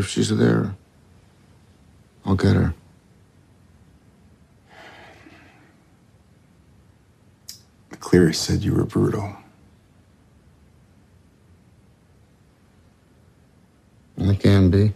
If she's there, I'll get her. Cleary said you were brutal. I can be.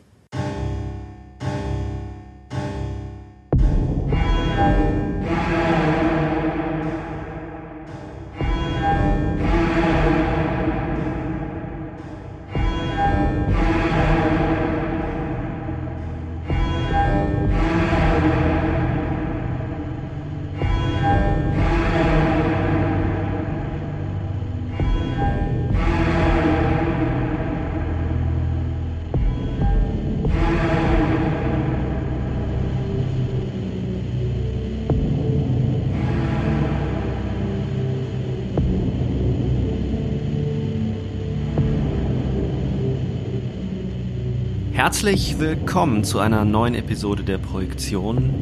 Herzlich willkommen zu einer neuen Episode der Projektion,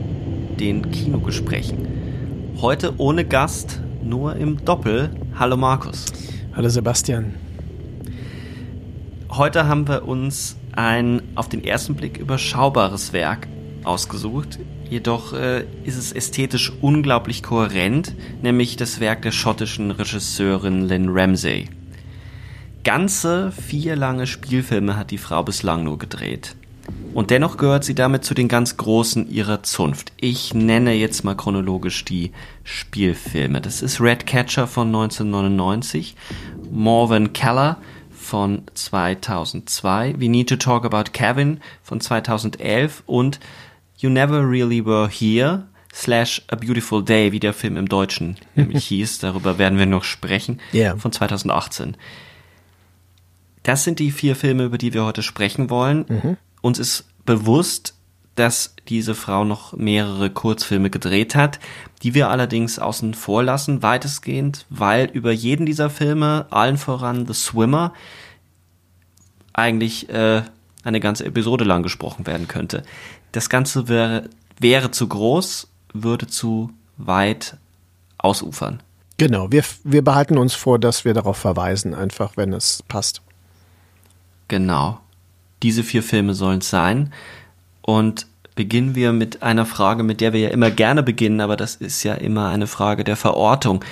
den Kinogesprächen. Heute ohne Gast, nur im Doppel. Hallo Markus. Hallo Sebastian. Heute haben wir uns ein auf den ersten Blick überschaubares Werk ausgesucht. Jedoch äh, ist es ästhetisch unglaublich kohärent, nämlich das Werk der schottischen Regisseurin Lynn Ramsey. Ganze vier lange Spielfilme hat die Frau bislang nur gedreht. Und dennoch gehört sie damit zu den ganz Großen ihrer Zunft. Ich nenne jetzt mal chronologisch die Spielfilme. Das ist Red Catcher von 1999, Morven Keller von 2002, We Need to Talk About Kevin von 2011 und You Never Really Were Here slash A Beautiful Day, wie der Film im Deutschen nämlich hieß. Darüber werden wir noch sprechen. Yeah. Von 2018. Das sind die vier Filme, über die wir heute sprechen wollen. Mhm. Uns ist bewusst, dass diese Frau noch mehrere Kurzfilme gedreht hat, die wir allerdings außen vor lassen, weitestgehend, weil über jeden dieser Filme, allen voran The Swimmer, eigentlich äh, eine ganze Episode lang gesprochen werden könnte. Das Ganze wäre, wäre zu groß, würde zu weit ausufern. Genau, wir, wir behalten uns vor, dass wir darauf verweisen, einfach wenn es passt. Genau. Diese vier Filme sollen es sein. Und beginnen wir mit einer Frage, mit der wir ja immer gerne beginnen, aber das ist ja immer eine Frage der Verortung.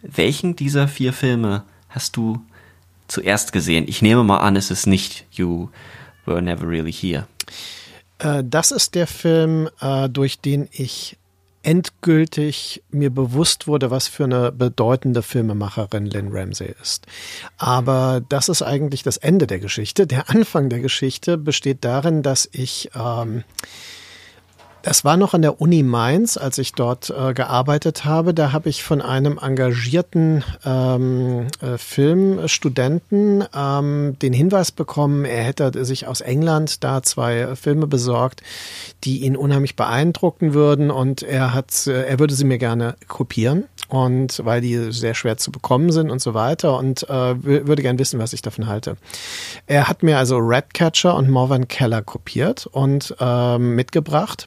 Welchen dieser vier Filme hast du zuerst gesehen? Ich nehme mal an, es ist nicht You Were Never Really Here. Äh, das ist der Film, äh, durch den ich endgültig mir bewusst wurde, was für eine bedeutende Filmemacherin Lynn Ramsey ist. Aber das ist eigentlich das Ende der Geschichte. Der Anfang der Geschichte besteht darin, dass ich ähm, das war noch an der Uni Mainz, als ich dort äh, gearbeitet habe. Da habe ich von einem engagierten ähm, äh, Filmstudenten ähm, den Hinweis bekommen, er hätte sich aus England da zwei Filme besorgt, die ihn unheimlich beeindrucken würden und er hat, äh, er würde sie mir gerne kopieren und weil die sehr schwer zu bekommen sind und so weiter und äh, würde gern wissen, was ich davon halte. Er hat mir also Redcatcher und Morvan Keller kopiert und ähm, mitgebracht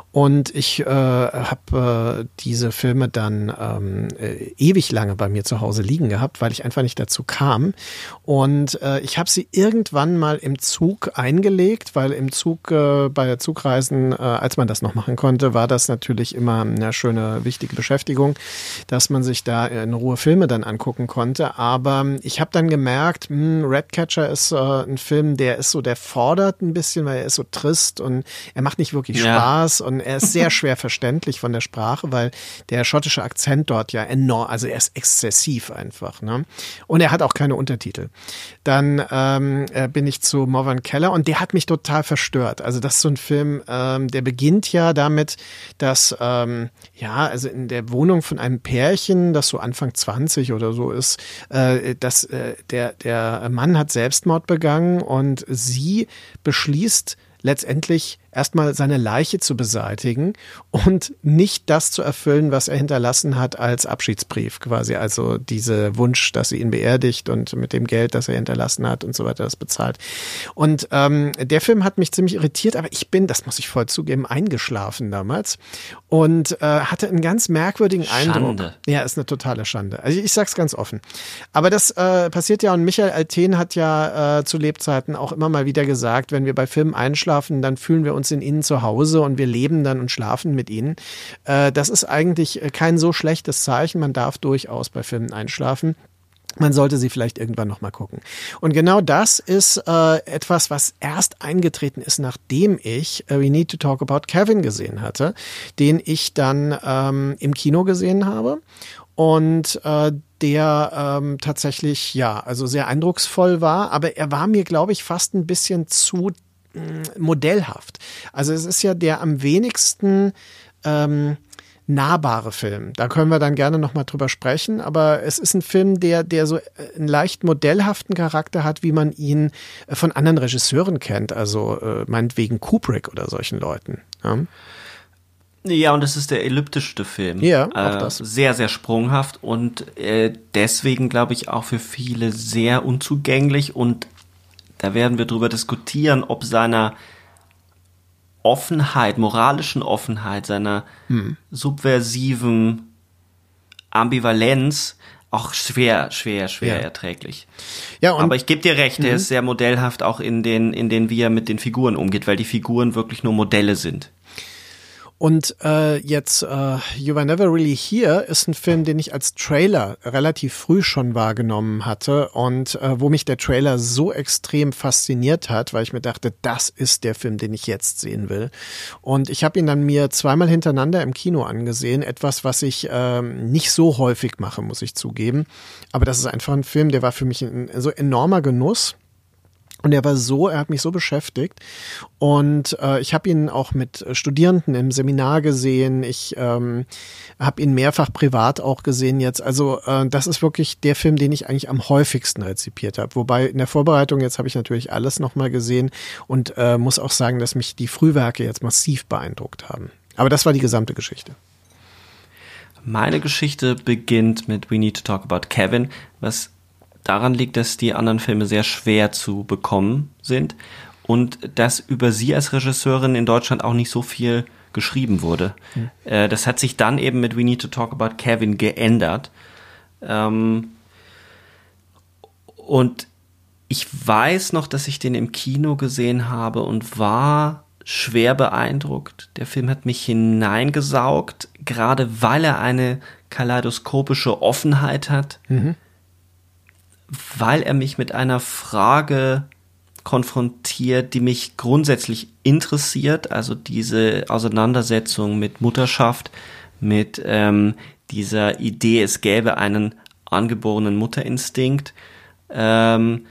Und ich äh, habe äh, diese Filme dann ähm, äh, ewig lange bei mir zu Hause liegen gehabt, weil ich einfach nicht dazu kam. Und äh, ich habe sie irgendwann mal im Zug eingelegt, weil im Zug äh, bei Zugreisen, äh, als man das noch machen konnte, war das natürlich immer eine schöne, wichtige Beschäftigung, dass man sich da in Ruhe Filme dann angucken konnte. Aber ich habe dann gemerkt, mh, hm, Redcatcher ist äh, ein Film, der ist so, der fordert ein bisschen, weil er ist so trist und er macht nicht wirklich Ja. Spaß und er ist sehr schwer verständlich von der Sprache, weil der schottische Akzent dort ja enorm, also er ist exzessiv einfach. Ne? Und er hat auch keine Untertitel. Dann ähm, äh, bin ich zu Morvan Keller und der hat mich total verstört. Also das ist so ein Film, ähm, der beginnt ja damit, dass ähm, ja, also in der Wohnung von einem Pärchen, das so Anfang 20 oder so ist, äh, dass äh, der, der Mann hat Selbstmord begangen und sie beschließt letztendlich erstmal seine Leiche zu beseitigen und nicht das zu erfüllen, was er hinterlassen hat als Abschiedsbrief quasi. Also diese Wunsch, dass sie ihn beerdigt und mit dem Geld, das er hinterlassen hat und so weiter, das bezahlt. Und ähm, der Film hat mich ziemlich irritiert, aber ich bin, das muss ich voll zugeben, eingeschlafen damals und äh, hatte einen ganz merkwürdigen Eindruck. Schande. Ja, ist eine totale Schande. Also ich sag's ganz offen. Aber das äh, passiert ja und Michael Alten hat ja äh, zu Lebzeiten auch immer mal wieder gesagt, wenn wir bei Filmen einschlafen, dann fühlen wir uns in ihnen zu Hause und wir leben dann und schlafen mit ihnen. Äh, das ist eigentlich äh, kein so schlechtes Zeichen. Man darf durchaus bei Filmen einschlafen. Man sollte sie vielleicht irgendwann noch mal gucken. Und genau das ist äh, etwas, was erst eingetreten ist, nachdem ich äh, We Need to Talk About Kevin gesehen hatte, den ich dann ähm, im Kino gesehen habe und äh, der ähm, tatsächlich ja also sehr eindrucksvoll war, aber er war mir glaube ich fast ein bisschen zu modellhaft. Also es ist ja der am wenigsten ähm, nahbare Film. Da können wir dann gerne noch mal drüber sprechen, aber es ist ein Film, der der so einen leicht modellhaften Charakter hat, wie man ihn äh, von anderen Regisseuren kennt, also äh, meinetwegen Kubrick oder solchen Leuten. Ja. Ja, und das ist der elliptischste Film. Ja, auch äh, das. Sehr, sehr sprunghaft und äh, deswegen, glaube ich, auch für viele sehr unzugänglich. Und da werden wir drüber diskutieren, ob seiner Offenheit, moralischen Offenheit, seiner Hm. subversiven Ambivalenz auch schwer, schwer, schwer Ja. erträglich. Ja, Mhm. Aber ich gebe dir recht, er ist sehr modellhaft auch in den, in den, wie er mit den Figuren umgeht, weil die Figuren wirklich nur Modelle sind. Und äh, jetzt äh, You Were Never Really Here ist ein Film, den ich als Trailer relativ früh schon wahrgenommen hatte und äh, wo mich der Trailer so extrem fasziniert hat, weil ich mir dachte, das ist der Film, den ich jetzt sehen will. Und ich habe ihn dann mir zweimal hintereinander im Kino angesehen, etwas, was ich ähm, nicht so häufig mache, muss ich zugeben. Aber das ist einfach ein Film, der war für mich ein so enormer Genuss. Und er war so, er hat mich so beschäftigt. Und äh, ich habe ihn auch mit äh, Studierenden im Seminar gesehen. Ich ähm, habe ihn mehrfach privat auch gesehen jetzt. Also äh, das ist wirklich der Film, den ich eigentlich am häufigsten rezipiert habe. Wobei in der Vorbereitung jetzt habe ich natürlich alles nochmal gesehen und äh, muss auch sagen, dass mich die Frühwerke jetzt massiv beeindruckt haben. Aber das war die gesamte Geschichte. Meine Geschichte beginnt mit We Need to Talk About Kevin, was daran liegt, dass die anderen Filme sehr schwer zu bekommen sind und dass über sie als Regisseurin in Deutschland auch nicht so viel geschrieben wurde. Äh, das hat sich dann eben mit We Need to Talk About Kevin geändert. Ähm, und ich weiß noch, dass ich den im Kino gesehen habe und war schwer beeindruckt. Der Film hat mich hineingesaugt, gerade weil er eine kaleidoskopische Offenheit hat, weil er mich mit einer Frage konfrontiert, die mich grundsätzlich interessiert, also diese Auseinandersetzung mit Mutterschaft, mit ähm, dieser Idee, es gäbe einen angeborenen Mutterinstinkt, ähm,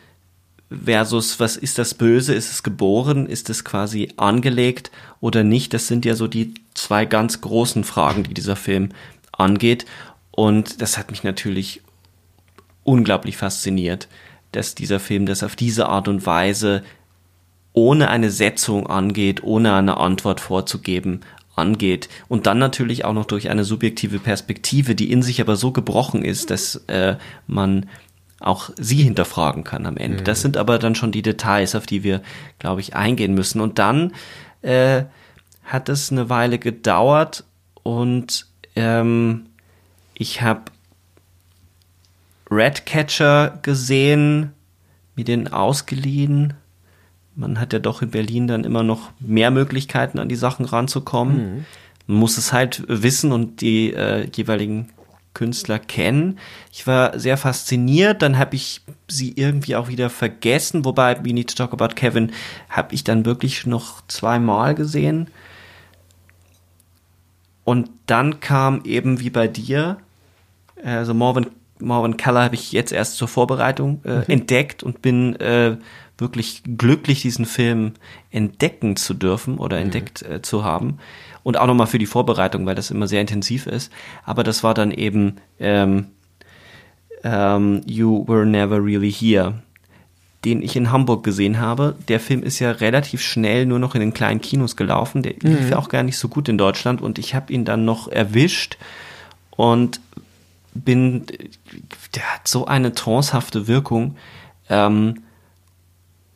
versus was ist das Böse, ist es geboren, ist es quasi angelegt oder nicht, das sind ja so die zwei ganz großen Fragen, die dieser Film angeht. Und das hat mich natürlich unglaublich fasziniert, dass dieser Film das auf diese Art und Weise ohne eine Setzung angeht, ohne eine Antwort vorzugeben, angeht und dann natürlich auch noch durch eine subjektive Perspektive, die in sich aber so gebrochen ist, dass äh, man auch sie hinterfragen kann am Ende. Das sind aber dann schon die Details, auf die wir, glaube ich, eingehen müssen. Und dann äh, hat es eine Weile gedauert und ähm, ich habe Redcatcher gesehen, mir den ausgeliehen. Man hat ja doch in Berlin dann immer noch mehr Möglichkeiten, an die Sachen ranzukommen. Mhm. Man muss es halt wissen und die äh, jeweiligen Künstler kennen. Ich war sehr fasziniert, dann habe ich sie irgendwie auch wieder vergessen, wobei We Need to Talk About Kevin habe ich dann wirklich noch zweimal gesehen. Und dann kam eben wie bei dir, also Marvin, Marvin Keller habe ich jetzt erst zur Vorbereitung äh, mhm. entdeckt und bin äh, wirklich glücklich, diesen Film entdecken zu dürfen oder mhm. entdeckt äh, zu haben und auch nochmal für die Vorbereitung, weil das immer sehr intensiv ist. Aber das war dann eben ähm, ähm, You Were Never Really Here, den ich in Hamburg gesehen habe. Der Film ist ja relativ schnell nur noch in den kleinen Kinos gelaufen. Der mhm. lief ja auch gar nicht so gut in Deutschland und ich habe ihn dann noch erwischt und bin, der hat so eine trancehafte Wirkung. Ähm,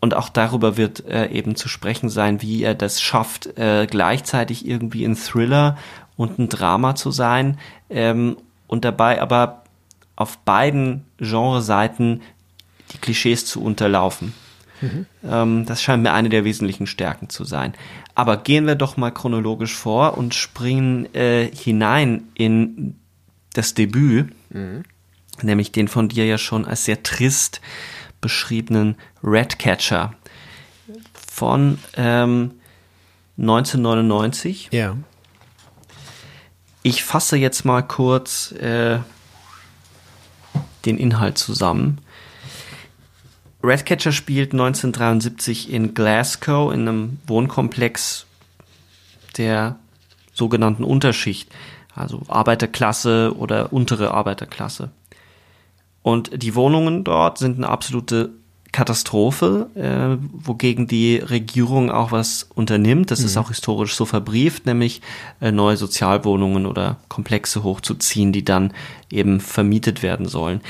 und auch darüber wird äh, eben zu sprechen sein, wie er das schafft, äh, gleichzeitig irgendwie ein Thriller und ein Drama zu sein ähm, und dabei aber auf beiden Genreseiten die Klischees zu unterlaufen. Mhm. Ähm, das scheint mir eine der wesentlichen Stärken zu sein. Aber gehen wir doch mal chronologisch vor und springen äh, hinein in das Debüt, mhm. nämlich den von dir ja schon als sehr trist beschriebenen Redcatcher von ähm, 1999. Ja. Ich fasse jetzt mal kurz äh, den Inhalt zusammen. Redcatcher spielt 1973 in Glasgow in einem Wohnkomplex der sogenannten Unterschicht, also Arbeiterklasse oder untere Arbeiterklasse. Und die Wohnungen dort sind eine absolute Katastrophe, äh, wogegen die Regierung auch was unternimmt. Das mhm. ist auch historisch so verbrieft, nämlich äh, neue Sozialwohnungen oder Komplexe hochzuziehen, die dann eben vermietet werden sollen.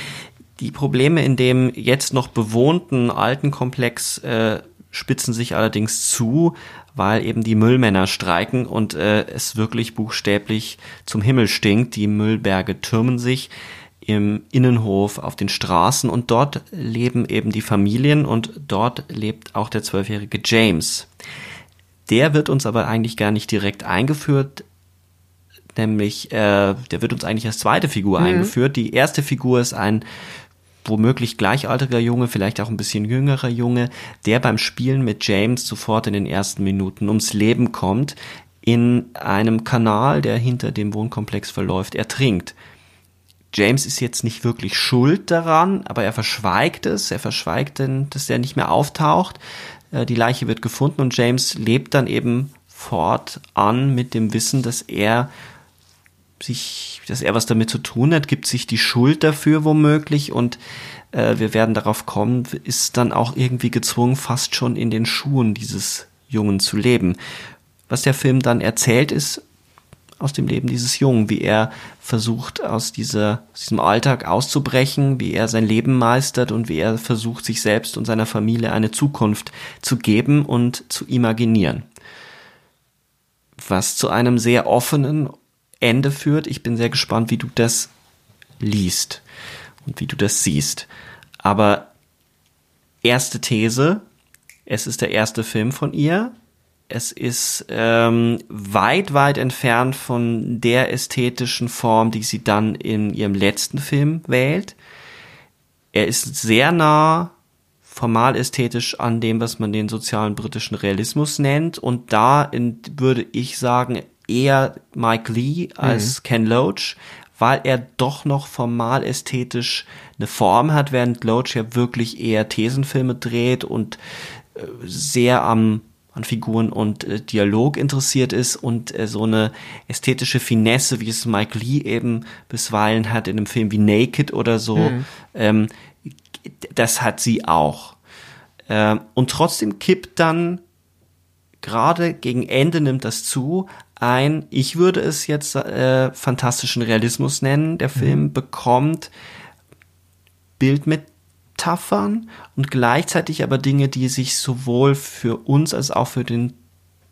Die Probleme in dem jetzt noch bewohnten alten Komplex äh, spitzen sich allerdings zu, weil eben die Müllmänner streiken und äh, es wirklich buchstäblich zum Himmel stinkt. Die Müllberge türmen sich im Innenhof, auf den Straßen und dort leben eben die Familien und dort lebt auch der zwölfjährige James. Der wird uns aber eigentlich gar nicht direkt eingeführt, nämlich äh, der wird uns eigentlich als zweite Figur mhm. eingeführt. Die erste Figur ist ein womöglich gleichaltriger Junge, vielleicht auch ein bisschen jüngerer Junge, der beim Spielen mit James sofort in den ersten Minuten ums Leben kommt, in einem Kanal, der hinter dem Wohnkomplex verläuft, ertrinkt. James ist jetzt nicht wirklich schuld daran, aber er verschweigt es. Er verschweigt, denn, dass er nicht mehr auftaucht. Äh, die Leiche wird gefunden und James lebt dann eben fortan mit dem Wissen, dass er sich, dass er was damit zu tun hat, gibt sich die Schuld dafür womöglich und äh, wir werden darauf kommen, ist dann auch irgendwie gezwungen, fast schon in den Schuhen dieses Jungen zu leben. Was der Film dann erzählt, ist aus dem Leben dieses Jungen, wie er versucht, aus, dieser, aus diesem Alltag auszubrechen, wie er sein Leben meistert und wie er versucht, sich selbst und seiner Familie eine Zukunft zu geben und zu imaginieren. Was zu einem sehr offenen Ende führt. Ich bin sehr gespannt, wie du das liest und wie du das siehst. Aber erste These, es ist der erste Film von ihr, es ist ähm, weit, weit entfernt von der ästhetischen Form, die sie dann in ihrem letzten Film wählt. Er ist sehr nah formal ästhetisch an dem, was man den sozialen britischen Realismus nennt. Und da in, würde ich sagen, eher Mike Lee als mhm. Ken Loach, weil er doch noch formal ästhetisch eine Form hat, während Loach ja wirklich eher Thesenfilme dreht und äh, sehr am an Figuren und äh, Dialog interessiert ist und äh, so eine ästhetische Finesse, wie es Mike Lee eben bisweilen hat in einem Film wie Naked oder so, mhm. ähm, das hat sie auch. Ähm, und trotzdem kippt dann gerade gegen Ende nimmt das zu, ein, ich würde es jetzt äh, fantastischen Realismus nennen. Der mhm. Film mhm. bekommt Bild mit Metaphern und gleichzeitig aber Dinge, die sich sowohl für uns als auch für den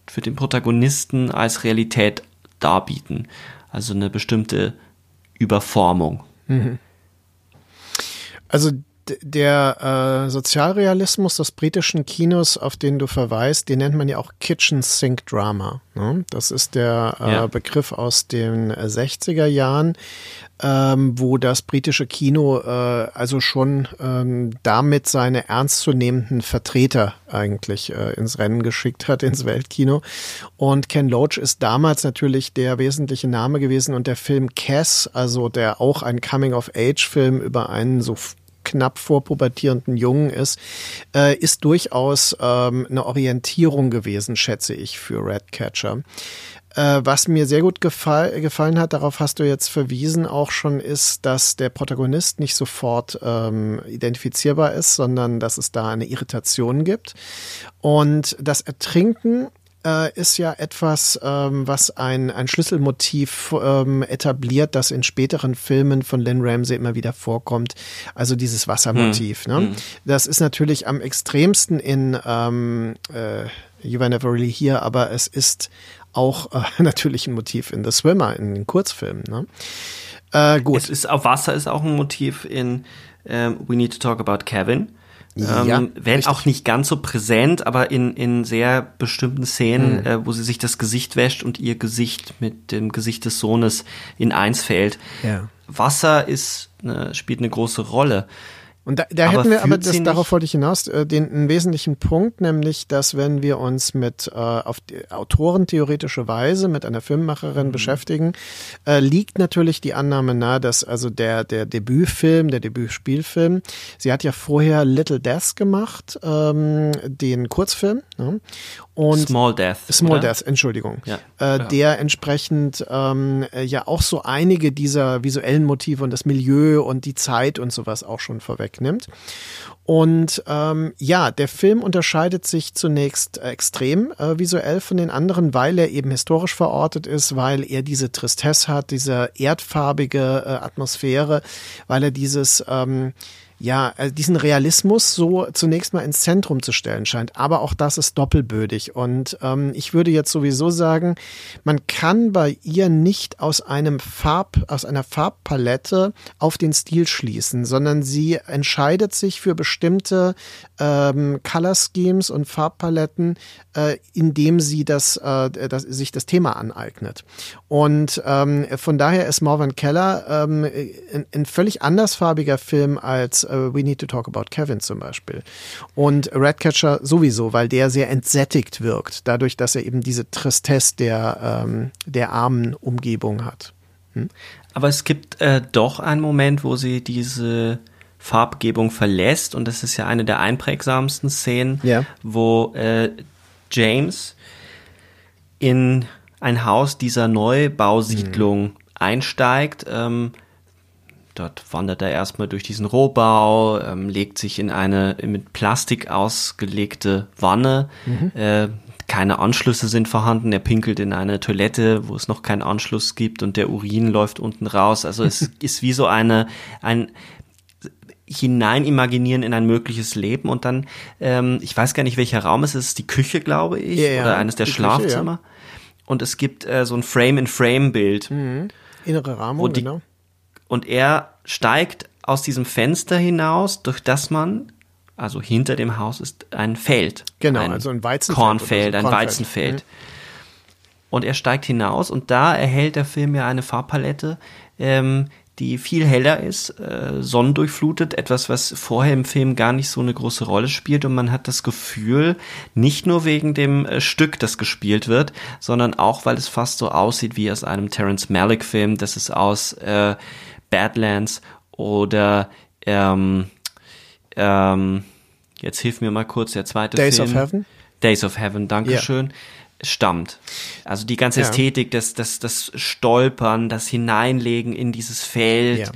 für den Protagonisten als Realität darbieten. Also eine bestimmte Überformung. Also der äh, Sozialrealismus des britischen Kinos, auf den du verweist, den nennt man ja auch Kitchen Sink Drama. Ne? Das ist der äh, Ja. Begriff aus den äh, 60er Jahren, ähm, wo das britische Kino äh, also schon ähm, damit seine ernstzunehmenden Vertreter eigentlich äh, ins Rennen geschickt hat, ins Weltkino. Und Ken Loach ist damals natürlich der wesentliche Name gewesen und der Film Cass, also der auch ein Coming-of-Age-Film über einen so knapp vorpubertierenden Jungen ist, äh, ist durchaus ähm, eine Orientierung gewesen, schätze ich, für Redcatcher. Äh, was mir sehr gut gefall, gefallen hat, darauf hast du jetzt verwiesen auch schon, ist, dass der Protagonist nicht sofort ähm, identifizierbar ist, sondern dass es da eine Irritation gibt. Und das Ertrinken äh, ist ja etwas, ähm, was ein, ein Schlüsselmotiv ähm, etabliert, das in späteren Filmen von Lynn Ramsey immer wieder vorkommt. Also dieses Wassermotiv. Ne? Das ist natürlich am extremsten in ähm, äh, You Were Never Really Here, aber es ist auch äh, natürlich ein Motiv in The Swimmer, in den Kurzfilmen. Ne? Äh, gut. Es ist auf Wasser ist auch ein Motiv in ähm, We Need to Talk About Kevin. Ja, ähm, wenn richtig. auch nicht ganz so präsent, aber in, in sehr bestimmten Szenen, Mhm. äh, wo sie sich das Gesicht wäscht und ihr Gesicht mit dem Gesicht des Sohnes in eins fällt. Ja. Wasser ist eine, spielt eine große Rolle. Und da, da hätten wir, aber das, darauf wollte ich hinaus, äh, den einen wesentlichen Punkt, nämlich, dass wenn wir uns mit äh, auf die autorentheoretische Weise mit einer Filmemacherin Mhm. beschäftigen, äh, liegt natürlich die Annahme nahe, dass also der der Debütfilm, der Debütspielfilm, sie hat ja vorher Little Death gemacht, ähm, den Kurzfilm, ne? und Small Death. Small oder? Death, Entschuldigung. Ja. Äh, Ja. Der entsprechend ähm, äh, ja auch so einige dieser visuellen Motive und das Milieu und die Zeit und sowas auch schon vorwegnimmt. Und ähm, ja, der Film unterscheidet sich zunächst extrem äh, visuell von den anderen, weil er eben historisch verortet ist, weil er diese Tristesse hat, diese erdfarbige äh, Atmosphäre, weil er dieses ähm, ja, also diesen Realismus so zunächst mal ins Zentrum zu stellen scheint. Aber auch das ist doppelbödig. Und ähm, ich würde jetzt sowieso sagen, man kann bei ihr nicht aus einem Farb, aus einer Farbpalette auf den Stil schließen, sondern sie entscheidet sich für bestimmte ähm, Color Schemes und Farbpaletten, äh, indem sie das, äh, das, sich das Thema aneignet. Und ähm, von daher ist Morvan Keller ähm, ein, ein völlig andersfarbiger Film als äh, We Need to Talk About Kevin zum Beispiel. Und Redcatcher sowieso, weil der sehr entsättigt wirkt, dadurch, dass er eben diese Tristesse der, ähm, der armen Umgebung hat. Aber es gibt äh, doch einen Moment, wo sie diese Farbgebung verlässt und das ist ja eine der einprägsamsten Szenen, Ja. wo äh, James in ein Haus dieser Neubausiedlung einsteigt. Ähm, dort wandert er erstmal durch diesen Rohbau, ähm, legt sich in eine mit Plastik ausgelegte Wanne. Äh, keine Anschlüsse sind vorhanden. Er pinkelt in eine Toilette, wo es noch keinen Anschluss gibt und der Urin läuft unten raus. Also es ist wie so eine, ein hineinimaginieren in ein mögliches Leben und dann, ähm, ich weiß gar nicht, welcher Raum es ist, ist die Küche, glaube ich, Ja, ja, oder eines der die Küche, Schlafzimmer. Und es gibt äh, so ein Frame-in-Frame-Bild. Innere Rahmung, die- genau. Und er steigt aus diesem Fenster hinaus, durch das man, also hinter dem Haus ist ein Feld. Genau, ein also ein Weizenfeld Kornfeld, oder ein so, Kornfeld. Weizenfeld. Und er steigt hinaus und da erhält der Film ja eine Farbpalette, ähm, die viel heller ist, äh, sonnendurchflutet, etwas, was vorher im Film gar nicht so eine große Rolle spielt und man hat das Gefühl, nicht nur wegen dem äh, Stück, das gespielt wird, sondern auch, weil es fast so aussieht wie aus einem Terence Malick Film, das ist aus äh, Badlands oder ähm, ähm, jetzt hilf mir mal kurz der zweite Days Film. of Heaven? Days of Heaven, Dankeschön. Stammt. Also die ganze Ja. Ästhetik, das, das, das Stolpern, das Hineinlegen in dieses Feld Ja.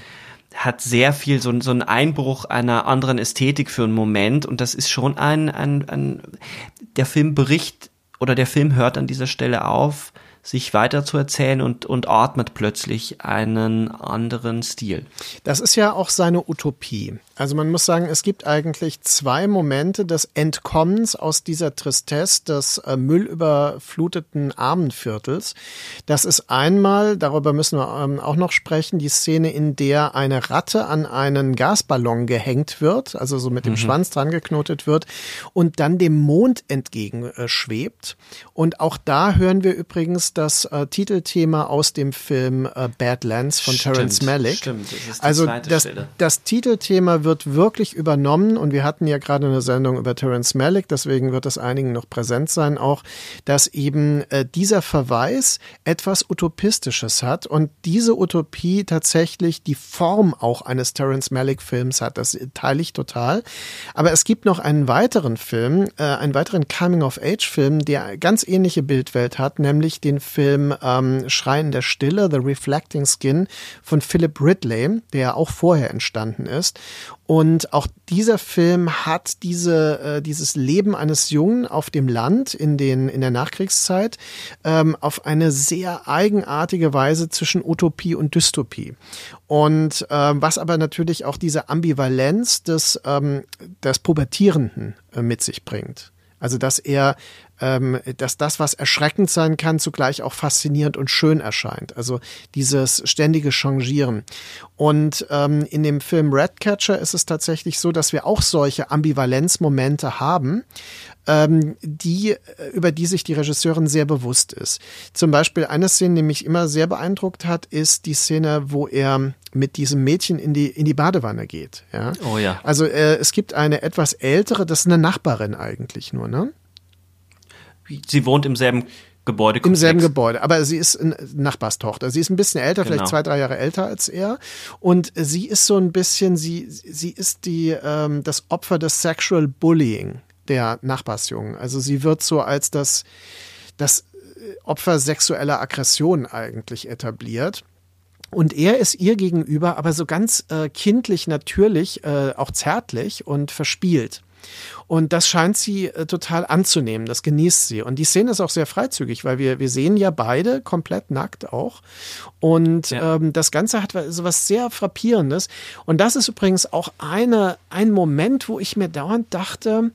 hat sehr viel so, so einen Einbruch einer anderen Ästhetik für einen Moment und das ist schon ein, ein, ein der Film bericht oder der Film hört an dieser Stelle auf, sich weiter zu erzählen und, und atmet plötzlich einen anderen Stil. Das ist ja auch seine Utopie. Also man muss sagen, es gibt eigentlich zwei Momente des Entkommens aus dieser Tristesse des äh, müllüberfluteten Armenviertels. Das ist einmal, darüber müssen wir ähm, auch noch sprechen, die Szene, in der eine Ratte an einen Gasballon gehängt wird, also so mit dem mhm. Schwanz dran geknotet wird und dann dem Mond entgegenschwebt. Äh, und auch da hören wir übrigens das äh, Titelthema aus dem Film äh, Badlands von stimmt, Terence Malick. Stimmt, das also das, das Titelthema wird wirklich übernommen und wir hatten ja gerade eine Sendung über Terence Malick, deswegen wird das einigen noch präsent sein auch, dass eben äh, dieser Verweis etwas Utopistisches hat und diese Utopie tatsächlich die Form auch eines Terence Malick Films hat. Das teile ich total. Aber es gibt noch einen weiteren Film, äh, einen weiteren Coming-of-Age-Film, der ganz ähnliche Bildwelt hat, nämlich den Film ähm, Schreien der Stille, The Reflecting Skin von Philip Ridley, der auch vorher entstanden ist. Und auch dieser Film hat diese, äh, dieses Leben eines Jungen auf dem Land in, den, in der Nachkriegszeit ähm, auf eine sehr eigenartige Weise zwischen Utopie und Dystopie. Und ähm, was aber natürlich auch diese Ambivalenz des, ähm, des Pubertierenden äh, mit sich bringt. Also dass er ähm, dass das, was erschreckend sein kann, zugleich auch faszinierend und schön erscheint. Also dieses ständige Changieren. Und ähm, in dem Film Redcatcher ist es tatsächlich so, dass wir auch solche Ambivalenzmomente haben, ähm, die, über die sich die Regisseurin sehr bewusst ist. Zum Beispiel eine Szene, die mich immer sehr beeindruckt hat, ist die Szene, wo er mit diesem Mädchen in die, in die Badewanne geht. Ja? Oh ja. Also äh, es gibt eine etwas ältere, das ist eine Nachbarin eigentlich nur, ne? Sie wohnt im selben Gebäude. Im selben Gebäude, aber sie ist eine Nachbarstochter. Sie ist ein bisschen älter, genau. vielleicht zwei, drei Jahre älter als er. Und sie ist so ein bisschen, sie, sie ist die, ähm, das Opfer des Sexual Bullying der Nachbarsjungen. Also sie wird so als das, das Opfer sexueller Aggression eigentlich etabliert. Und er ist ihr gegenüber aber so ganz äh, kindlich, natürlich, äh, auch zärtlich und verspielt. Und das scheint sie äh, total anzunehmen, das genießt sie. Und die Szene ist auch sehr freizügig, weil wir, wir sehen ja beide komplett nackt auch. Und ja. ähm, das Ganze hat so was sehr Frappierendes. Und das ist übrigens auch eine, ein Moment, wo ich mir dauernd dachte,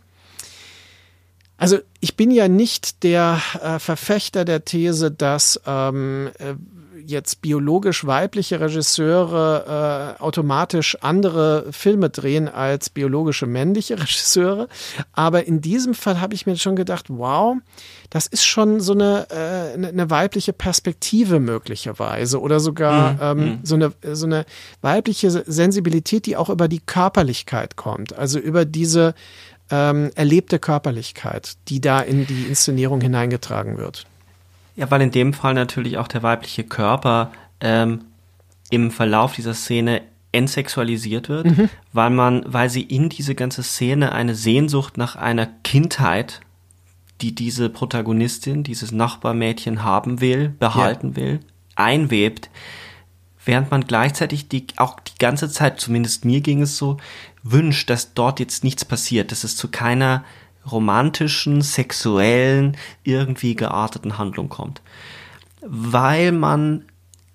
also ich bin ja nicht der äh, Verfechter der These, dass ähm, äh, jetzt biologisch weibliche Regisseure äh, automatisch andere Filme drehen als biologische männliche Regisseure. Aber in diesem Fall habe ich mir schon gedacht, wow, das ist schon so eine, äh, eine weibliche Perspektive möglicherweise oder sogar mhm. ähm, mhm. so, eine, so eine weibliche Sensibilität, die auch über die Körperlichkeit kommt. Also über diese ähm, erlebte Körperlichkeit, die da in die Inszenierung hineingetragen wird. Ja, weil in dem Fall natürlich auch der weibliche Körper ähm, im Verlauf dieser Szene entsexualisiert wird, mhm. weil man, weil sie in diese ganze Szene eine Sehnsucht nach einer Kindheit, die diese Protagonistin, dieses Nachbarmädchen haben will, behalten ja. will, einwebt, während man gleichzeitig die, auch die ganze Zeit, zumindest mir ging es so, wünscht, dass dort jetzt nichts passiert, dass es zu keiner romantischen, sexuellen, irgendwie gearteten Handlung kommt. Weil man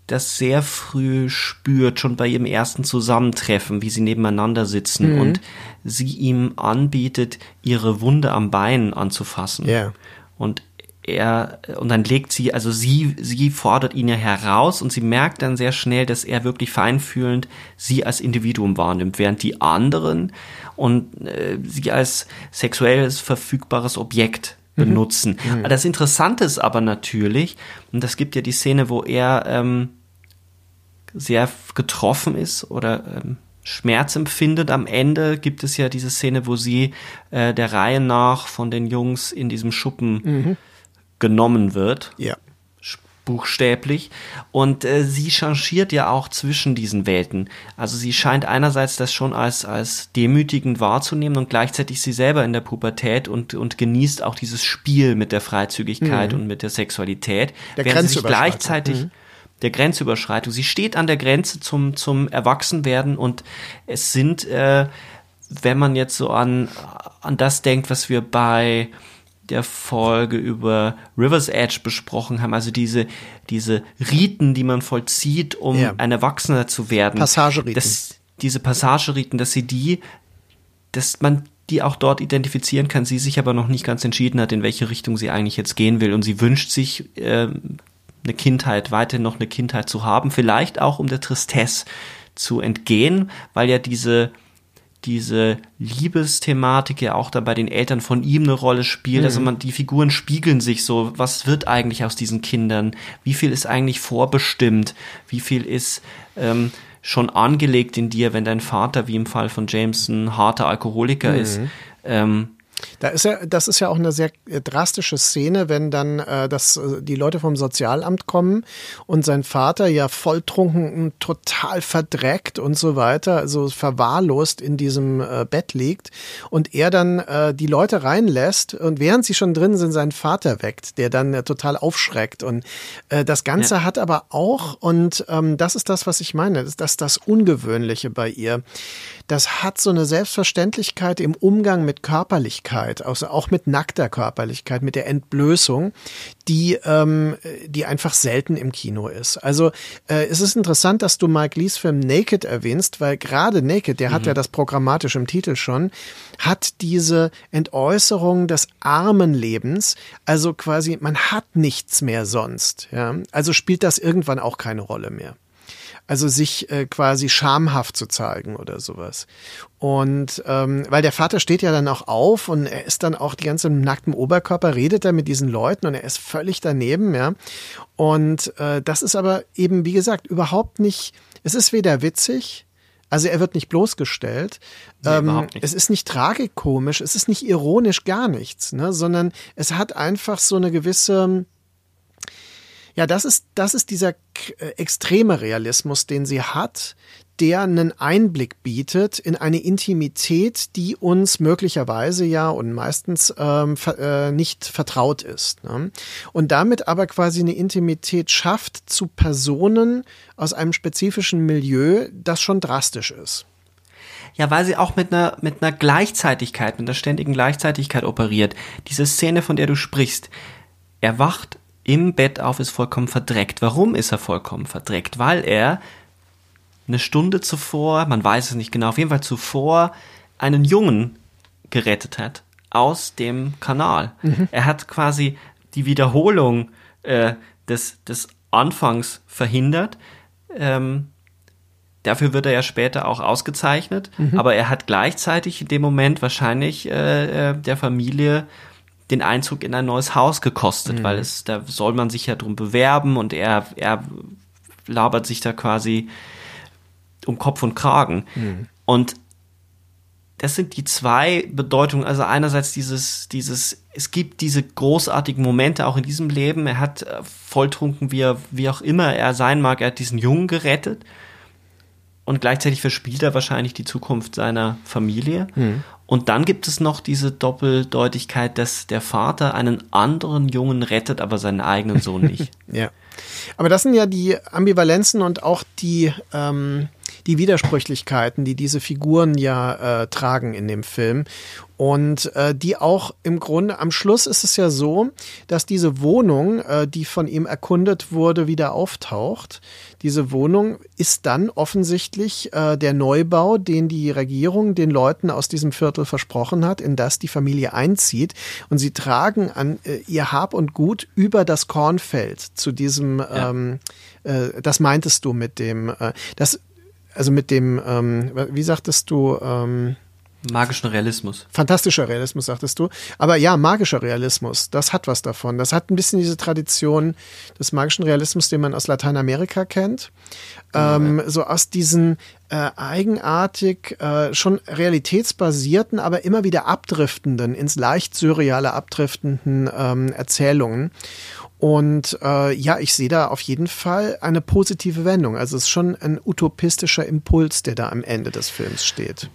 das sehr früh spürt, schon bei ihrem ersten Zusammentreffen, wie sie nebeneinander sitzen mhm. und sie ihm anbietet, ihre Wunde am Bein anzufassen. Yeah. Und er, und dann legt sie, also sie, sie fordert ihn ja heraus und sie merkt dann sehr schnell, dass er wirklich feinfühlend sie als Individuum wahrnimmt, während die anderen und äh, sie als sexuelles verfügbares Objekt mhm. benutzen. Mhm. Das Interessante ist aber natürlich, und das gibt ja die Szene, wo er ähm, sehr getroffen ist oder ähm, Schmerz empfindet. Am Ende gibt es ja diese Szene, wo sie äh, der Reihe nach von den Jungs in diesem Schuppen mhm. Genommen wird. Ja buchstäblich. Und äh, sie changiert ja auch zwischen diesen Welten. Also sie scheint einerseits das schon als, als demütigend wahrzunehmen und gleichzeitig sie selber in der Pubertät und, und genießt auch dieses Spiel mit der Freizügigkeit mhm. und mit der Sexualität. Der während sie sich gleichzeitig mhm. der Grenzüberschreitung. Sie steht an der Grenze zum, zum Erwachsenwerden und es sind, äh, wenn man jetzt so an, an das denkt, was wir bei der Folge über River's Edge besprochen haben, also diese, diese Riten, die man vollzieht, um ja. ein Erwachsener zu werden. Passageriten. Das, diese Passageriten, dass sie die, dass man die auch dort identifizieren kann, sie sich aber noch nicht ganz entschieden hat, in welche Richtung sie eigentlich jetzt gehen will. Und sie wünscht sich äh, eine Kindheit, weiterhin noch eine Kindheit zu haben, vielleicht auch um der Tristesse zu entgehen, weil ja diese diese Liebesthematik ja auch da bei den Eltern von ihm eine Rolle spielt. Also Mhm. man, die Figuren spiegeln sich so. Was wird eigentlich aus diesen Kindern? Wie viel ist eigentlich vorbestimmt? Wie viel ist ähm, schon angelegt in dir, wenn dein Vater, wie im Fall von James, ein harter Alkoholiker Mhm. ist? Ähm, Da ist ja, das ist ja auch eine sehr äh, drastische Szene, wenn dann äh, das, äh, die Leute vom Sozialamt kommen und sein Vater ja volltrunken, total verdreckt und so weiter, also verwahrlost in diesem äh, Bett liegt und er dann äh, die Leute reinlässt und während sie schon drin sind, seinen Vater weckt, der dann äh, total aufschreckt und äh, das Ganze Ja. hat aber auch, und ähm, das ist das, was ich meine, das ist das, das Ungewöhnliche bei ihr, das hat so eine Selbstverständlichkeit im Umgang mit Körperlichkeit, also auch mit nackter Körperlichkeit, mit der Entblößung, die, ähm, die einfach selten im Kino ist. Also äh, es ist interessant, dass du Mike Lees Film Naked erwähnst, weil gerade Naked, der hat ja das programmatisch im Titel schon, hat diese Entäußerung des armen Lebens, also quasi man hat nichts mehr sonst. Ja? Also spielt das irgendwann auch keine Rolle mehr. Also sich äh, quasi schamhaft zu zeigen oder sowas. Und ähm, weil der Vater steht ja dann auch auf und er ist dann auch die ganze im nackten Oberkörper, redet er mit diesen Leuten und er ist völlig daneben, ja. Und äh, das ist aber eben, wie gesagt, überhaupt nicht, es ist weder witzig, also er wird nicht bloßgestellt. Nee, ähm, nicht. es ist nicht tragikomisch, es ist nicht ironisch, gar nichts, ne? sondern es hat einfach so eine gewisse, ja, das ist, das ist dieser äh, extreme Realismus, den sie hat, der einen Einblick bietet in eine Intimität, die uns möglicherweise ja und meistens ähm, ver, äh, nicht vertraut ist. Ne? Und damit aber quasi eine Intimität schafft zu Personen aus einem spezifischen Milieu, das schon drastisch ist. Ja, weil sie auch mit einer, mit einer Gleichzeitigkeit, mit einer ständigen Gleichzeitigkeit operiert. Diese Szene, von der du sprichst, er wacht im Bett auf, ist vollkommen verdreckt. Warum ist er vollkommen verdreckt? Weil er eine Stunde zuvor, man weiß es nicht genau, auf jeden Fall zuvor, einen Jungen gerettet hat aus dem Kanal. Er hat quasi die Wiederholung äh, des, des Anfangs verhindert. Ähm, Dafür wird er ja später auch ausgezeichnet, aber er hat gleichzeitig in dem Moment wahrscheinlich äh, äh, der Familie den Einzug in ein neues Haus gekostet, weil es da soll man sich ja drum bewerben und er er labert sich da quasi um Kopf und Kragen. Und das sind die zwei Bedeutungen. Also einerseits dieses, dieses, es gibt diese großartigen Momente auch in diesem Leben. Er hat äh, volltrunken, wie er, wie auch immer er sein mag, er hat diesen Jungen gerettet. Und gleichzeitig verspielt er wahrscheinlich die Zukunft seiner Familie. Und dann gibt es noch diese Doppeldeutigkeit, dass der Vater einen anderen Jungen rettet, aber seinen eigenen Sohn nicht. Ja. Aber das sind ja die Ambivalenzen und auch die, ähm, die Widersprüchlichkeiten, die diese Figuren ja äh, tragen in dem Film. Und äh, die auch im Grunde, am Schluss ist es ja so, dass diese Wohnung, äh, die von ihm erkundet wurde, wieder auftaucht. Diese Wohnung ist dann offensichtlich äh, der Neubau, den die Regierung den Leuten aus diesem Viertel versprochen hat, in das die Familie einzieht. Und sie tragen an äh, ihr Hab und Gut über das Kornfeld zu diesem, ähm, äh, das meintest du mit dem, äh, das, also mit dem, ähm, wie sagtest du, ähm, Magischen Realismus. Fantastischer Realismus, sagtest du. Aber ja, magischer Realismus, das hat was davon. Das hat ein bisschen diese Tradition des magischen Realismus, den man aus Lateinamerika kennt. Ähm, so aus diesen äh, eigenartig, äh, schon realitätsbasierten, aber immer wieder abdriftenden, ins leicht surreale abdriftenden ähm, Erzählungen. Und äh, ja, ich sehe da auf jeden Fall eine positive Wendung. Also es ist schon ein utopistischer Impuls, der da am Ende des Films steht.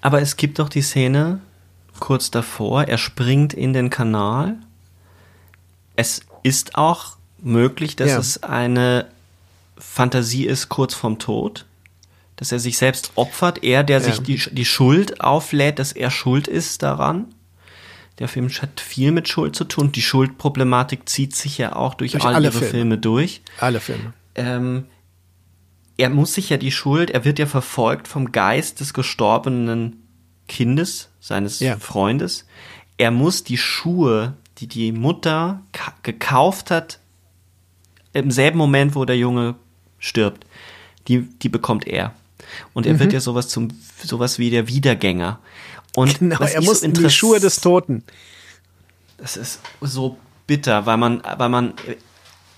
Aber es gibt doch die Szene kurz davor, er springt in den Kanal. Es ist auch möglich, dass Ja. es eine Fantasie ist kurz vorm Tod, dass er sich selbst opfert, er, der sich Ja. die, die Schuld auflädt, dass er schuld ist daran. Der Film hat viel mit Schuld zu tun. Die Schuldproblematik zieht sich ja auch durch, Durch all alle ihre Filme. Filme durch. Alle Filme. Ähm, er muss sich ja die Schuld, er wird ja verfolgt vom Geist des gestorbenen Kindes, seines Ja. Freundes. Er muss die Schuhe, die die Mutter ka- gekauft hat, im selben Moment, wo der Junge stirbt, die, die bekommt er. Und er Mhm. wird ja sowas zum, sowas wie der Wiedergänger. Und Genau, er muss so in die Schuhe des Toten. das ist so bitter, weil man, weil man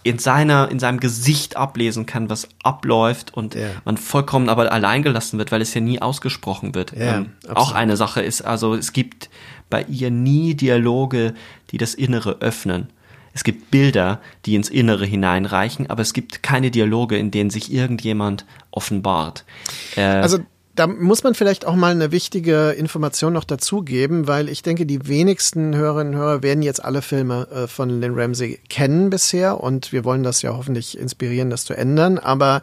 in seiner, in seinem Gesicht ablesen kann, was abläuft und Ja. man vollkommen aber allein gelassen wird, weil es ja nie ausgesprochen wird. Ja, Ähm, auch eine Sache ist, also es gibt bei ihr nie Dialoge, die das Innere öffnen. Es gibt Bilder, die ins Innere hineinreichen, aber es gibt keine Dialoge, in denen sich irgendjemand offenbart. Äh, Also da muss man vielleicht auch mal eine wichtige Information noch dazugeben, weil ich denke, die wenigsten Hörerinnen und Hörer werden jetzt alle Filme äh, von Lynn Ramsey kennen bisher und wir wollen das ja hoffentlich inspirieren, das zu ändern. Aber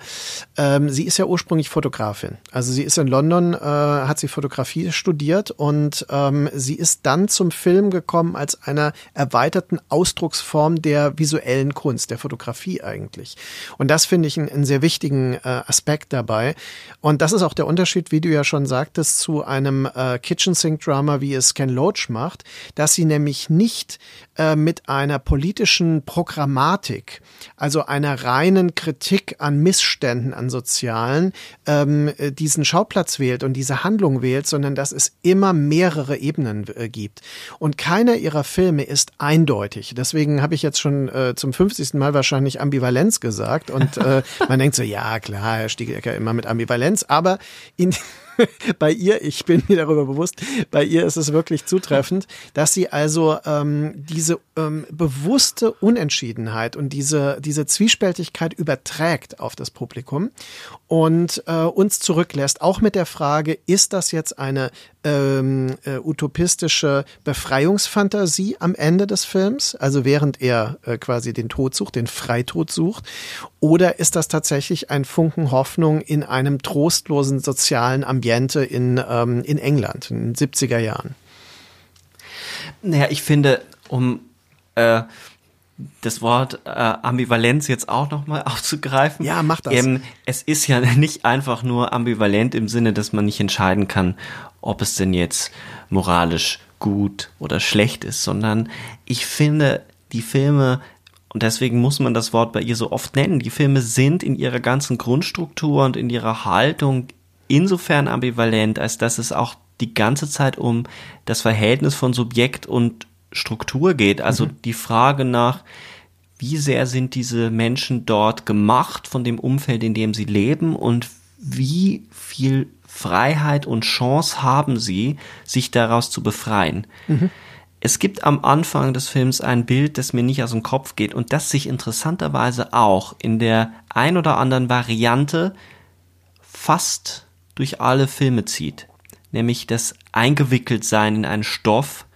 ähm, sie ist ja ursprünglich Fotografin. Also sie ist in London, äh, hat sie Fotografie studiert und ähm, sie ist dann zum Film gekommen als einer erweiterten Ausdrucksform der visuellen Kunst, der Fotografie eigentlich. Und das finde ich einen, einen sehr wichtigen äh, Aspekt dabei. Und das ist auch der Unterschied, wie du ja schon sagtest, zu einem äh, Kitchen Sink Drama, wie es Ken Loach macht, dass sie nämlich nicht äh, mit einer politischen Programmatik, also einer reinen Kritik an Missständen, an sozialen, ähm, äh, diesen Schauplatz wählt und diese Handlung wählt, sondern dass es immer mehrere Ebenen äh, gibt. Und keiner ihrer Filme ist eindeutig. Deswegen habe ich jetzt schon äh, zum 50. Mal wahrscheinlich Ambivalenz gesagt. Und äh, man denkt so, ja klar, Herr Stiegecker immer mit Ambivalenz, aber in bei ihr, ich bin mir darüber bewusst, bei ihr ist es wirklich zutreffend, dass sie also ähm, diese ähm, bewusste Unentschiedenheit und diese, diese Zwiespältigkeit überträgt auf das Publikum und äh, uns zurücklässt, auch mit der Frage, ist das jetzt eine ähm, äh, utopistische Befreiungsfantasie am Ende des Films, also während er äh, quasi den Tod sucht, den Freitod sucht, oder ist das tatsächlich ein Funken Hoffnung in einem trostlosen sozialen Ambiente in, ähm, in England in den 70er Jahren? Naja, ich finde, um äh, das Wort äh, Ambivalenz jetzt auch nochmal aufzugreifen. Ja, mach das. Ähm, es ist ja nicht einfach nur ambivalent im Sinne, dass man nicht entscheiden kann, ob es denn jetzt moralisch gut oder schlecht ist, sondern ich finde, die Filme, und deswegen muss man das Wort bei ihr so oft nennen, die Filme sind in ihrer ganzen Grundstruktur und in ihrer Haltung insofern ambivalent, als dass es auch die ganze Zeit um das Verhältnis von Subjekt und Struktur geht. Also die Frage nach, wie sehr sind diese Menschen dort gemacht von dem Umfeld, in dem sie leben und wie viel Freiheit und Chance haben sie, sich daraus zu befreien. Es gibt am Anfang des Films ein Bild, das mir nicht aus dem Kopf geht und das sich interessanterweise auch in der ein oder anderen Variante fast durch alle Filme zieht. Nämlich das Eingewickeltsein in einen Stoff.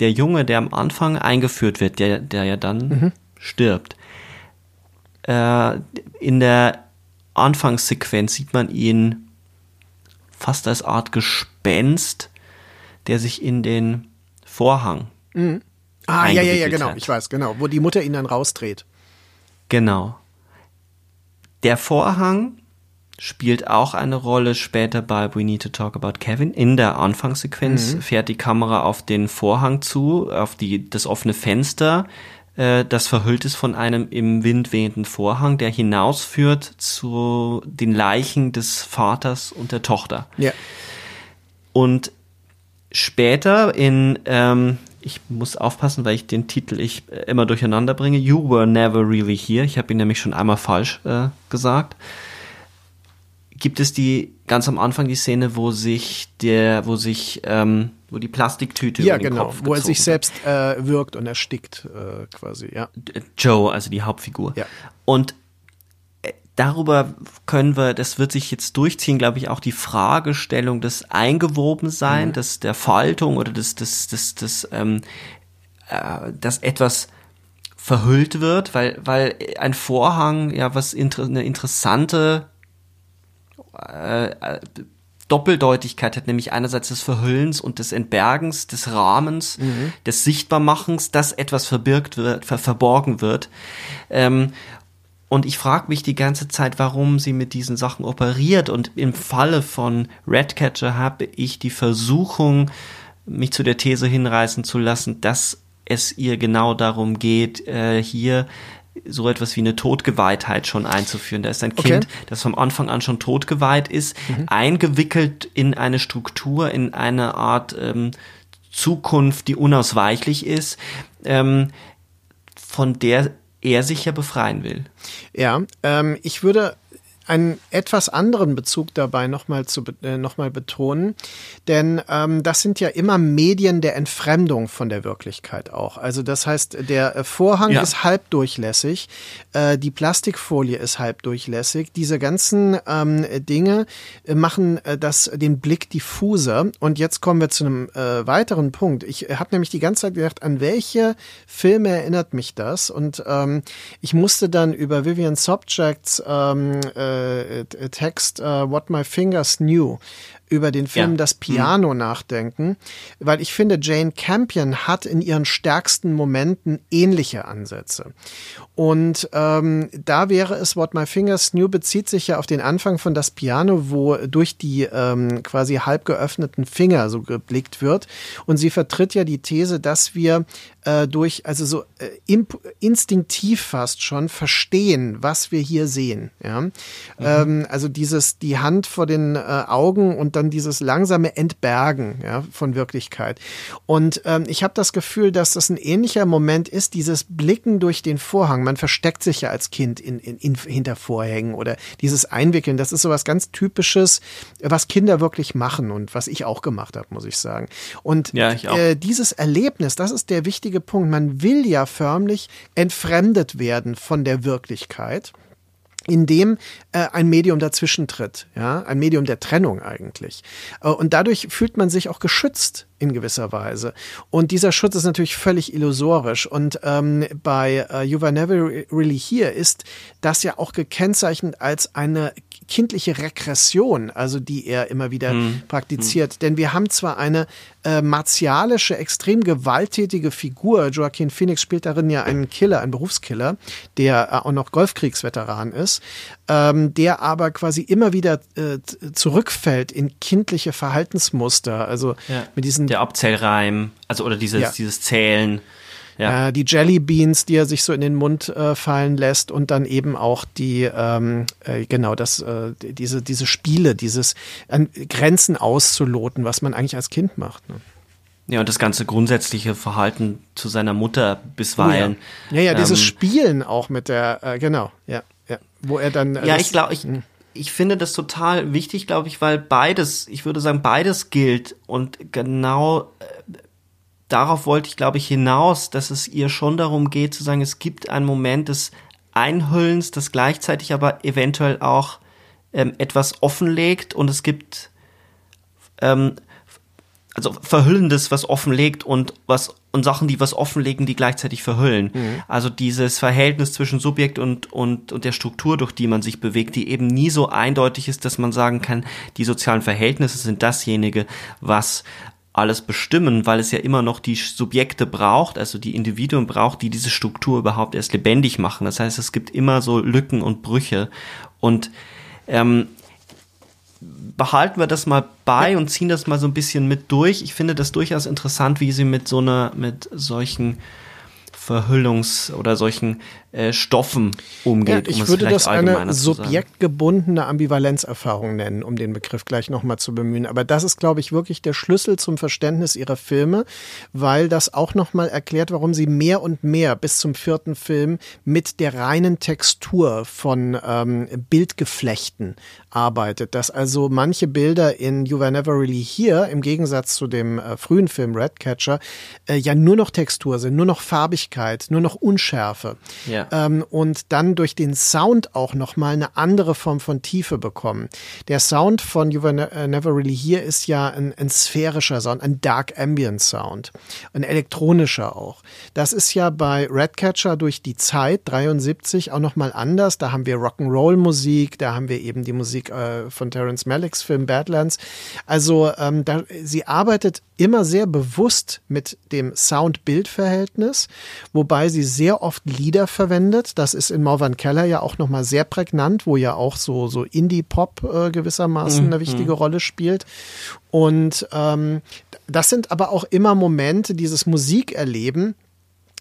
Der Junge, der am Anfang eingeführt wird, der, der ja dann stirbt. Äh, in der Anfangssequenz sieht man ihn fast als Art Gespenst, der sich in den Vorhang. Ah, ja, ja, ja, genau, hat. ich weiß, genau, wo die Mutter ihn dann rausdreht. Genau. Der Vorhang spielt auch eine Rolle später bei We Need to Talk About Kevin. In der Anfangssequenz fährt die Kamera auf den Vorhang zu, auf die, das offene Fenster, äh, das verhüllt ist von einem im Wind wehenden Vorhang, der hinausführt zu den Leichen des Vaters und der Tochter. Ja. Und später in, ähm, ich muss aufpassen, weil ich den Titel ich äh, immer durcheinander bringe. You were never really here. Ich habe ihn nämlich schon einmal falsch äh, gesagt. Gibt es die ganz am Anfang die Szene, wo sich der, wo sich, ähm, wo die Plastiktüte Ja, über den genau, Kopf wo er sich selbst äh, wirkt und erstickt, äh, quasi, ja. Joe, also die Hauptfigur. Ja. Und äh, darüber können wir, das wird sich jetzt durchziehen, glaube ich, auch die Fragestellung des Eingewobensein, des der Faltung oder des, des, des, des, ähm, äh, dass etwas verhüllt wird, weil, weil ein Vorhang ja was inter eine interessante äh, äh, Doppeldeutigkeit hat, nämlich einerseits des Verhüllens und des Entbergens, des Rahmens, des Sichtbarmachens, dass etwas verbirgt wird, ver verborgen wird. Ähm, und ich frage mich die ganze Zeit, warum sie mit diesen Sachen operiert. Und im Falle von Redcatcher habe ich die Versuchung, mich zu der These hinreißen zu lassen, dass es ihr genau darum geht, äh, hier so etwas wie eine Todgeweihtheit schon einzuführen. Da ist ein Okay. Kind, das vom Anfang an schon totgeweiht ist, eingewickelt in eine Struktur, in eine Art ähm, Zukunft, die unausweichlich ist, ähm, von der er sich ja befreien will. Ja, ähm, ich würde einen etwas anderen Bezug dabei nochmal zu äh, noch mal betonen, denn ähm, das sind ja immer Medien der Entfremdung von der Wirklichkeit auch. Also das heißt, der äh, Vorhang Ja. ist halbdurchlässig, äh, die Plastikfolie ist halbdurchlässig. Diese ganzen ähm, Dinge äh, machen äh, das den Blick diffuser. Und jetzt kommen wir zu einem äh, weiteren Punkt. Ich habe nämlich die ganze Zeit gedacht, an welche Filme erinnert mich das? Und ähm, ich musste dann über Vivian Sobchaks ähm, äh, äh, Text äh, What My Fingers Knew über den Film Ja. Das Piano nachdenken, weil ich finde, Jane Campion hat in ihren stärksten Momenten ähnliche Ansätze. Und ähm, da wäre es, What My Fingers Knew bezieht sich ja auf den Anfang von Das Piano, wo durch die ähm, quasi halb geöffneten Finger so geblickt wird. Und sie vertritt ja die These, dass wir äh, durch, also so äh, imp instinktiv fast schon verstehen, was wir hier sehen. Ja? Ähm, also dieses, die Hand vor den äh, Augen und dann dieses langsame Entbergen ja, von Wirklichkeit. Und ähm, ich habe das Gefühl, dass das ein ähnlicher Moment ist, dieses Blicken durch den Vorhang. Man versteckt sich ja als Kind in, in, in, hinter Vorhängen oder dieses Einwickeln. Das ist so was ganz Typisches, was Kinder wirklich machen und was ich auch gemacht habe, muss ich sagen. Und Ja, ich. Äh, dieses Erlebnis, das ist der wichtige Punkt. Man will ja förmlich entfremdet werden von der Wirklichkeit in dem äh, ein Medium dazwischen tritt, ja, ein Medium der Trennung eigentlich. Äh, und dadurch fühlt man sich auch geschützt in gewisser Weise. Und dieser Schutz ist natürlich völlig illusorisch. Und ähm, bei äh, You Were Never Really Here ist das ja auch gekennzeichnet als eine kindliche Regression, also die er immer wieder praktiziert. Denn wir haben zwar eine äh, martialische, extrem gewalttätige Figur. Joaquin Phoenix spielt darin ja einen Killer, einen Berufskiller, der äh, auch noch Golfkriegsveteran ist, ähm, der aber quasi immer wieder äh, zurückfällt in kindliche Verhaltensmuster. Also mit diesen Der Abzählreim, also oder dieses, Ja. dieses Zählen. Ja. äh, die Jelly Beans, die er sich so in den Mund äh, fallen lässt und dann eben auch die ähm, äh, genau das äh, diese diese Spiele, dieses Grenzen auszuloten, was man eigentlich als Kind macht. Ne? Ja, und das ganze grundsätzliche Verhalten zu seiner Mutter bisweilen. Ja, ja, dieses Ähm, Spielen auch mit der äh, genau, ja, ja, wo er dann äh, Ja, ich glaube, ich, ich finde das total wichtig, glaube ich, weil beides, ich würde sagen, beides gilt. Und genau äh, darauf wollte ich, glaube ich, hinaus, dass es ihr schon darum geht, zu sagen, es gibt einen Moment des Einhüllens, das gleichzeitig aber eventuell auch ähm, etwas offenlegt und es gibt ähm, also Verhüllendes, was offenlegt und was und Sachen, die was offenlegen, die gleichzeitig verhüllen. Also dieses Verhältnis zwischen Subjekt und, und, und der Struktur, durch die man sich bewegt, die eben nie so eindeutig ist, dass man sagen kann, die sozialen Verhältnisse sind dasjenige, was alles bestimmen, weil es ja immer noch die Subjekte braucht, also die Individuen braucht, die diese Struktur überhaupt erst lebendig machen. Das heißt, es gibt immer so Lücken und Brüche. Und ähm, behalten wir das mal bei und ziehen das mal so ein bisschen mit durch. Ich finde das durchaus interessant, wie sie mit so einer, mit solchen Verhüllungs- oder solchen äh, Stoffen Ja, umgeht. ich um würde das eine subjektgebundene Ambivalenzerfahrung nennen, um den Begriff gleich nochmal zu bemühen. Aber das ist, glaube ich, wirklich der Schlüssel zum Verständnis ihrer Filme, weil das auch nochmal erklärt, warum sie mehr und mehr bis zum vierten Film mit der reinen Textur von ähm, Bildgeflechten arbeitet. Dass also manche Bilder in You Were Never Really Here im Gegensatz zu dem äh, frühen Film Redcatcher äh, ja nur noch Textur sind, nur noch Farbigkeit, nur noch Unschärfe Ja. Ähm, und dann durch den Sound auch nochmal eine andere Form von Tiefe bekommen. Der Sound von You Were Ne- äh, Never Really Here ist ja ein, ein sphärischer Sound, ein Dark Ambient Sound, ein elektronischer auch. Das ist ja bei Redcatcher durch die Zeit 73 auch nochmal anders. Da haben wir Rock'n'Roll Musik, da haben wir eben die Musik äh, von Terence Malicks Film Badlands. Also ähm, da, sie arbeitet immer sehr bewusst mit dem Sound-Bild-Verhältnis, wobei sie sehr oft Lieder verwendet. Das ist in Morvan Keller ja auch nochmal sehr prägnant, wo ja auch so, so Indie-Pop äh, gewissermaßen eine wichtige Rolle spielt. Und ähm, das sind aber auch immer Momente, dieses Musikerleben,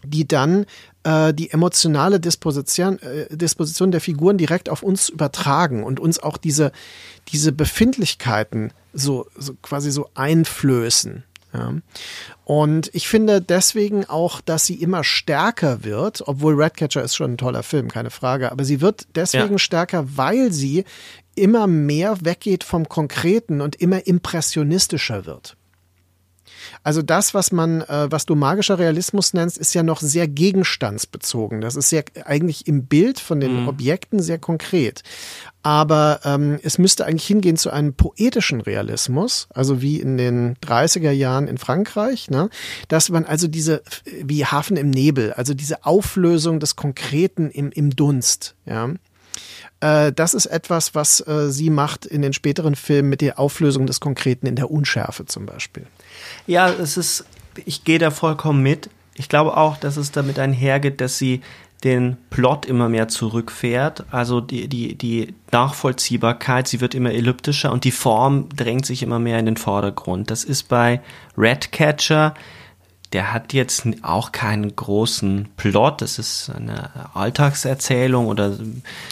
die dann äh, die emotionale Disposition, äh, Disposition der Figuren direkt auf uns übertragen und uns auch diese, diese Befindlichkeiten so, so quasi so einflößen. Ja. Und ich finde deswegen auch, dass sie immer stärker wird, obwohl Redcatcher ist schon ein toller Film, keine Frage, aber sie wird deswegen Ja. stärker, weil sie immer mehr weggeht vom Konkreten und immer impressionistischer wird. Also das, was man, äh, was du magischer Realismus nennst, ist ja noch sehr gegenstandsbezogen. Das ist ja eigentlich im Bild von den Objekten sehr konkret. Aber ähm, es müsste eigentlich hingehen zu einem poetischen Realismus, also wie in den 30er Jahren in Frankreich, ne? dass man also diese, wie Hafen im Nebel, also diese Auflösung des Konkreten im, im Dunst, ja. Äh, Das ist etwas, was äh, sie macht in den späteren Filmen mit der Auflösung des Konkreten in der Unschärfe zum Beispiel. Ja, es ist, ich gehe da vollkommen mit. Ich glaube auch, dass es damit einhergeht, dass sie den Plot immer mehr zurückfährt. Also die, die, die Nachvollziehbarkeit, sie wird immer elliptischer und die Form drängt sich immer mehr in den Vordergrund. Das ist bei Ratcatcher, der hat jetzt auch keinen großen Plot. Das ist eine Alltagserzählung oder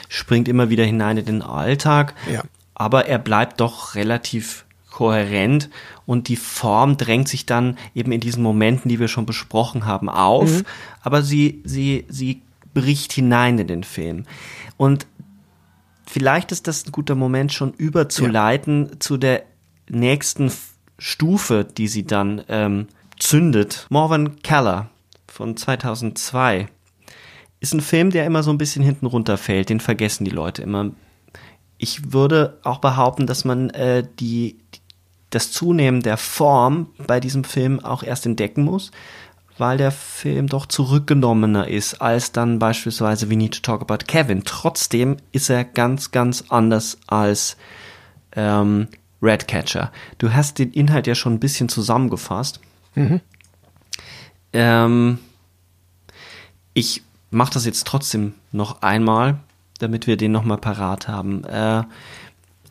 springt immer wieder hinein in den Alltag. Ja. Aber er bleibt doch relativ kohärent und die Form drängt sich dann eben in diesen Momenten, die wir schon besprochen haben, auf. Aber sie, sie, sie bricht hinein in den Film. Und vielleicht ist das ein guter Moment, schon überzuleiten zu der nächsten Stufe, die sie dann ähm, zündet. Morvan Keller von 2002 ist ein Film, der immer so ein bisschen hinten runterfällt. Den vergessen die Leute immer. Ich würde auch behaupten, dass man äh, die, das Zunehmen der Form bei diesem Film auch erst entdecken muss, weil der Film doch zurückgenommener ist als dann beispielsweise We Need to Talk About Kevin. Trotzdem ist er ganz, ganz anders als ähm, Redcatcher. Du hast den Inhalt ja schon ein bisschen zusammengefasst. Ähm, ich mache das jetzt trotzdem noch einmal, damit wir den nochmal parat haben. Äh,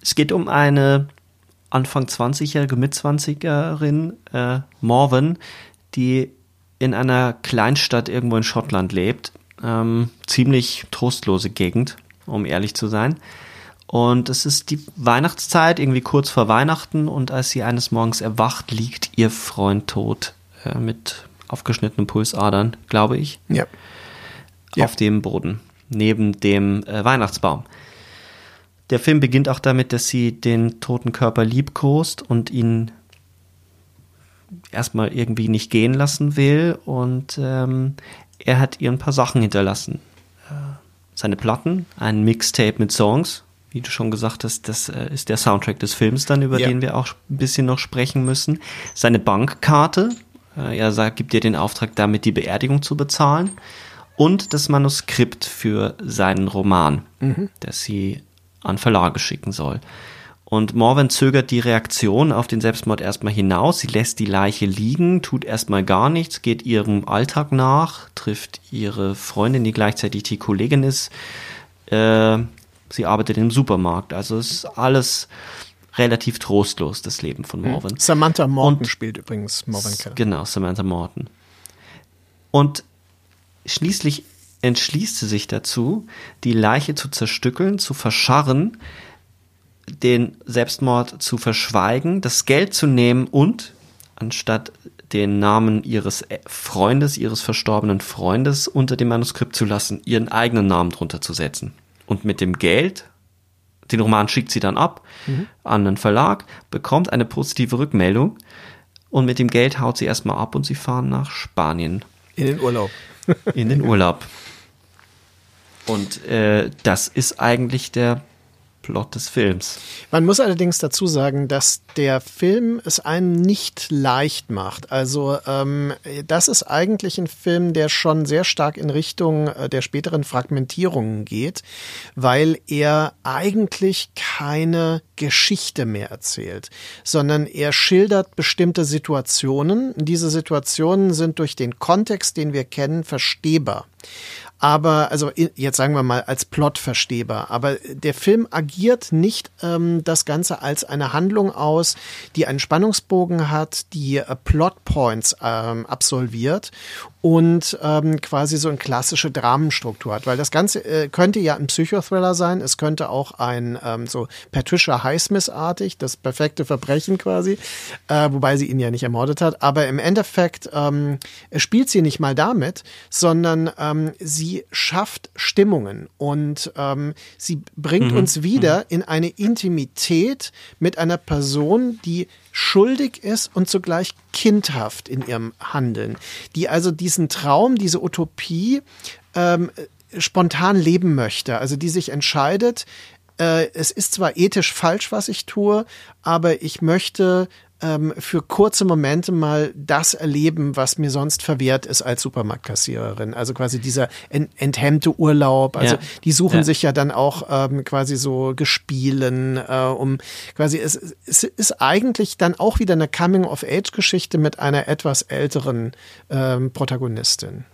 es geht um eine Anfang 20-jährige, Mitzwanzigerin, äh, Morven, die in einer Kleinstadt irgendwo in Schottland lebt. Ähm, ziemlich trostlose Gegend, um ehrlich zu sein. Und es ist die Weihnachtszeit, irgendwie kurz vor Weihnachten. Und als sie eines Morgens erwacht, liegt ihr Freund tot äh, mit aufgeschnittenen Pulsadern, glaube ich, Ja. Ja. auf dem Boden, neben dem äh, Weihnachtsbaum. Der Film beginnt auch damit, dass sie den toten Körper liebkost und ihn erstmal irgendwie nicht gehen lassen will. Und ähm, er hat ihr ein paar Sachen hinterlassen. Äh, seine Platten, ein Mixtape mit Songs. Wie du schon gesagt hast, das äh, ist der Soundtrack des Films dann, über Ja. den wir auch ein bisschen noch sprechen müssen. Seine Bankkarte. Äh, er sagt, gibt ihr den Auftrag, damit die Beerdigung zu bezahlen. Und das Manuskript für seinen Roman, das sie an Verlage schicken soll. Und Morven zögert die Reaktion auf den Selbstmord erstmal hinaus. Sie lässt die Leiche liegen, tut erstmal gar nichts, geht ihrem Alltag nach, trifft ihre Freundin, die gleichzeitig die Kollegin ist. Äh, sie arbeitet im Supermarkt. Also es ist alles relativ trostlos, das Leben von Morven. Samantha Morton Und- spielt übrigens Morvan Keller. Genau, Samantha Morton. Und schließlich entschließt sie sich dazu, die Leiche zu zerstückeln, zu verscharren, den Selbstmord zu verschweigen, das Geld zu nehmen und anstatt den Namen ihres Freundes, ihres verstorbenen Freundes unter dem Manuskript zu lassen, ihren eigenen Namen drunter zu setzen. Und mit dem Geld, den Roman schickt sie dann ab an einen Verlag, bekommt eine positive Rückmeldung und mit dem Geld haut sie erstmal ab und sie fahren nach Spanien In den Urlaub. in den Urlaub. Und äh, das ist eigentlich der Plot des Films. Man muss allerdings dazu sagen, dass der Film es einem nicht leicht macht. Also ähm, das ist eigentlich ein Film, der schon sehr stark in Richtung äh, der späteren Fragmentierungen geht, weil er eigentlich keine Geschichte mehr erzählt, sondern er schildert bestimmte Situationen. Diese Situationen sind durch den Kontext, den wir kennen, verstehbar aber also jetzt sagen wir mal als Plot verstehbar. Aber der Film agiert nicht ähm, das Ganze als eine Handlung aus, die einen Spannungsbogen hat, die äh, Plotpoints ähm, absolviert und ähm, quasi so eine klassische Dramenstruktur hat. Weil das Ganze äh, könnte ja ein Psychothriller sein, es könnte auch ein ähm, so Patricia Highsmith-artig, das perfekte Verbrechen quasi, äh, wobei sie ihn ja nicht ermordet hat. Aber im Endeffekt ähm, spielt sie nicht mal damit, sondern ähm, sie schafft Stimmungen und ähm, sie bringt mhm. uns wieder mhm. in eine Intimität mit einer Person, die schuldig ist und zugleich kindhaft in ihrem Handeln, die also diesen Traum, diese Utopie ähm, spontan leben möchte, also die sich entscheidet, äh, es ist zwar ethisch falsch, was ich tue, aber ich möchte ähm, für kurze Momente mal das erleben, was mir sonst verwehrt ist als Supermarktkassiererin. Also quasi dieser ent enthemmte Urlaub. Also ja. die suchen ja. sich ja dann auch ähm, quasi so Gespielen, äh, um quasi es, es ist eigentlich dann auch wieder eine Coming-of-Age-Geschichte mit einer etwas älteren ähm, Protagonistin.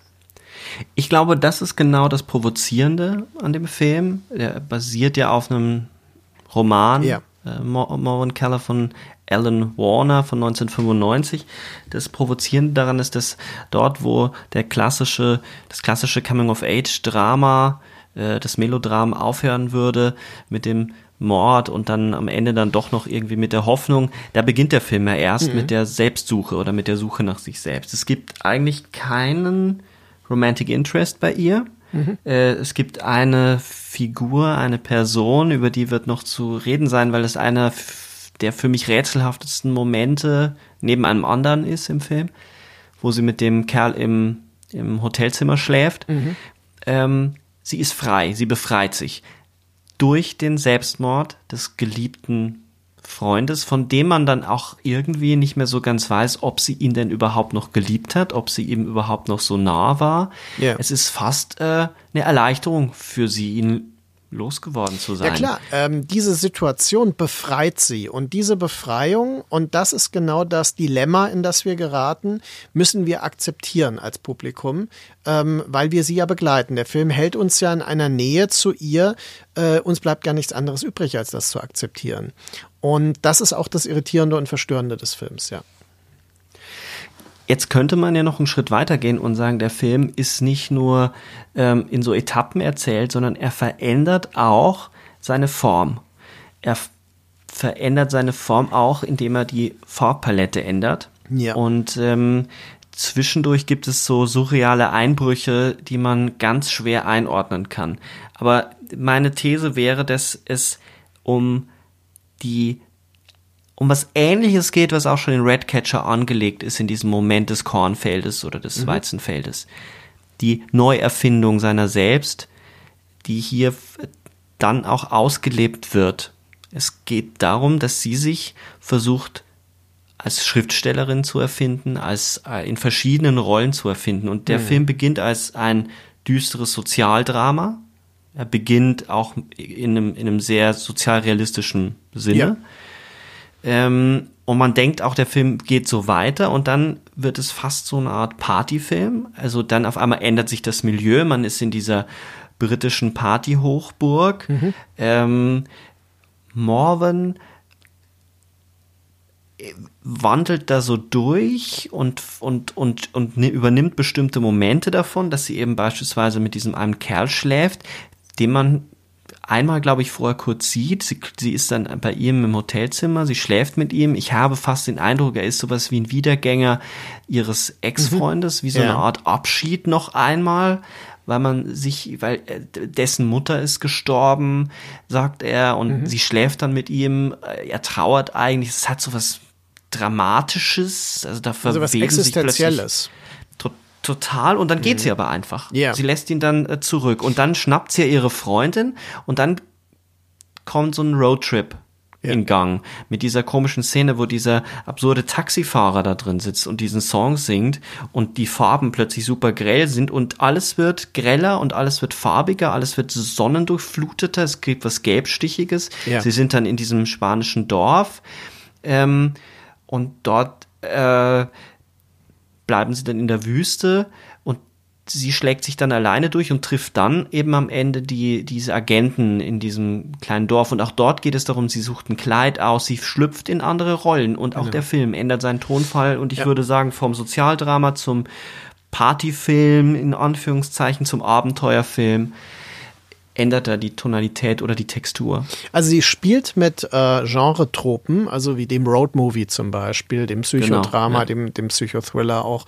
Ich glaube, das ist genau das Provozierende an dem Film. Der basiert ja auf einem Roman. Ja. Äh, Morven Keller von Alan Warner von 1995. Das Provozierende daran ist, dass dort, wo der klassische, das klassische Coming-of-Age-Drama, äh, das Melodram aufhören würde mit dem Mord und dann am Ende dann doch noch irgendwie mit der Hoffnung, da beginnt der Film ja erst mhm. mit der Selbstsuche oder mit der Suche nach sich selbst. Es gibt eigentlich keinen Romantic Interest bei ihr. Mhm. Äh, es gibt eine Figur, eine Person, über die wird noch zu reden sein, weil es einer der für mich rätselhaftesten Momente neben einem anderen ist im Film, wo sie mit dem Kerl im, im Hotelzimmer schläft. Mhm. Ähm, sie ist frei, sie befreit sich durch den Selbstmord des geliebten Freundes, von dem man dann auch irgendwie nicht mehr so ganz weiß, ob sie ihn denn überhaupt noch geliebt hat, ob sie ihm überhaupt noch so nah war. Yeah. Es ist fast äh, eine Erleichterung für sie, ihn losgeworden zu sein. Ja klar, ähm, diese Situation befreit sie und diese Befreiung, und das ist genau das Dilemma, in das wir geraten, müssen wir akzeptieren als Publikum, ähm, weil wir sie ja begleiten. Der Film hält uns ja in einer Nähe zu ihr, äh, uns bleibt gar nichts anderes übrig, als das zu akzeptieren. Und das ist auch das Irritierende und Verstörende des Films, ja. Jetzt könnte man ja noch einen Schritt weitergehen und sagen, der Film ist nicht nur ähm, in so Etappen erzählt, sondern er verändert auch seine Form. Er verändert seine Form auch, indem er die Farbpalette ändert. Ja. Und ähm, zwischendurch gibt es so surreale Einbrüche, die man ganz schwer einordnen kann. Aber meine These wäre, dass es um die um was ähnliches geht, was auch schon in Redcatcher angelegt ist in diesem Moment des Kornfeldes oder des mhm. Weizenfeldes. Die Neuerfindung seiner selbst, die hier dann auch ausgelebt wird. Es geht darum, dass sie sich versucht, als Schriftstellerin zu erfinden, als äh, in verschiedenen Rollen zu erfinden. Und der mhm. Film beginnt als ein düsteres Sozialdrama. Er beginnt auch in einem, in einem sehr sozialrealistischen Sinne. Ja. Ähm, und man denkt auch, der Film geht so weiter und dann wird es fast so eine Art Partyfilm. Also dann auf einmal ändert sich das Milieu. Man ist in dieser britischen Partyhochburg. Mhm. Ähm, Morven wandelt da so durch und, und, und, und übernimmt bestimmte Momente davon, dass sie eben beispielsweise mit diesem einen Kerl schläft, den man einmal, glaube ich, vorher kurz sieht. Sie, sie ist dann bei ihm im Hotelzimmer, sie schläft mit ihm. Ich habe fast den Eindruck, er ist sowas wie ein Wiedergänger ihres Ex-Freundes, mhm. wie so ja. eine Art Abschied noch einmal weil man sich, weil äh, dessen Mutter ist gestorben, sagt er, und mhm. sie schläft dann mit ihm. Er trauert eigentlich. Es hat so was Dramatisches, also da also was Existenzielles. Total. Und dann geht mhm. sie aber einfach. Yeah. Sie lässt ihn dann äh, zurück. Und dann schnappt sie ihre Freundin und dann kommt so ein Roadtrip Ja. in Gang mit dieser komischen Szene, wo dieser absurde Taxifahrer da drin sitzt und diesen Song singt und die Farben plötzlich super grell sind und alles wird greller und alles wird farbiger, alles wird sonnendurchfluteter, es gibt was gelbstichiges. Ja. Sie sind dann in diesem spanischen Dorf ähm, und dort äh, bleiben sie dann in der Wüste und sie schlägt sich dann alleine durch und trifft dann eben am Ende die, diese Agenten in diesem kleinen Dorf. Und auch dort geht es darum, sie sucht ein Kleid aus, sie schlüpft in andere Rollen und auch der Film ändert seinen Tonfall und ich Ja. würde sagen, vom Sozialdrama zum Partyfilm, in Anführungszeichen, zum Abenteuerfilm, ändert er die Tonalität oder die Textur. Also sie spielt mit äh, Genre-Tropen, also wie dem Roadmovie zum Beispiel, dem Psychodrama, Genau, ja. dem, dem Psychothriller auch,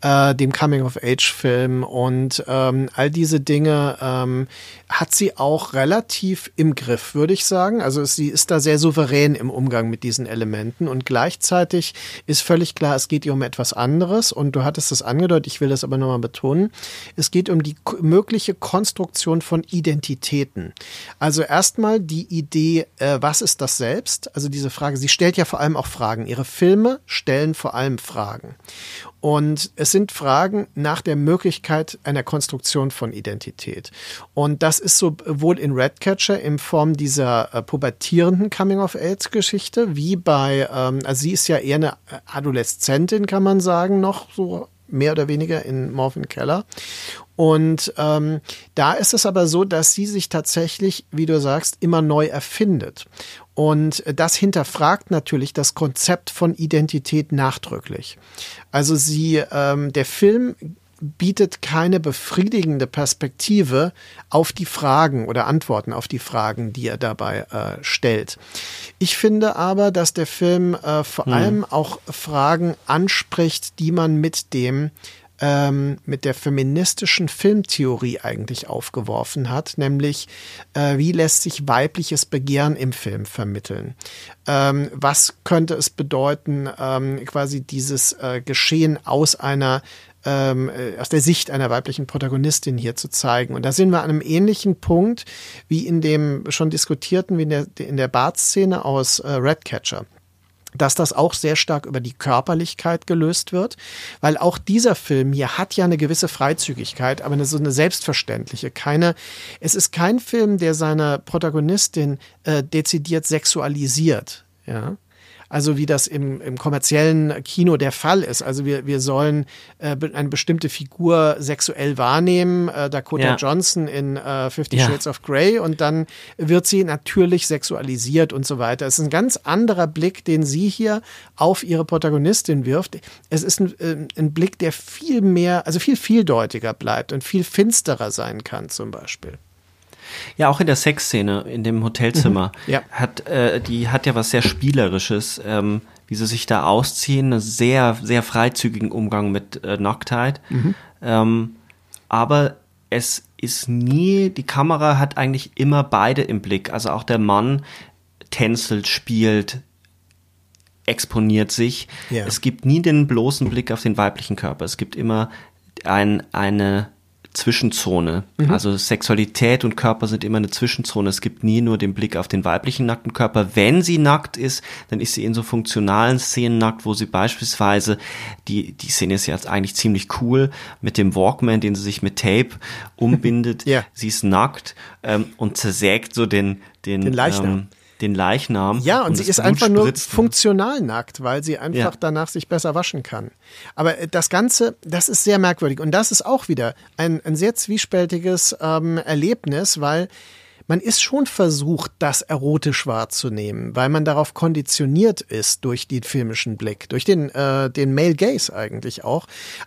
äh, dem Coming-of-Age-Film und ähm, all diese Dinge ähm, hat sie auch relativ im Griff, würde ich sagen. Also sie ist da sehr souverän im Umgang mit diesen Elementen und gleichzeitig ist völlig klar, es geht ihr um etwas anderes und du hattest es angedeutet, ich will das aber nochmal betonen, es geht um die mögliche Konstruktion von Identitäten. Also erstmal die Idee, äh, was ist das selbst? Also diese Frage, sie stellt ja vor allem auch Fragen. Ihre Filme stellen vor allem Fragen. Und es sind Fragen nach der Möglichkeit einer Konstruktion von Identität. Und das ist sowohl in Redcatcher in Form dieser äh, pubertierenden Coming-of-Age-Geschichte, wie bei, ähm, also sie ist ja eher eine Adoleszentin, kann man sagen, noch so mehr oder weniger in Morphin Keller. Und ähm, da ist es aber so, dass sie sich tatsächlich, wie du sagst, immer neu erfindet. Und das hinterfragt natürlich das Konzept von Identität nachdrücklich. Also sie, ähm, der Film bietet keine befriedigende Perspektive auf die Fragen oder Antworten auf die Fragen, die er dabei äh, stellt. Ich finde aber, dass der Film äh, vor allem auch Fragen anspricht, die man mit dem ähm, mit der feministischen Filmtheorie eigentlich aufgeworfen hat, nämlich äh, wie lässt sich weibliches Begehren im Film vermitteln? Ähm, was könnte es bedeuten, ähm, quasi dieses äh, Geschehen aus einer ähm, äh, aus der Sicht einer weiblichen Protagonistin hier zu zeigen. Und da sind wir an einem ähnlichen Punkt wie in dem schon diskutierten, wie in der, in der Bart-Szene aus äh, Redcatcher dass das auch sehr stark über die Körperlichkeit gelöst wird, weil auch dieser Film hier hat ja eine gewisse Freizügigkeit, aber eine, so eine selbstverständliche, keine, es ist kein Film, der seine Protagonistin äh, dezidiert sexualisiert, ja. Also wie das im, im kommerziellen Kino der Fall ist. Also wir, wir sollen äh, eine bestimmte Figur sexuell wahrnehmen, äh, Dakota Ja. Johnson in äh, Fifty Ja. Shades of Grey und dann wird sie natürlich sexualisiert und so weiter. Es ist ein ganz anderer Blick, den sie hier auf ihre Protagonistin wirft. Es ist ein, äh, ein Blick, der viel mehr, also viel vieldeutiger bleibt und viel finsterer sein kann zum Beispiel. Ja, auch in der Sexszene in dem Hotelzimmer Mhm. Ja. hat äh, die hat ja was sehr spielerisches, ähm, wie sie sich da ausziehen, einen sehr sehr freizügigen Umgang mit äh, Nacktheit. Mhm. Ähm, aber es ist nie, die Kamera hat eigentlich immer beide im Blick. Also auch der Mann tänzelt, spielt, exponiert sich. Ja. Es gibt nie den bloßen Blick auf den weiblichen Körper. Es gibt immer ein, eine Zwischenzone. Mhm. Also Sexualität und Körper sind immer eine Zwischenzone. Es gibt nie nur den Blick auf den weiblichen nackten Körper. Wenn sie nackt ist, dann ist sie in so funktionalen Szenen nackt, wo sie beispielsweise, die, die Szene ist jetzt eigentlich ziemlich cool, mit dem Walkman, den sie sich mit Tape umbindet. Ja. Sie ist nackt ähm, und zersägt so den, den, Den Leichnam. Ähm, den Leichnam. Ja, und, sie das ist Blut einfach nur funktional nackt, weil sie einfach Ja. danach sich besser waschen kann. Aber äh, das Ganze, das ist sehr merkwürdig. Und das ist auch wieder ein, ein sehr zwiespältiges ähm, Erlebnis, weil man ist schon versucht, das erotisch wahrzunehmen, weil man darauf konditioniert ist durch den filmischen Blick, durch den, äh, den Male Gaze eigentlich auch.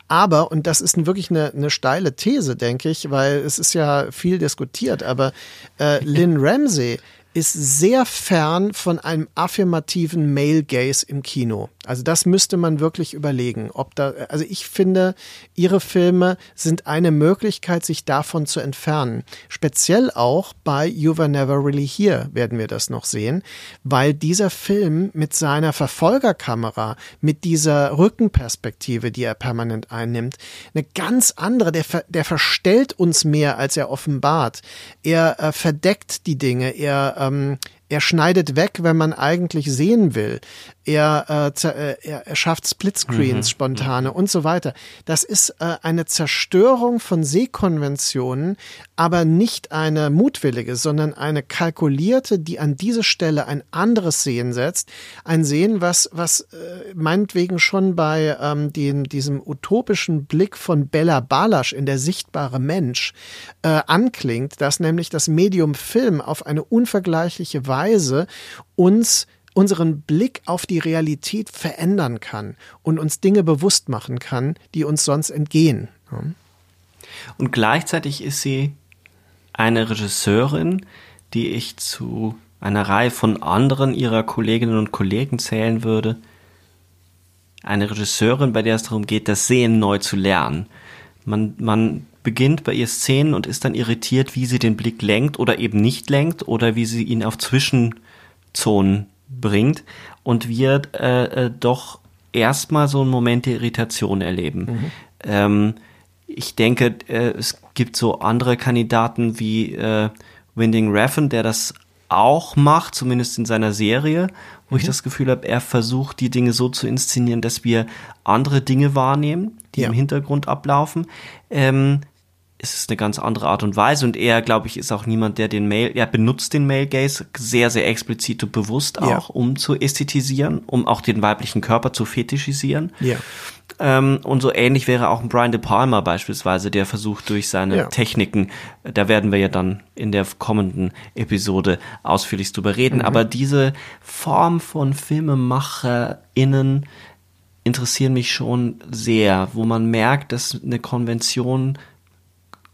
Aber, und das ist wirklich eine, eine steile These, denke ich, weil es ist ja viel diskutiert, aber äh, Lynn Ramsey ist sehr fern von einem affirmativen Male Gaze im Kino. Also das müsste man wirklich überlegen, ob da, also ich finde, ihre Filme sind eine Möglichkeit, sich davon zu entfernen. Speziell auch bei You Were Never Really Here werden wir das noch sehen, weil dieser Film mit seiner Verfolgerkamera, mit dieser Rückenperspektive, die er permanent einnimmt, eine ganz andere, der, der verstellt uns mehr, als er offenbart. Er äh, verdeckt die Dinge, er, ähm, er schneidet weg, wenn man eigentlich sehen will. Er, äh, äh, er, er schafft Splitscreens mhm. spontane und so weiter. Das ist äh, eine Zerstörung von Sehkonventionen, aber nicht eine mutwillige, sondern eine kalkulierte, die an diese Stelle ein anderes Sehen setzt. Ein Sehen, was, was äh, meinetwegen schon bei ähm, dem, diesem utopischen Blick von Bella Balasch in der sichtbare Mensch äh, anklingt, dass nämlich das Medium Film auf eine unvergleichliche Weise uns unseren Blick auf die Realität verändern kann und uns Dinge bewusst machen kann, die uns sonst entgehen. Und gleichzeitig ist sie eine Regisseurin, die ich zu einer Reihe von anderen ihrer Kolleginnen und Kollegen zählen würde. Eine Regisseurin, bei der es darum geht, das Sehen neu zu lernen. Man, man beginnt bei ihr Szenen und ist dann irritiert, wie sie den Blick lenkt oder eben nicht lenkt oder wie sie ihn auf Zwischenzonen bringt und wir äh, äh, doch erstmal so einen Moment der Irritation erleben. Mhm. Ähm, ich denke, äh, es gibt so andere Kandidaten wie äh, Winding Refn, der das auch macht, zumindest in seiner Serie, wo mhm. ich das Gefühl habe, er versucht, die Dinge so zu inszenieren, dass wir andere Dinge wahrnehmen, die ja. im Hintergrund ablaufen. Ähm, es ist eine ganz andere Art und Weise und er, glaube ich, ist auch niemand, der den Mail, er benutzt den Male Gaze sehr, sehr explizit und bewusst auch, ja. um zu ästhetisieren, um auch den weiblichen Körper zu fetischisieren. Ja. Ähm, und so ähnlich wäre auch ein Brian De Palma beispielsweise, der versucht durch seine ja. Techniken, da werden wir ja dann in der kommenden Episode ausführlich drüber reden, mhm. aber diese Form von FilmemacherInnen interessieren mich schon sehr, wo man merkt, dass eine Konvention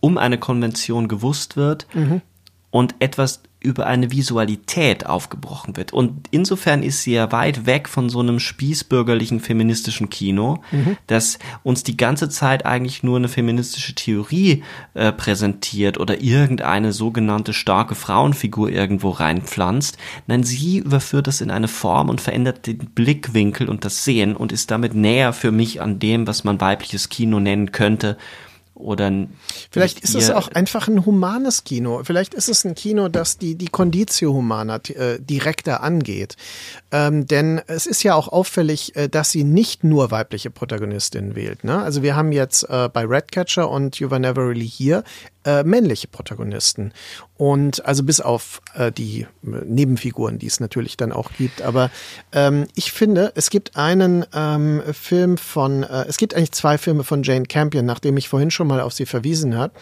um eine Konvention gewusst wird mhm. und etwas über eine Visualität aufgebrochen wird. Und insofern ist sie ja weit weg von so einem spießbürgerlichen feministischen Kino, mhm. das uns die ganze Zeit eigentlich nur eine feministische Theorie äh, präsentiert oder irgendeine sogenannte starke Frauenfigur irgendwo reinpflanzt. Nein, sie überführt das in eine Form und verändert den Blickwinkel und das Sehen und ist damit näher für mich an dem, was man weibliches Kino nennen könnte, oder vielleicht ist es auch einfach ein humanes Kino. Vielleicht ist es ein Kino, das die die Conditio Humana äh, direkter angeht. Ähm, denn es ist ja auch auffällig, äh, dass sie nicht nur weibliche Protagonistinnen wählt. Ne? Also wir haben jetzt äh, bei Redcatcher und You Were Never Really Here äh, männliche Protagonisten. Und also bis auf äh, die äh, Nebenfiguren, die es natürlich dann auch gibt. Aber ähm, ich finde, es gibt einen ähm, Film von, äh, es gibt eigentlich zwei Filme von Jane Campion, nachdem ich vorhin schon mal auf sie verwiesen habe.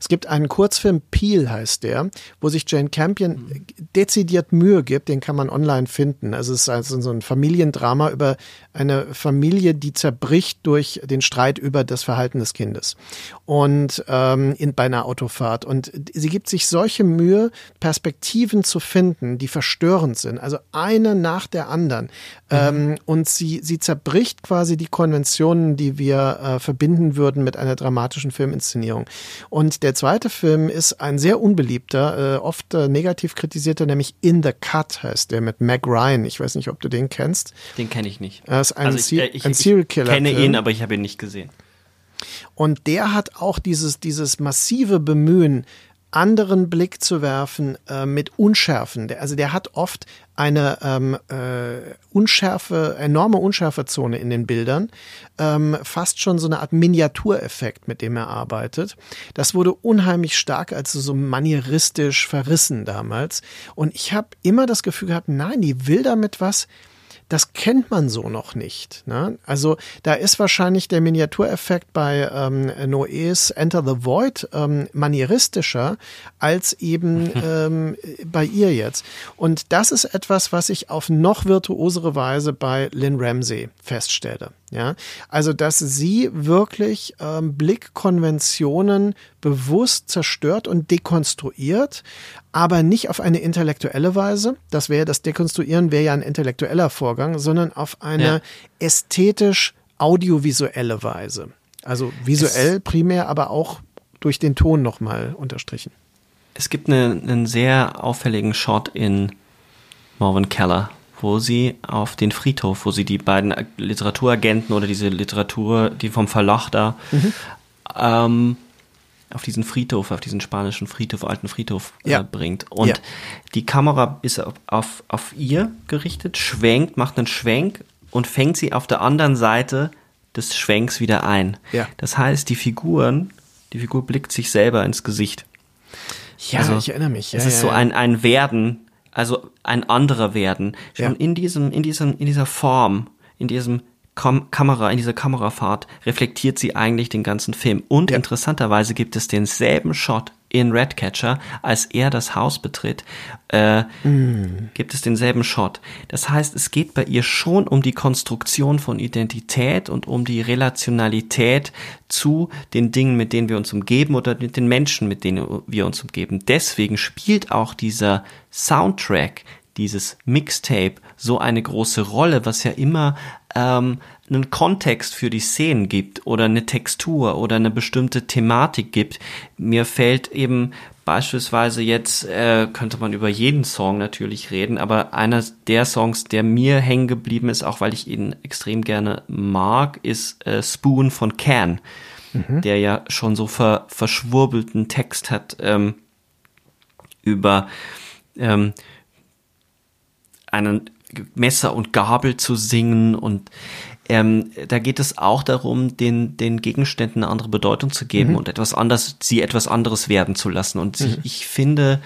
Es gibt einen Kurzfilm, Peel heißt der, wo sich Jane Campion dezidiert Mühe gibt, den kann man online finden. Also es ist also so ein Familiendrama über eine Familie, die zerbricht durch den Streit über das Verhalten des Kindes. Und ähm, in, bei einer Autofahrt. Und sie gibt sich solche Mühe, Perspektiven zu finden, die verstörend sind. Also eine nach der anderen. Mhm. Ähm, und sie, sie zerbricht quasi die Konventionen, die wir äh, verbinden würden mit einer dramatischen Filminszenierung. Und der zweite Film ist ein sehr unbeliebter, äh, oft äh, negativ kritisierter, nämlich In the Cut heißt der mit Meg Ryan. Ich weiß nicht, ob du den kennst. Den kenne ich nicht. Er ist ein, also ich, ich, ein Serial Killer. Ich kenne ihn, aber ich habe ihn nicht gesehen. Und der hat auch dieses, dieses massive Bemühen, anderen Blick zu werfen äh, mit Unschärfen. Also der hat oft eine ähm, äh, unschärfe, enorme Unschärfezone in den Bildern, ähm, fast schon so eine Art Miniatureffekt, mit dem er arbeitet. Das wurde unheimlich stark, also so manieristisch verrissen damals. Und ich habe immer das Gefühl gehabt, nein, die will damit was das kennt man so noch nicht. Ne? Also da ist wahrscheinlich der Miniatureffekt bei ähm, Noés Enter the Void ähm, manieristischer als eben ähm, bei ihr jetzt. Und das ist etwas, was ich auf noch virtuosere Weise bei Lynn Ramsey feststelle. Ja, also dass sie wirklich ähm, Blickkonventionen bewusst zerstört und dekonstruiert, aber nicht auf eine intellektuelle Weise. Das wäre das Dekonstruieren wäre ja ein intellektueller Vorgang, sondern auf eine Ja. ästhetisch audiovisuelle Weise. Also visuell primär, aber auch durch den Ton nochmal unterstrichen. Es gibt eine, einen sehr auffälligen Shot in Marvin Keller, wo sie auf den Friedhof, wo sie die beiden Literaturagenten oder diese Literatur, die vom Verlag da, ähm, auf diesen Friedhof, auf diesen spanischen Friedhof, alten Friedhof Ja. äh, bringt. Und Ja. die Kamera ist auf, auf, auf ihr gerichtet, schwenkt, macht einen Schwenk und fängt sie auf der anderen Seite des Schwenks wieder ein. Ja. Das heißt, die Figuren, die Figur blickt sich selber ins Gesicht. Ja, Also, ich erinnere mich. Ja, es ist ja, so ja. ein, ein Werden, also ein anderer Werden. Schon Ja. in diesem, in diesem, in dieser Form, in diesem Kam Kamera, in dieser Kamerafahrt reflektiert sie eigentlich den ganzen Film. Und Ja. interessanterweise gibt es denselben Shot in Redcatcher, als er das Haus betritt, äh, Mm. gibt es denselben Shot. Das heißt, es geht bei ihr schon um die Konstruktion von Identität und um die Relationalität zu den Dingen, mit denen wir uns umgeben oder mit den Menschen, mit denen wir uns umgeben. Deswegen spielt auch dieser Soundtrack, dieses Mixtape so eine große Rolle, was ja immer ähm, einen Kontext für die Szenen gibt oder eine Textur oder eine bestimmte Thematik gibt. Mir fällt eben beispielsweise jetzt, äh, könnte man über jeden Song natürlich reden, aber einer der Songs, der mir hängen geblieben ist, auch weil ich ihn extrem gerne mag, ist äh, Spoon von Can, der ja schon so ver verschwurbelten Text hat ähm, über ähm, einen Messer und Gabel zu singen und ähm, da geht es auch darum, den, den Gegenständen eine andere Bedeutung zu geben und etwas anders, sie etwas anderes werden zu lassen. Und ich, ich finde,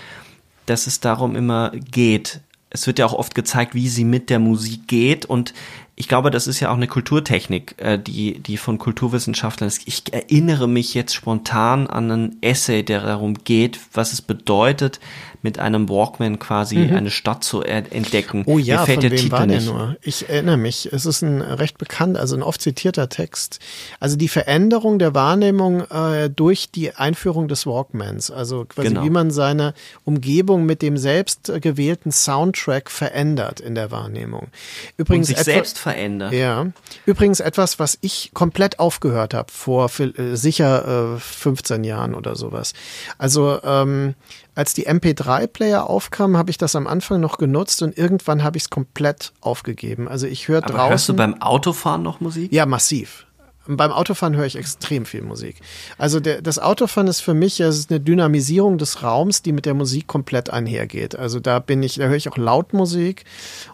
dass es darum immer geht. Es wird ja auch oft gezeigt, wie sie mit der Musik geht und ich glaube, das ist ja auch eine Kulturtechnik, äh, die, die von Kulturwissenschaftlern ist. Ich erinnere mich jetzt spontan an einen Essay, der darum geht, was es bedeutet, mit einem Walkman quasi eine Stadt zu entdecken. Oh ja, Mir fällt von der wem Titel war der nicht. nur? Ich erinnere mich. Es ist ein recht bekannt, also ein oft zitierter Text. Also die Veränderung der Wahrnehmung äh, durch die Einführung des Walkmans. Also quasi Genau. wie man seine Umgebung mit dem selbst äh, gewählten Soundtrack verändert in der Wahrnehmung. Und Übrigens sich etwa- selbst verändert. ja, übrigens etwas, was ich komplett aufgehört habe vor äh, sicher äh, 15 Jahren oder sowas. Also ähm, als die MP3-Player aufkamen, habe ich das am Anfang noch genutzt und irgendwann habe ich es komplett aufgegeben. Also ich höre draußen. hörst du beim Autofahren noch Musik? Ja, massiv. Beim Autofahren höre ich extrem viel Musik. Also der, das Autofahren ist für mich ist eine Dynamisierung des Raums, die mit der Musik komplett einhergeht. Also da bin ich, da höre ich auch Lautmusik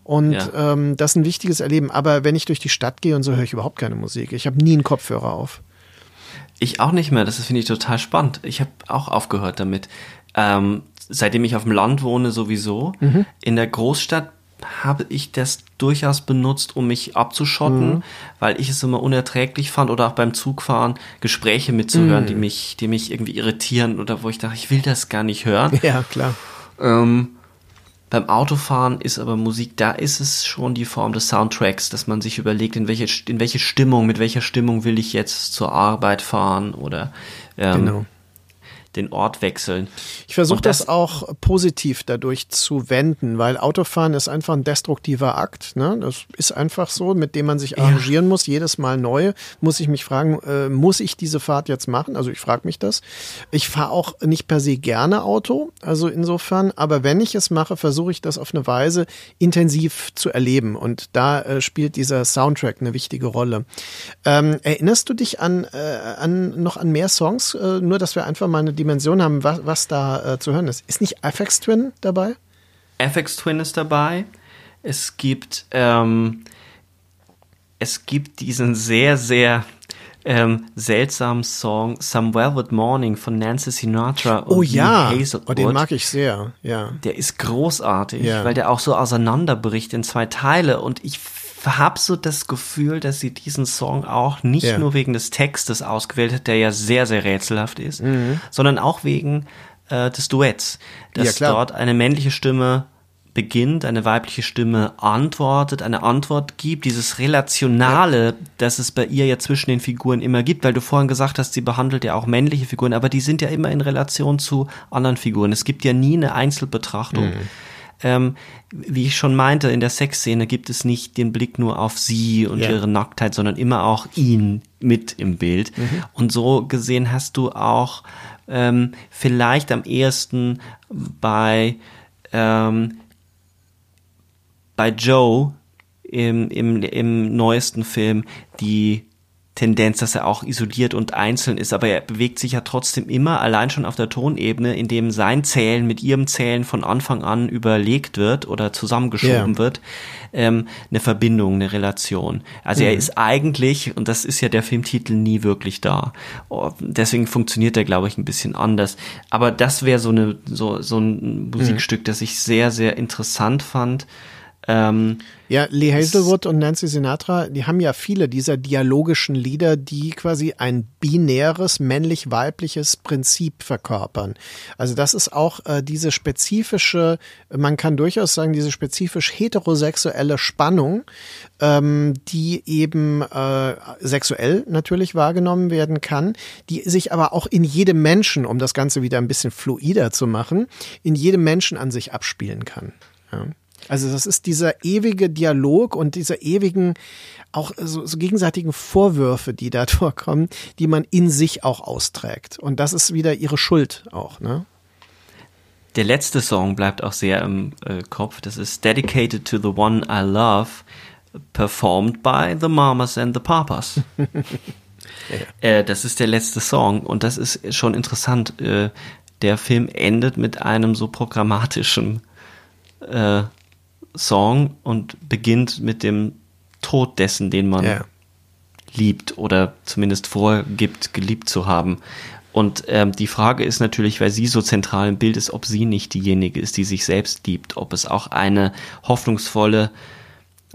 und Ja. ähm, das ist ein wichtiges Erleben. Aber wenn ich durch die Stadt gehe und so, höre ich überhaupt keine Musik. Ich habe nie einen Kopfhörer auf. Ich auch nicht mehr. Das finde ich total spannend. Ich habe auch aufgehört damit. Ähm, seitdem ich auf dem Land wohne, sowieso. Mhm. In der Großstadt habe ich das durchaus benutzt, um mich abzuschotten, Mhm. weil ich es immer unerträglich fand oder auch beim Zugfahren Gespräche mitzuhören, Mhm. die mich, die mich irgendwie irritieren oder wo ich dachte, ich will das gar nicht hören. Ja, klar. Ähm, beim Autofahren ist aber Musik, da ist es schon die Form des Soundtracks, dass man sich überlegt, in welche, in welche Stimmung, mit welcher Stimmung will ich jetzt zur Arbeit fahren oder ähm, Genau. Den Ort wechseln. Ich versuche Und das, auch positiv dadurch zu wenden, weil Autofahren ist einfach ein destruktiver Akt. Ne? Das ist einfach so, mit dem man sich arrangieren muss. Jedes Mal neu muss ich mich fragen, äh, muss ich diese Fahrt jetzt machen? Also ich frage mich das. Ich fahre auch nicht per se gerne Auto, also insofern, aber wenn ich es mache, versuche ich das auf eine Weise intensiv zu erleben. Und da äh, spielt dieser Soundtrack eine wichtige Rolle. Ähm, erinnerst du dich an, äh, an noch an mehr Songs? Äh, nur, dass wir einfach mal eine Dimension haben, was, was da äh, zu hören ist. Ist nicht FX Twin dabei? FX Twin ist dabei. Es gibt, ähm, es gibt diesen sehr, sehr ähm, seltsamen Song Some Velvet Morning von Nancy Sinatra und Oh ja, Hazelwood. oh, den mag ich sehr. Ja. Der ist großartig, Ja. weil der auch so auseinanderbricht in zwei Teile und ich habe so das Gefühl, dass sie diesen Song auch nicht Ja. nur wegen des Textes ausgewählt hat, der ja sehr, sehr rätselhaft ist, sondern auch wegen äh, des Duetts, dass Mhm. Ja, dort eine männliche Stimme beginnt, eine weibliche Stimme antwortet, eine Antwort gibt, dieses Relationale, ja. das es bei ihr ja zwischen den Figuren immer gibt, weil du vorhin gesagt hast, sie behandelt ja auch männliche Figuren, aber die sind ja immer in Relation zu anderen Figuren. Es gibt ja nie eine Einzelbetrachtung. Mhm. Ähm, wie ich schon meinte, in der Sexszene gibt es nicht den Blick nur auf sie und yeah. ihre Nacktheit, sondern immer auch ihn mit im Bild. Mhm. Und so gesehen hast du auch ähm, vielleicht am ehesten bei ähm, bei Joe im, im, im neuesten Film die Tendenz, dass er auch isoliert und einzeln ist, aber er bewegt sich ja trotzdem immer allein schon auf der Tonebene, in dem sein Zählen mit ihrem Zählen von Anfang an überlegt wird oder zusammengeschoben yeah. wird, ähm, eine Verbindung, eine Relation. Also mhm. er ist eigentlich, und das ist ja der Filmtitel, nie wirklich da. Oh, deswegen funktioniert er, glaube ich, ein bisschen anders. Aber das wäre so eine so so ein Musikstück, mhm. das ich sehr sehr interessant fand. Ähm, ja, Lee Hazelwood und Nancy Sinatra, die haben ja viele dieser dialogischen Lieder, die quasi ein binäres männlich-weibliches Prinzip verkörpern. Also das ist auch äh, diese spezifische, man kann durchaus sagen, diese spezifisch heterosexuelle Spannung, ähm, die eben äh, sexuell natürlich wahrgenommen werden kann, die sich aber auch in jedem Menschen, um das Ganze wieder ein bisschen fluider zu machen, in jedem Menschen an sich abspielen kann. Ja. Also das ist dieser ewige Dialog und diese ewigen auch so, so gegenseitigen Vorwürfe, die da vorkommen, die man in sich auch austrägt. Und das ist wieder ihre Schuld auch, ne? Der letzte Song bleibt auch sehr im äh, Kopf. Das ist Dedicated to the One I Love, performed by the Mamas and the Papas. ja. äh, das ist der letzte Song und das ist schon interessant. Äh, der Film endet mit einem so programmatischen äh, Song und beginnt mit dem Tod dessen, den man yeah. liebt oder zumindest vorgibt, geliebt zu haben. Und ähm, die Frage ist natürlich, weil sie so zentral im Bild ist, ob sie nicht diejenige ist, die sich selbst liebt, ob es auch eine hoffnungsvolle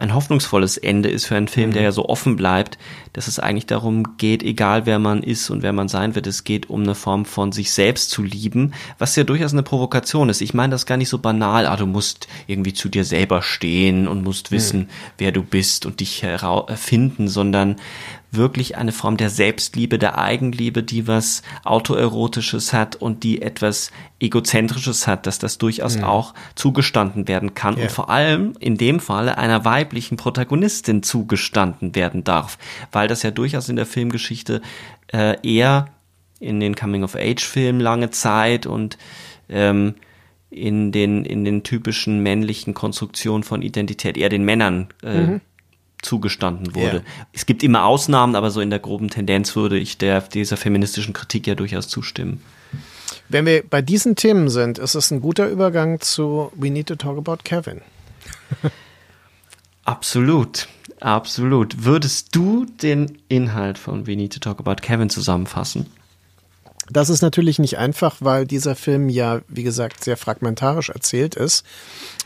ein hoffnungsvolles Ende ist für einen Film, der mhm. ja so offen bleibt, dass es eigentlich darum geht, egal wer man ist und wer man sein wird, es geht um eine Form von sich selbst zu lieben, was ja durchaus eine Provokation ist. Ich meine das gar nicht so banal, ah, du musst irgendwie zu dir selber stehen und musst mhm. wissen, mhm. wer du bist und dich erfinden, sondern wirklich eine Form der Selbstliebe, der Eigenliebe, die was autoerotisches hat und die etwas egozentrisches hat, dass das durchaus mhm. auch zugestanden werden kann ja. und vor allem in dem Falle einer weiblichen Protagonistin zugestanden werden darf, weil das ja durchaus in der Filmgeschichte äh, eher in den Coming-of-Age-Filmen lange Zeit und ähm, in den in den typischen männlichen Konstruktionen von Identität eher den Männern äh, mhm zugestanden wurde. Yeah. Es gibt immer Ausnahmen, aber so in der groben Tendenz würde ich der, dieser feministischen Kritik ja durchaus zustimmen. Wenn wir bei diesen Themen sind, ist es ein guter Übergang zu We Need to Talk About Kevin. absolut, absolut. Würdest du den Inhalt von We Need to Talk About Kevin zusammenfassen? Das ist natürlich nicht einfach, weil dieser Film ja, wie gesagt, sehr fragmentarisch erzählt ist.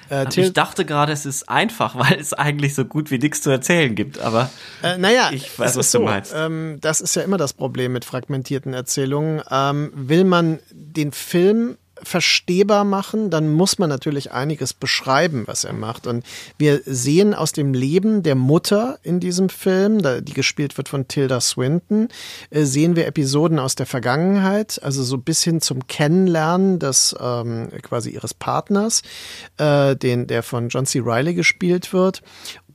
Äh, ich dachte gerade, es ist einfach, weil es eigentlich so gut wie nichts zu erzählen gibt, aber äh, naja, ich weiß, was du so, meinst. Ähm, das ist ja immer das Problem mit fragmentierten Erzählungen. Ähm, will man den Film verstehbar machen, dann muss man natürlich einiges beschreiben, was er macht. Und wir sehen aus dem Leben der Mutter in diesem Film, die gespielt wird von Tilda Swinton, äh, sehen wir Episoden aus der Vergangenheit, also so bis hin zum Kennenlernen des ähm, quasi ihres Partners, äh, den der von John C. Riley gespielt wird.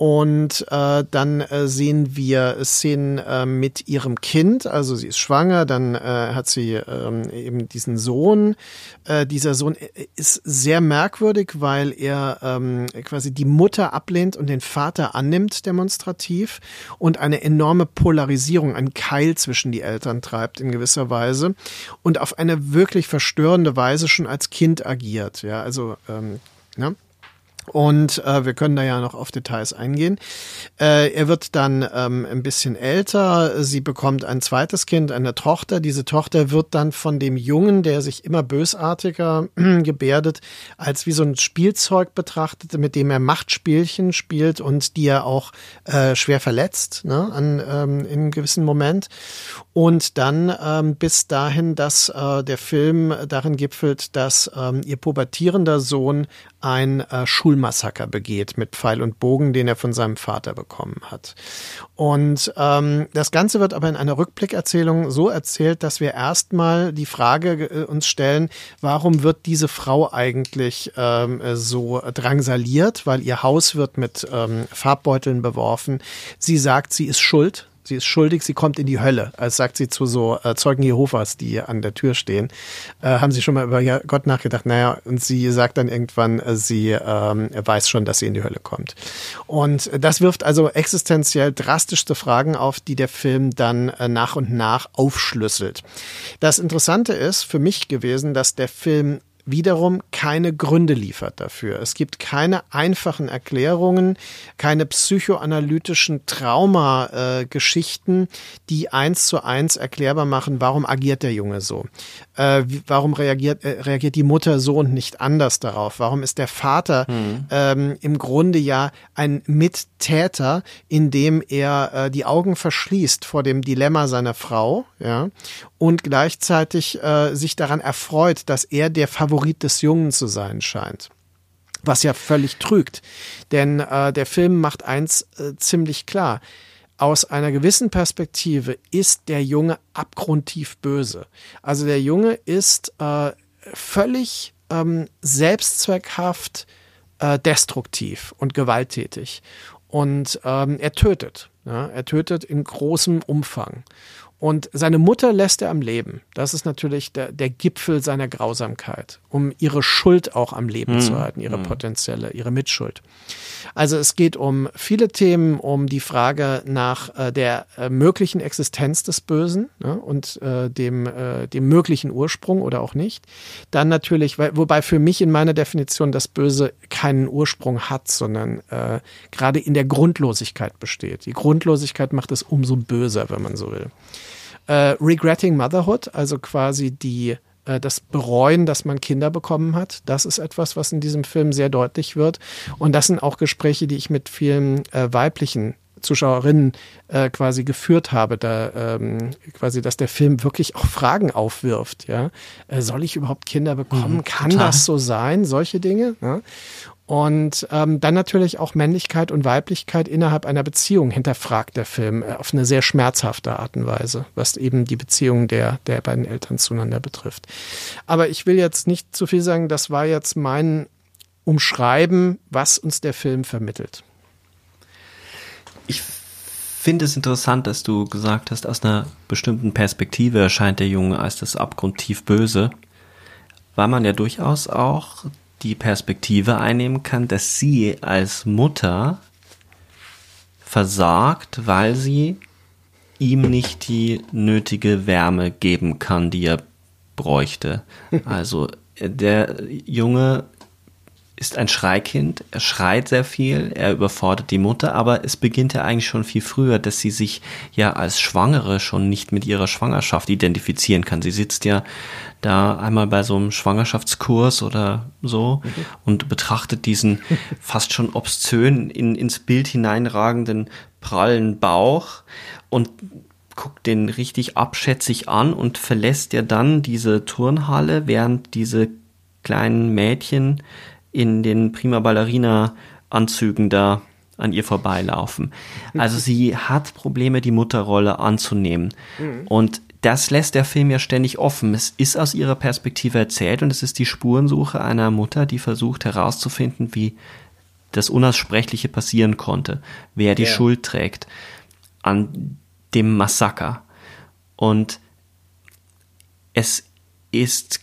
Und äh, dann äh, sehen wir Szenen äh, mit ihrem Kind, also sie ist schwanger, dann äh, hat sie ähm, eben diesen Sohn. Äh, dieser Sohn äh, ist sehr merkwürdig, weil er ähm, quasi die Mutter ablehnt und den Vater annimmt demonstrativ und eine enorme Polarisierung, ein Keil zwischen die Eltern treibt in gewisser Weise und auf eine wirklich verstörende Weise schon als Kind agiert. Ja, also ähm, ne? Und äh, wir können da ja noch auf Details eingehen. Äh, er wird dann ähm, ein bisschen älter. Sie bekommt ein zweites Kind, eine Tochter. Diese Tochter wird dann von dem Jungen, der sich immer bösartiger gebärdet, als wie so ein Spielzeug betrachtet, mit dem er Machtspielchen spielt und die er auch äh, schwer verletzt, ne, an, ähm, in einem gewissen Moment. Und dann ähm, bis dahin, dass äh, der Film darin gipfelt, dass ähm, ihr pubertierender Sohn ein äh, Schulmassaker begeht mit Pfeil und Bogen, den er von seinem Vater bekommen hat. Und ähm, das Ganze wird aber in einer Rückblickerzählung so erzählt, dass wir erstmal die Frage äh, uns stellen, warum wird diese Frau eigentlich ähm, so drangsaliert, weil ihr Haus wird mit ähm, Farbbeuteln beworfen. Sie sagt, sie ist schuld, sie ist schuldig, sie kommt in die Hölle. Als sagt sie zu so äh, Zeugen Jehovas, die an der Tür stehen. Äh, haben sie schon mal über Gott nachgedacht? Naja, und sie sagt dann irgendwann, äh, sie ähm, weiß schon, dass sie in die Hölle kommt. Und das wirft also existenziell drastischste Fragen auf, die der Film dann äh, nach und nach aufschlüsselt. Das Interessante ist für mich gewesen, dass der Film wiederum keine Gründe liefert dafür. Es gibt keine einfachen Erklärungen, keine psychoanalytischen Traumageschichten, äh, die eins zu eins erklärbar machen, warum agiert der Junge so? Äh, warum reagiert, äh, reagiert die Mutter so und nicht anders darauf? Warum ist der Vater mhm. ähm, im Grunde ja ein Mittäter, indem er äh, die Augen verschließt vor dem Dilemma seiner Frau, ja, und gleichzeitig äh, sich daran erfreut, dass er der Favorit des Jungen zu sein scheint. Was ja völlig trügt. Denn äh, der Film macht eins äh, ziemlich klar. Aus einer gewissen Perspektive ist der Junge abgrundtief böse. Also der Junge ist äh, völlig ähm, selbstzweckhaft, äh, destruktiv und gewalttätig. Und ähm, er tötet. Ja, er tötet in großem Umfang. Und seine Mutter lässt er am Leben. Das ist natürlich der, der Gipfel seiner Grausamkeit, um ihre Schuld auch am Leben mhm. zu halten, ihre mhm. potenzielle, ihre Mitschuld. Also es geht um viele Themen, um die Frage nach äh, der äh, möglichen Existenz des Bösen ne, und äh, dem, äh, dem möglichen Ursprung oder auch nicht. Dann natürlich, weil, wobei für mich in meiner Definition das Böse keinen Ursprung hat, sondern äh, gerade in der Grundlosigkeit besteht. Die Grundlosigkeit macht es umso böser, wenn man so will. Äh, Regretting Motherhood, also quasi die äh, das Bereuen, dass man Kinder bekommen hat. Das ist etwas, was in diesem Film sehr deutlich wird. Und das sind auch Gespräche, die ich mit vielen äh, weiblichen Zuschauerinnen äh, quasi geführt habe, da ähm, quasi, dass der Film wirklich auch Fragen aufwirft. Ja, äh, soll ich überhaupt Kinder bekommen? Mhm, Kann das so sein? Solche Dinge. Ja? Und ähm, dann natürlich auch Männlichkeit und Weiblichkeit innerhalb einer Beziehung hinterfragt der Film äh, auf eine sehr schmerzhafte Art und Weise, was eben die Beziehung der, der beiden Eltern zueinander betrifft. Aber ich will jetzt nicht zu viel sagen, das war jetzt mein Umschreiben, was uns der Film vermittelt. Ich finde es interessant, dass du gesagt hast, aus einer bestimmten Perspektive erscheint der Junge als das abgrundtief Böse, weil man ja durchaus auch die Perspektive einnehmen kann, dass sie als Mutter versagt, weil sie ihm nicht die nötige Wärme geben kann, die er bräuchte. Also der Junge ist ein Schreikind, er schreit sehr viel, er überfordert die Mutter, aber es beginnt ja eigentlich schon viel früher, dass sie sich ja als Schwangere schon nicht mit ihrer Schwangerschaft identifizieren kann. Sie sitzt ja da einmal bei so einem Schwangerschaftskurs oder so mhm. und betrachtet diesen fast schon obszön in, ins Bild hineinragenden prallen Bauch und guckt den richtig abschätzig an und verlässt ja dann diese Turnhalle, während diese kleinen Mädchen in den Prima Ballerina Anzügen da an ihr vorbeilaufen. Also sie hat Probleme, die Mutterrolle anzunehmen. Mhm. Und das lässt der Film ja ständig offen. Es ist aus ihrer Perspektive erzählt und es ist die Spurensuche einer Mutter, die versucht herauszufinden, wie das Unaussprechliche passieren konnte, wer die yeah. Schuld trägt an dem Massaker. Und es ist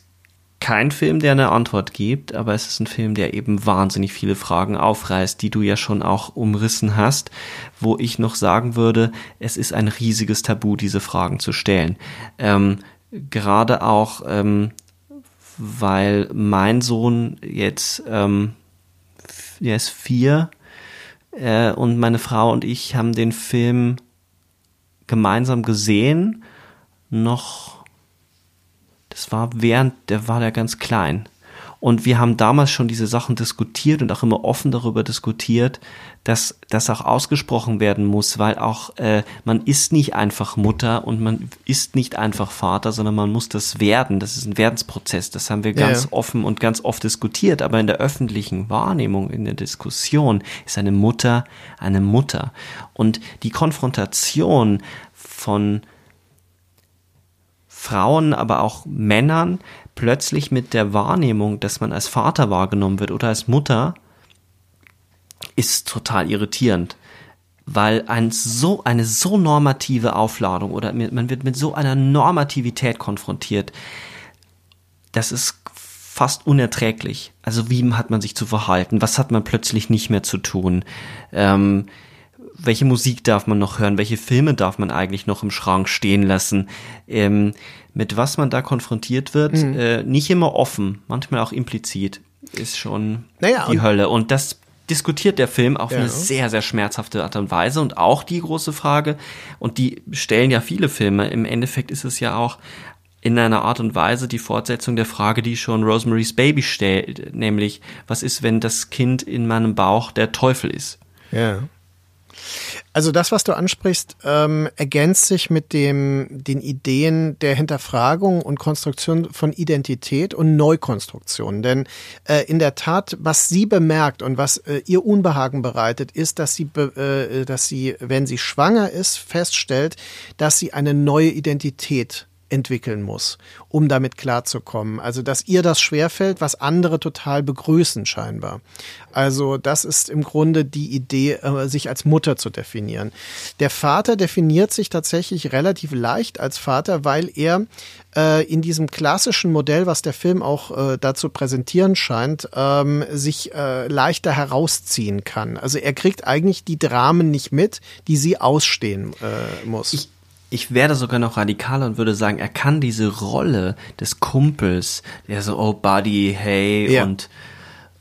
kein Film, der eine Antwort gibt, aber es ist ein Film, der eben wahnsinnig viele Fragen aufreißt, die du ja schon auch umrissen hast, wo ich noch sagen würde, es ist ein riesiges Tabu, diese Fragen zu stellen. Ähm, gerade auch, ähm, weil mein Sohn jetzt, ähm, er ist vier äh, und meine Frau und ich haben den Film gemeinsam gesehen, noch das war während, der war der ganz klein. Und wir haben damals schon diese Sachen diskutiert und auch immer offen darüber diskutiert, dass das auch ausgesprochen werden muss, weil auch äh, man ist nicht einfach Mutter und man ist nicht einfach Vater, sondern man muss das werden. Das ist ein Werdensprozess. Das haben wir ganz Ja. offen und ganz oft diskutiert. Aber in der öffentlichen Wahrnehmung, in der Diskussion ist eine Mutter eine Mutter. Und die Konfrontation von Frauen, aber auch Männern plötzlich mit der Wahrnehmung, dass man als Vater wahrgenommen wird oder als Mutter, ist total irritierend. Weil ein so, eine so normative Aufladung oder man wird mit so einer Normativität konfrontiert, das ist fast unerträglich. Also wie hat man sich zu verhalten? Was hat man plötzlich nicht mehr zu tun? Ähm, welche Musik darf man noch hören? Welche Filme darf man eigentlich noch im Schrank stehen lassen? Ähm, mit was man da konfrontiert wird, äh, nicht immer offen, manchmal auch implizit, ist schon Naja, die und- Hölle. Und das diskutiert der Film auf Ja. eine sehr, sehr schmerzhafte Art und Weise. Und auch die große Frage, und die stellen ja viele Filme, im Endeffekt ist es ja auch in einer Art und Weise die Fortsetzung der Frage, die schon Rosemary's Baby stellt, nämlich, was ist, wenn das Kind in meinem Bauch der Teufel ist? Ja. Also das, was du ansprichst, ähm, ergänzt sich mit dem, den Ideen der Hinterfragung und Konstruktion von Identität und Neukonstruktion. Denn äh, in der Tat, was sie bemerkt und was äh, ihr Unbehagen bereitet, ist, dass sie, äh, dass sie, wenn sie schwanger ist, feststellt, dass sie eine neue Identität entwickeln muss, um damit klarzukommen. Also, dass ihr das schwerfällt, was andere total begrüßen scheinbar. Also, das ist im Grunde die Idee, äh, sich als Mutter zu definieren. Der Vater definiert sich tatsächlich relativ leicht als Vater, weil er äh, in diesem klassischen Modell, was der Film auch äh, dazu präsentieren scheint, ähm, sich äh, leichter herausziehen kann. Also, er kriegt eigentlich die Dramen nicht mit, die sie ausstehen äh, muss. Ich, ich werde sogar noch radikaler und würde sagen, er kann diese Rolle des Kumpels, der so, oh Buddy, hey, Ja. und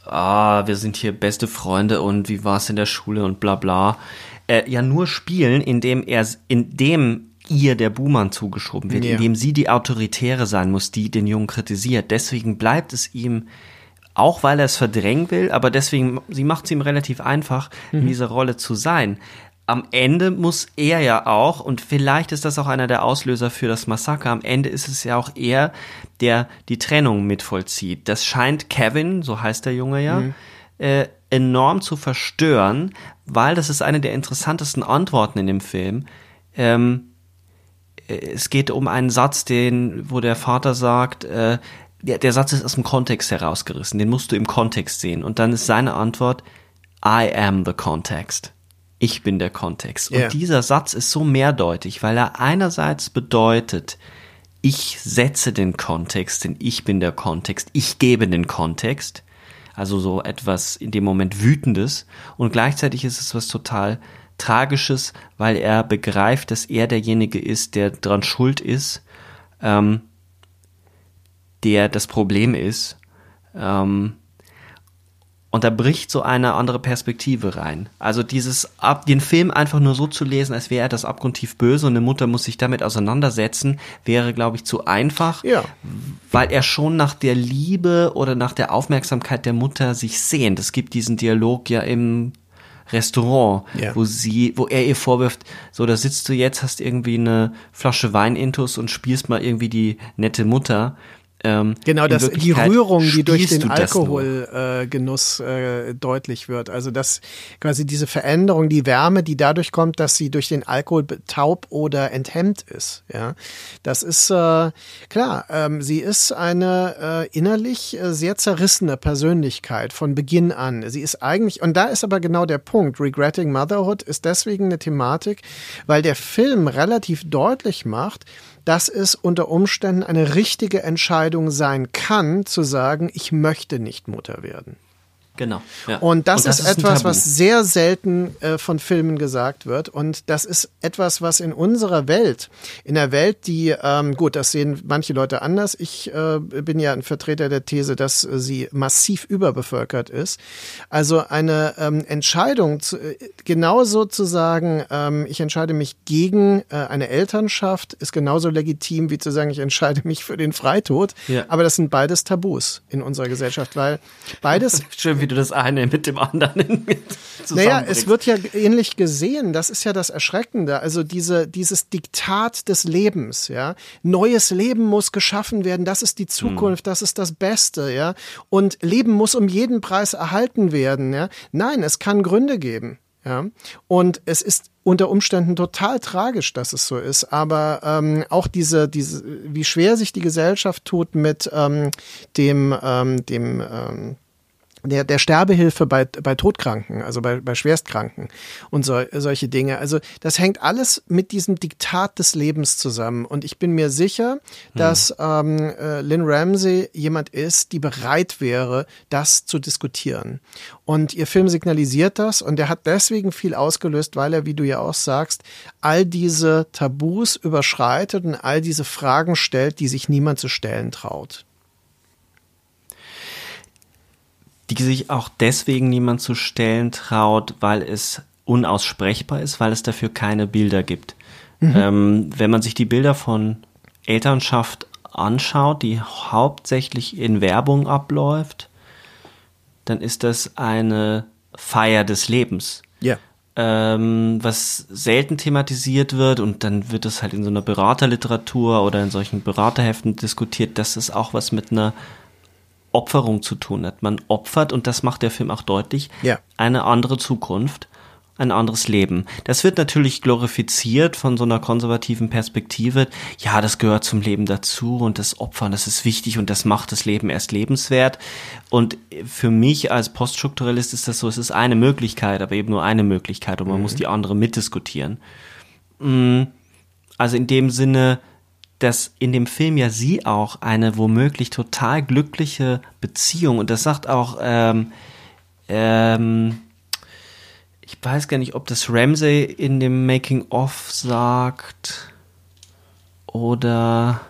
ah, wir sind hier beste Freunde und wie war es in der Schule und bla bla, äh, ja nur spielen, indem er, indem ihr der Buhmann zugeschoben wird, Ja. indem sie die Autoritäre sein muss, die den Jungen kritisiert. Deswegen bleibt es ihm auch weil er es verdrängen will, aber deswegen, sie macht es ihm relativ einfach, in dieser Rolle zu sein. Am Ende muss er ja auch, und vielleicht ist das auch einer der Auslöser für das Massaker, am Ende ist es ja auch er, der die Trennung mit vollzieht. Das scheint Kevin, so heißt der Junge ja, äh, enorm zu verstören, weil das ist eine der interessantesten Antworten in dem Film. Ähm, es geht um einen Satz, den, wo der Vater sagt, äh, der, der Satz ist aus dem Kontext herausgerissen, den musst du im Kontext sehen. Und dann ist seine Antwort, I am the context. Ich bin der Kontext. Und dieser Satz ist so mehrdeutig, weil er einerseits bedeutet, ich setze den Kontext, denn ich bin der Kontext, ich gebe den Kontext, also so etwas in dem Moment Wütendes und gleichzeitig ist es was total Tragisches, weil er begreift, dass er derjenige ist, der dran schuld ist, ähm, der das Problem ist. Ähm, und da bricht so eine andere Perspektive rein. Also dieses ab, den Film einfach nur so zu lesen, als wäre er das abgrundtief böse und eine Mutter muss sich damit auseinandersetzen, wäre, glaube ich, zu einfach. Ja. Weil er schon nach der Liebe oder nach der Aufmerksamkeit der Mutter sich sehnt. Es gibt diesen Dialog ja im Restaurant, Ja. wo sie, wo er ihr vorwirft, so, da sitzt du jetzt, hast irgendwie eine Flasche Wein intus und spielst mal irgendwie die nette Mutter. Ähm, Genau, in das, die Rührung, die durch den. Alkoholgenuss äh, deutlich wird. Also dass quasi diese Veränderung, die Wärme, die dadurch kommt, dass sie durch den Alkohol taub oder enthemmt ist. Ja, das ist äh, klar. Ähm, sie ist eine äh, innerlich äh, sehr zerrissene Persönlichkeit von Beginn an. Sie ist eigentlich und da ist aber genau der Punkt. Regretting Motherhood ist deswegen eine Thematik, weil der Film relativ deutlich macht, dass es unter Umständen eine richtige Entscheidung sein kann, zu sagen, ich möchte nicht Mutter werden. Genau. Ja. Und das, Und das ist, ist etwas, was sehr selten äh, von Filmen gesagt wird. Und das ist etwas, was in unserer Welt, in der Welt, die, ähm, gut, das sehen manche Leute anders. Ich äh, bin ja ein Vertreter der These, dass äh, sie massiv überbevölkert ist. Also eine ähm, Entscheidung, zu, äh, genauso zu sagen, ähm, ich entscheide mich gegen äh, eine Elternschaft, ist genauso legitim, wie zu sagen, ich entscheide mich für den Freitod. Ja. Aber das sind beides Tabus in unserer Gesellschaft, weil beides Schön, wie du das eine mit dem anderen naja, es wird ja ähnlich gesehen. Das ist ja das Erschreckende. Also diese, dieses Diktat des Lebens, ja. Neues Leben muss geschaffen werden. Das ist die Zukunft. Das ist das Beste, ja. Und Leben muss um jeden Preis erhalten werden, ja. Nein, es kann Gründe geben. Ja, und es ist unter Umständen total tragisch, dass es so ist. Aber ähm, auch diese, diese, wie schwer sich die Gesellschaft tut mit ähm, dem, ähm, dem ähm, der, der Sterbehilfe bei, bei Todkranken, also bei, bei Schwerstkranken und so, solche Dinge. Also das hängt alles mit diesem Diktat des Lebens zusammen. Und ich bin mir sicher, dass ähm, äh, Lynn Ramsey jemand ist, die bereit wäre, das zu diskutieren. Und ihr Film signalisiert das und er hat deswegen viel ausgelöst, weil er, wie du ja auch sagst, all diese Tabus überschreitet und all diese Fragen stellt, die sich niemand zu stellen traut. Die sich auch deswegen niemand zu stellen traut, weil es unaussprechbar ist, weil es dafür keine Bilder gibt. Ähm, wenn man sich die Bilder von Elternschaft anschaut, die hauptsächlich in Werbung abläuft, dann ist das eine Feier des Lebens. Ja. ähm, was selten thematisiert wird und dann wird es halt in so einer Beraterliteratur oder in solchen Beraterheften diskutiert, dass es auch was mit einer Opferung zu tun hat. Man opfert, und das macht der Film auch deutlich, Ja. eine andere Zukunft, ein anderes Leben. Das wird natürlich glorifiziert von so einer konservativen Perspektive. Ja, das gehört zum Leben dazu und das Opfern, das ist wichtig und das macht das Leben erst lebenswert. Und für mich als Poststrukturalist ist das so, es ist eine Möglichkeit, aber eben nur eine Möglichkeit und man muss die andere mitdiskutieren. Mm, Also in dem Sinne, dass in dem Film ja sie auch eine womöglich total glückliche Beziehung und das sagt auch ähm, ähm, ich weiß gar nicht, ob das Ramsey in dem Making of sagt oder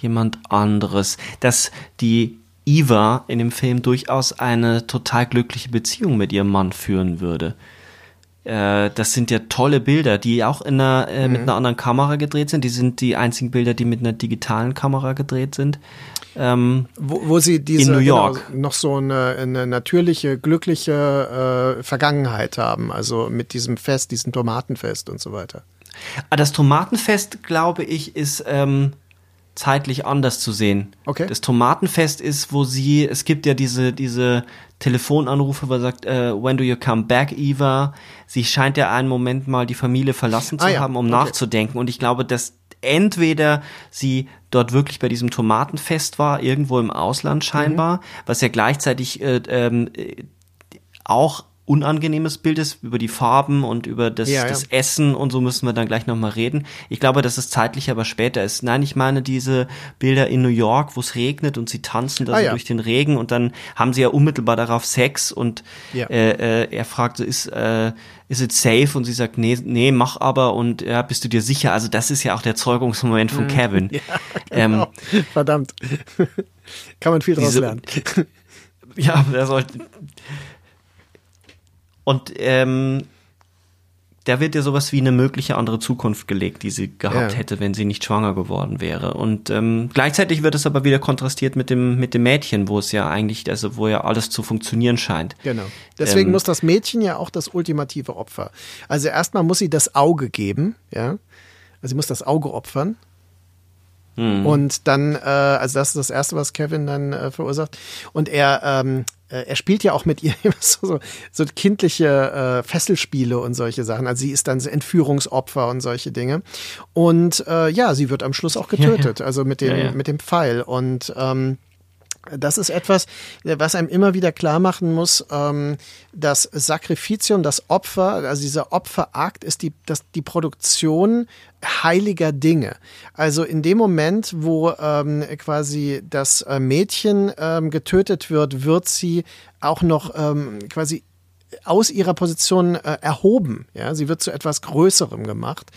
jemand anderes, dass die Eva in dem Film durchaus eine total glückliche Beziehung mit ihrem Mann führen würde. Äh, das sind ja tolle Bilder, die auch in einer, äh, mit einer anderen Kamera gedreht sind. Die sind die einzigen Bilder, die mit einer digitalen Kamera gedreht sind. Ähm, Wo, wo sie diese In New York. Genau, noch so eine, eine natürliche, glückliche äh, Vergangenheit haben, also mit diesem Fest, diesem Tomatenfest und so weiter. Ah, Das Tomatenfest, glaube ich, ist ähm, zeitlich anders zu sehen. Okay. Das Tomatenfest ist, wo sie, es gibt ja diese, diese Telefonanrufe, wo er sagt, äh, when do you come back, Eva? Sie scheint ja einen Moment mal die Familie verlassen zu Ah haben, um okay. nachzudenken. Und ich glaube, dass entweder sie dort wirklich bei diesem Tomatenfest war, irgendwo im Ausland scheinbar, Mhm. was ja gleichzeitig äh, ähm, äh, auch unangenehmes Bild ist über die Farben und über das, Ja, ja. das Essen und so müssen wir dann gleich nochmal reden. Ich glaube, dass es zeitlich aber später ist. Nein, ich meine diese Bilder in New York, wo es regnet und sie tanzen da Ah, so ja. durch den Regen und dann haben sie ja unmittelbar darauf Sex und äh, äh, er fragt so, ist, äh, is it safe? Und sie sagt, nee, nee, mach aber und ja, bist du dir sicher? Also das ist ja auch der Zeugungsmoment von Kevin. ähm, Genau. Verdammt. Kann man viel draus Diese- lernen. Ja, der sollte. Und ähm, da wird ja sowas wie eine mögliche andere Zukunft gelegt, die sie gehabt Ja. hätte, wenn sie nicht schwanger geworden wäre. Und ähm, gleichzeitig wird es aber wieder kontrastiert mit dem mit dem Mädchen, wo es ja eigentlich, also wo ja alles zu funktionieren scheint. Genau. Deswegen Ähm, muss das Mädchen ja auch das ultimative Opfer. Also erstmal muss sie das Auge geben, ja. Also sie muss das Auge opfern. Hm. Und dann, äh, also das ist das Erste, was Kevin dann äh, verursacht. Und er, ähm, äh, er spielt ja auch mit ihr so, so, kindliche äh, Fesselspiele und solche Sachen. Also sie ist dann so Entführungsopfer und solche Dinge. Und äh, ja, sie wird am Schluss auch getötet, also mit dem, Ja, ja. mit dem Pfeil. Und ähm, Das ist etwas, was einem immer wieder klar machen muss, ähm, das Sakrificium, das Opfer, also dieser Opferakt ist die, das, die Produktion heiliger Dinge. Also in dem Moment, wo ähm, quasi das äh, Mädchen ähm, getötet wird, wird sie auch noch ähm, quasi aus ihrer Position äh, erhoben. Ja, sie wird zu etwas Größerem gemacht.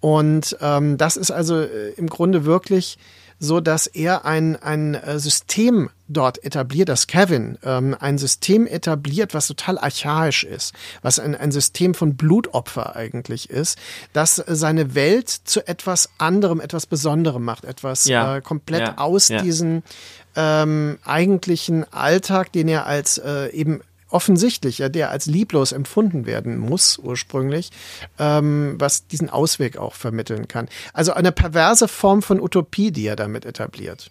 Und ähm, das ist also äh, im Grunde wirklich so dass er ein, ein äh, System dort etabliert, dass Kevin ähm, ein System etabliert, was total archaisch ist, was ein, ein System von Blutopfer eigentlich ist, das seine Welt zu etwas anderem, etwas Besonderem macht, etwas ja. äh, komplett ja. aus ja. diesem ähm, eigentlichen Alltag, den er als äh, eben offensichtlich, ja, der als lieblos empfunden werden muss ursprünglich, ähm, was diesen Ausweg auch vermitteln kann. Also eine perverse Form von Utopie, die er damit etabliert.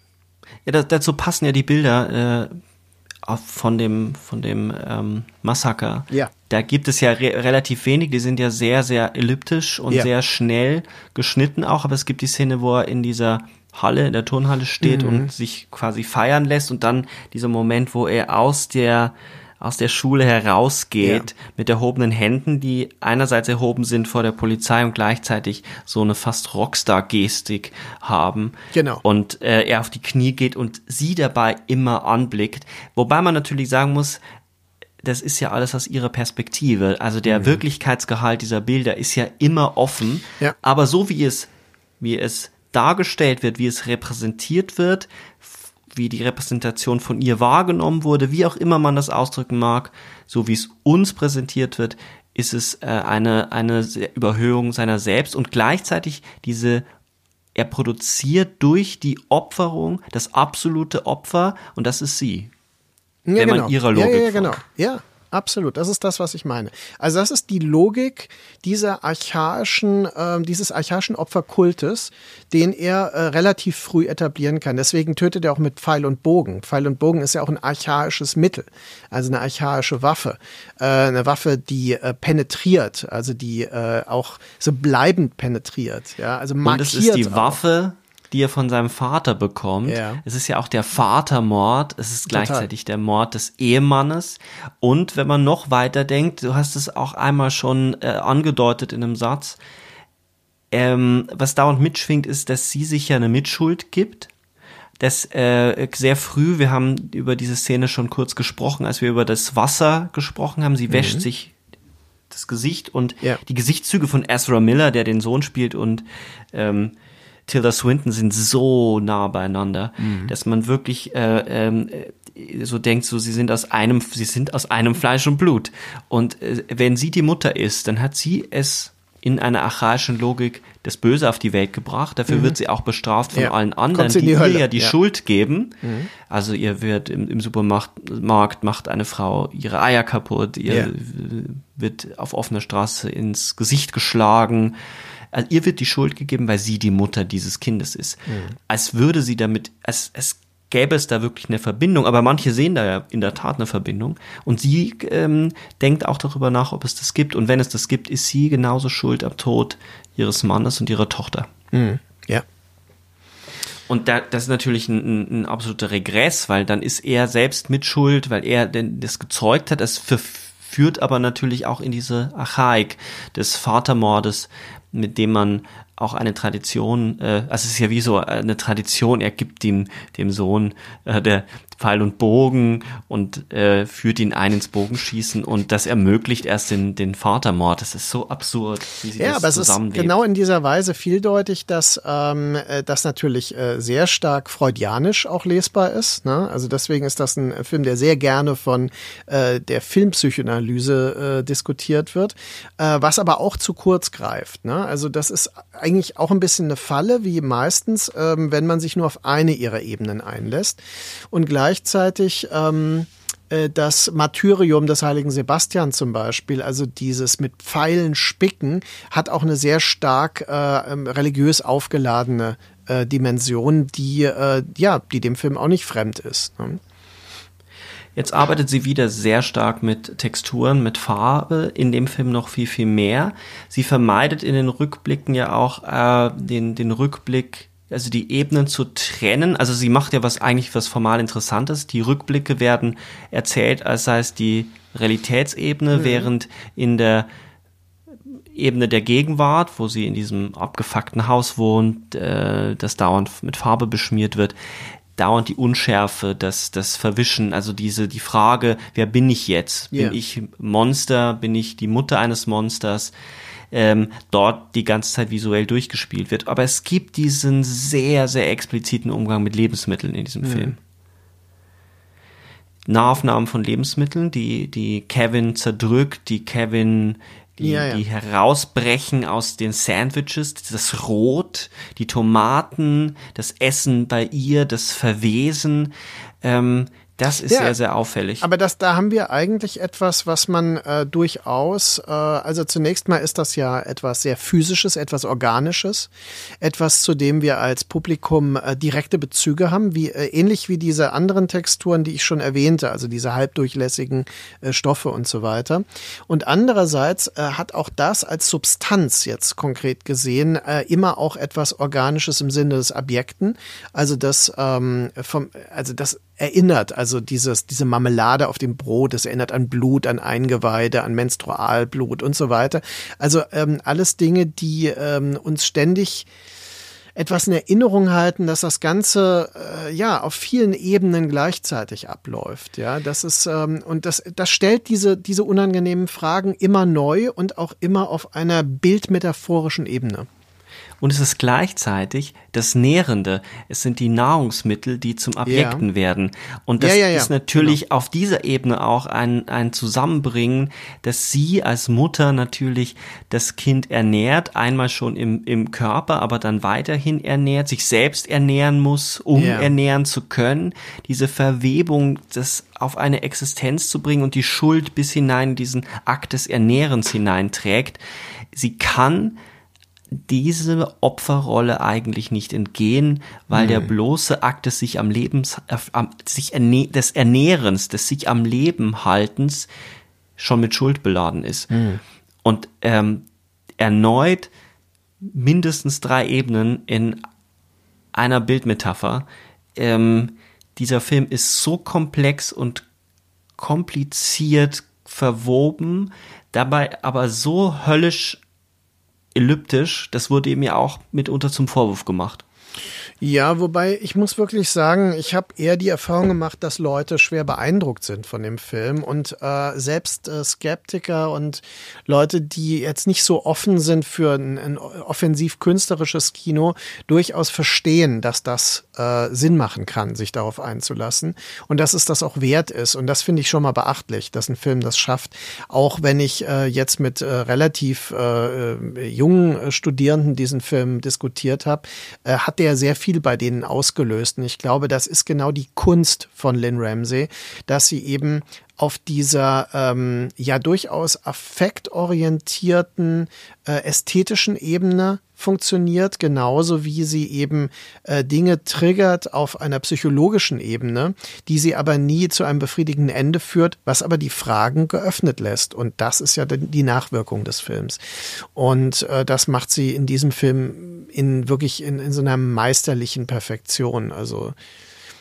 Ja, das, dazu passen ja die Bilder äh, von dem von dem ähm, Massaker. Ja. Da gibt es ja re relativ wenig. Die sind ja sehr sehr elliptisch und ja. sehr schnell geschnitten auch. Aber es gibt die Szene, wo er in dieser Halle, in der Turnhalle steht mhm. und sich quasi feiern lässt und dann dieser Moment, wo er aus der aus der Schule herausgeht ja. mit erhobenen Händen, die einerseits erhoben sind vor der Polizei und gleichzeitig so eine fast Rockstar-Gestik haben. Genau. Und äh, er auf die Knie geht und sie dabei immer anblickt. Wobei man natürlich sagen muss, das ist ja alles aus ihrer Perspektive. Also der mhm. Wirklichkeitsgehalt dieser Bilder ist ja immer offen. Ja. Aber so wie es, wie es dargestellt wird, wie es repräsentiert wird, wie die Repräsentation von ihr wahrgenommen wurde, wie auch immer man das ausdrücken mag, so wie es uns präsentiert wird, ist es äh, eine, eine Überhöhung seiner selbst und gleichzeitig diese er produziert durch die Opferung das absolute Opfer und das ist sie. Ja, wenn genau. man ihrer Logik ja, ja, ja, genau. Ja, Absolut, das ist das, was ich meine. Also das ist die Logik dieser archaischen, äh, dieses archaischen Opferkultes, den er äh, relativ früh etablieren kann. Deswegen tötet er auch mit Pfeil und Bogen. Pfeil und Bogen ist ja auch ein archaisches Mittel, also eine archaische Waffe, äh, eine Waffe, die äh, penetriert, also die äh, auch so bleibend penetriert. Ja, also markiert. Und es ist die Waffe, die er von seinem Vater bekommt. Ja. Es ist ja auch der Vatermord, es ist gleichzeitig Total. der Mord des Ehemannes. Und wenn man noch weiter denkt, du hast es auch einmal schon äh, angedeutet in einem Satz, ähm, was dauernd mitschwingt, ist, dass sie sich ja eine Mitschuld gibt. Das äh, sehr früh, wir haben über diese Szene schon kurz gesprochen, als wir über das Wasser gesprochen haben. Sie wäscht mhm. sich das Gesicht und ja. die Gesichtszüge von Ezra Miller, der den Sohn spielt und ähm, Tilda Swinton sind so nah beieinander, mhm. dass man wirklich äh, ähm, so denkt, so sie sind aus einem, sie sind aus einem Fleisch und Blut. Und äh, wenn sie die Mutter ist, dann hat sie es in einer archaischen Logik das Böse auf die Welt gebracht. Dafür mhm. wird sie auch bestraft von ja. allen anderen, die, die ihr ja die ja. Schuld geben. Mhm. Also ihr wird im, im Supermarkt macht eine Frau ihre Eier kaputt, ihr Ja. wird auf offener Straße ins Gesicht geschlagen. Also ihr wird die Schuld gegeben, weil sie die Mutter dieses Kindes ist. Mhm. Als würde sie damit, als, als gäbe es da wirklich eine Verbindung, aber manche sehen da ja in der Tat eine Verbindung. Und sie ähm, denkt auch darüber nach, ob es das gibt. Und wenn es das gibt, ist sie genauso schuld am Tod ihres Mannes und ihrer Tochter. Mhm. Ja. Und da, das ist natürlich ein, ein, absoluter Regress, weil dann ist er selbst mit Schuld, weil er denn das gezeugt hat. Es führt aber natürlich auch in diese Archaik des Vatermordes, mit dem man auch eine Tradition, äh, also es ist ja wie so eine Tradition, er gibt dem, dem Sohn äh, der Pfeil und Bogen und äh, führt ihn ein ins Bogenschießen und das ermöglicht erst den, den Vatermord. Das ist so absurd, wie sie Ja, das aber es ist zusammenwebt. genau in dieser Weise vieldeutig, dass ähm, äh, das natürlich äh, sehr stark freudianisch auch lesbar ist. Ne? Also deswegen ist das ein Film, der sehr gerne von äh, der Filmpsychoanalyse äh, diskutiert wird, äh, was aber auch zu kurz greift. Ne? Also das ist eigentlich auch ein bisschen eine Falle, wie meistens, ähm, wenn man sich nur auf eine ihrer Ebenen einlässt und gleichzeitig ähm, äh, das Martyrium des heiligen Sebastian zum Beispiel, also dieses mit Pfeilen spicken, hat auch eine sehr stark äh, ähm, religiös aufgeladene äh, Dimension, die äh, ja, die dem Film auch nicht fremd ist. Ne? Jetzt arbeitet sie wieder sehr stark mit Texturen, mit Farbe, in dem Film noch viel, viel mehr. Sie vermeidet in den Rückblicken ja auch äh, den, den Rückblick also die Ebenen zu trennen. Also sie macht ja was eigentlich was formal Interessantes. Die Rückblicke werden erzählt, als sei es die Realitätsebene, mhm. während in der Ebene der Gegenwart, wo sie in diesem abgefuckten Haus wohnt, äh, das dauernd mit Farbe beschmiert wird, dauernd die Unschärfe, das, das Verwischen, also diese, die Frage, wer bin ich jetzt? Bin yeah. ich Monster? Bin ich die Mutter eines Monsters? Ähm, dort die ganze Zeit visuell durchgespielt wird. Aber es gibt diesen sehr, sehr expliziten Umgang mit Lebensmitteln in diesem mhm. Film. Nahaufnahmen von Lebensmitteln, die, die Kevin zerdrückt, die Kevin die, ja, ja. die herausbrechen aus den Sandwiches, das Rot, die Tomaten, das Essen bei ihr, das Verwesen. Ähm, das ist ja, sehr, sehr auffällig. Aber das, da haben wir eigentlich etwas, was man äh, durchaus, äh, also zunächst mal ist das ja etwas sehr physisches, etwas organisches, etwas, zu dem wir als Publikum äh, direkte Bezüge haben, wie äh, ähnlich wie diese anderen Texturen, die ich schon erwähnte, also diese halbdurchlässigen äh, Stoffe und so weiter. Und andererseits äh, hat auch das als Substanz jetzt konkret gesehen äh, immer auch etwas Organisches im Sinne des Objekten, also das ähm, vom, also das erinnert. Also dieses, diese Marmelade auf dem Brot, das erinnert an Blut, an Eingeweide, an Menstrualblut und so weiter. Also ähm, alles Dinge, die ähm, uns ständig etwas in Erinnerung halten, dass das Ganze äh, ja auf vielen Ebenen gleichzeitig abläuft. Ja, das ist ähm, und das das stellt diese diese unangenehmen Fragen immer neu und auch immer auf einer bildmetaphorischen Ebene und es ist gleichzeitig das Nährende. Es sind die Nahrungsmittel, die zum Objekten ja. werden. Und das ja, ja, ist natürlich genau. auf dieser Ebene auch ein, ein Zusammenbringen, dass sie als Mutter natürlich das Kind ernährt, einmal schon im, im Körper, aber dann weiterhin ernährt, sich selbst ernähren muss, um ernähren zu können. Diese Verwebung, das auf eine Existenz zu bringen und die Schuld bis hinein in diesen Akt des Ernährens hineinträgt. Sie kann diese Opferrolle eigentlich nicht entgehen, weil mhm. der bloße Akt des sich am Lebens, äh, sich erne des Ernährens, des sich am Leben haltens schon mit Schuld beladen ist. Mhm. Und ähm, erneut mindestens drei Ebenen in einer Bildmetapher. Ähm, dieser Film ist so komplex und kompliziert verwoben, dabei aber so höllisch elliptisch. Das wurde ihm ja auch mitunter zum Vorwurf gemacht. Ja, wobei ich muss wirklich sagen, ich habe eher die Erfahrung gemacht, dass Leute schwer beeindruckt sind von dem Film und äh, selbst äh, Skeptiker und Leute, die jetzt nicht so offen sind für ein, ein offensiv künstlerisches Kino, durchaus verstehen, dass das äh, Sinn machen kann, sich darauf einzulassen und dass es das auch wert ist. Und das finde ich schon mal beachtlich, dass ein Film das schafft, auch wenn ich äh, jetzt mit äh, relativ äh, äh jungen Studierenden diesen Film diskutiert habe, hat der sehr viel viel bei denen ausgelöst. Und ich glaube, das ist genau die Kunst von Lynn Ramsey, dass sie eben auf dieser ähm, ja durchaus affektorientierten äh, ästhetischen Ebene funktioniert, genauso wie sie eben äh, Dinge triggert auf einer psychologischen Ebene, die sie aber nie zu einem befriedigenden Ende führt, was aber die Fragen geöffnet lässt. Und das ist ja die Nachwirkung des Films. Und äh, das macht sie in diesem Film in wirklich in, in so einer meisterlichen Perfektion. Also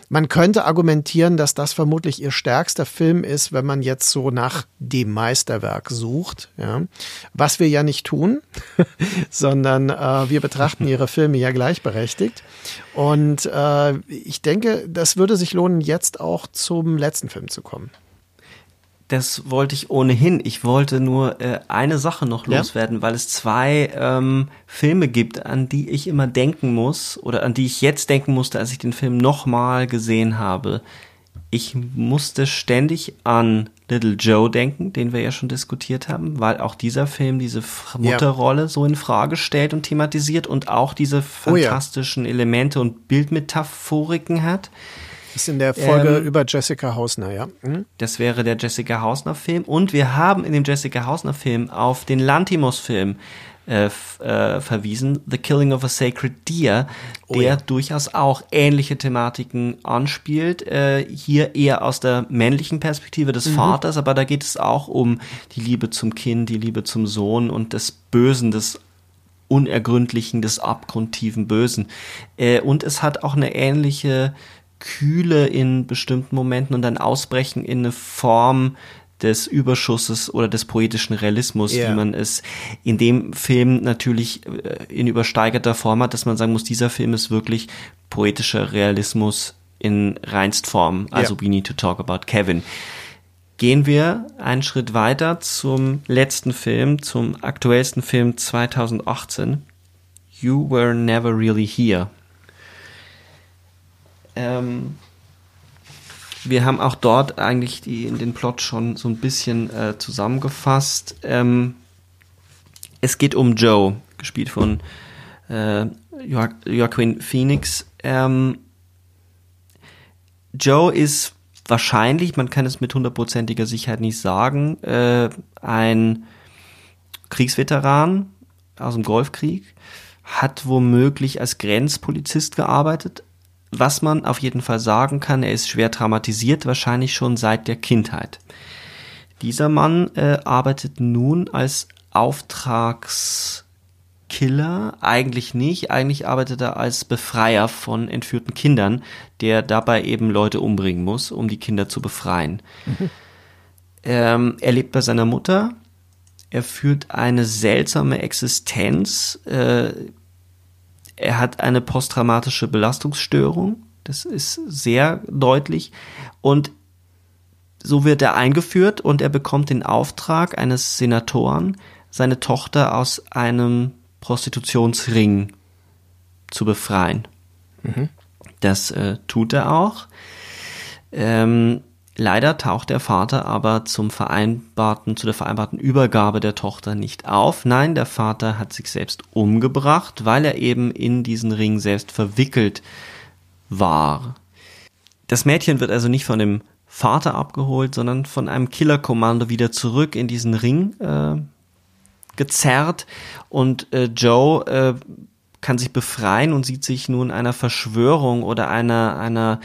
man könnte argumentieren, dass das vermutlich ihr stärkster Film ist, wenn man jetzt so nach dem Meisterwerk sucht. Ja. Was wir ja nicht tun, sondern äh, wir betrachten ihre Filme ja gleichberechtigt. Und äh, ich denke, das würde sich lohnen, jetzt auch zum letzten Film zu kommen. Das wollte ich ohnehin. Ich wollte nur äh, eine Sache noch ja? loswerden, weil es zwei ähm, Filme gibt, an die ich immer denken muss oder an die ich jetzt denken musste, als ich den Film nochmal gesehen habe. Ich musste ständig an Little Joe denken, den wir ja schon diskutiert haben, weil auch dieser Film diese Mutterrolle ja. so in Frage stellt und thematisiert und auch diese fantastischen oh ja. Elemente und Bildmetaphoriken hat. Ist in der Folge ähm, über Jessica Hausner, ja. Mhm. Das wäre der Jessica Hausner Film. Und wir haben in dem Jessica Hausner Film auf den Lantimos Film äh, äh, verwiesen, The Killing of a Sacred Deer, oh der ja. durchaus auch ähnliche Thematiken anspielt. Äh, hier eher aus der männlichen Perspektive des mhm. Vaters, aber da geht es auch um die Liebe zum Kind, die Liebe zum Sohn und das Bösen des Unergründlichen, des abgrundtiefen Bösen. Äh, und es hat auch eine ähnliche Kühle in bestimmten Momenten und ein Ausbrechen in eine Form des Überschusses oder des poetischen Realismus, Ja. wie man es in dem Film natürlich äh, in übersteigerter Form hat, dass man sagen muss, dieser Film ist wirklich poetischer Realismus in Reinstform. Also Ja. we need to talk about Kevin. Gehen wir einen Schritt weiter zum letzten Film, zum aktuellsten Film 2018. You Were Never Really Here. Ähm, wir haben auch dort eigentlich die, den Plot schon so ein bisschen äh, zusammengefasst. Ähm, es geht um Joe, gespielt von äh, Jo- Joaquin Phoenix. Ähm, Joe ist wahrscheinlich, man kann es mit hundertprozentiger Sicherheit nicht sagen, äh, ein Kriegsveteran aus dem Golfkrieg, hat womöglich als Grenzpolizist gearbeitet. Was man auf jeden Fall sagen kann, er ist schwer traumatisiert, wahrscheinlich schon seit der Kindheit. Dieser Mann äh, arbeitet nun als Auftragskiller. Eigentlich nicht. Eigentlich arbeitet er als Befreier von entführten Kindern, der dabei eben Leute umbringen muss, um die Kinder zu befreien. Ähm, er lebt bei seiner Mutter. Er führt eine seltsame Existenz. Äh, er hat eine posttraumatische Belastungsstörung. Das ist sehr deutlich. Und so wird er eingeführt und er bekommt den Auftrag eines Senatoren, seine Tochter aus einem Prostitutionsring zu befreien. Das äh, tut er auch. Ähm, leider taucht der Vater aber zum vereinbarten, zu der vereinbarten Übergabe der Tochter nicht auf. Nein, der Vater hat sich selbst umgebracht, weil er eben in diesen Ring selbst verwickelt war. Das Mädchen wird also nicht von dem Vater abgeholt, sondern von einem Killerkommando wieder zurück in diesen Ring äh, gezerrt und äh, Joe äh, kann sich befreien und sieht sich nun einer Verschwörung oder einer einer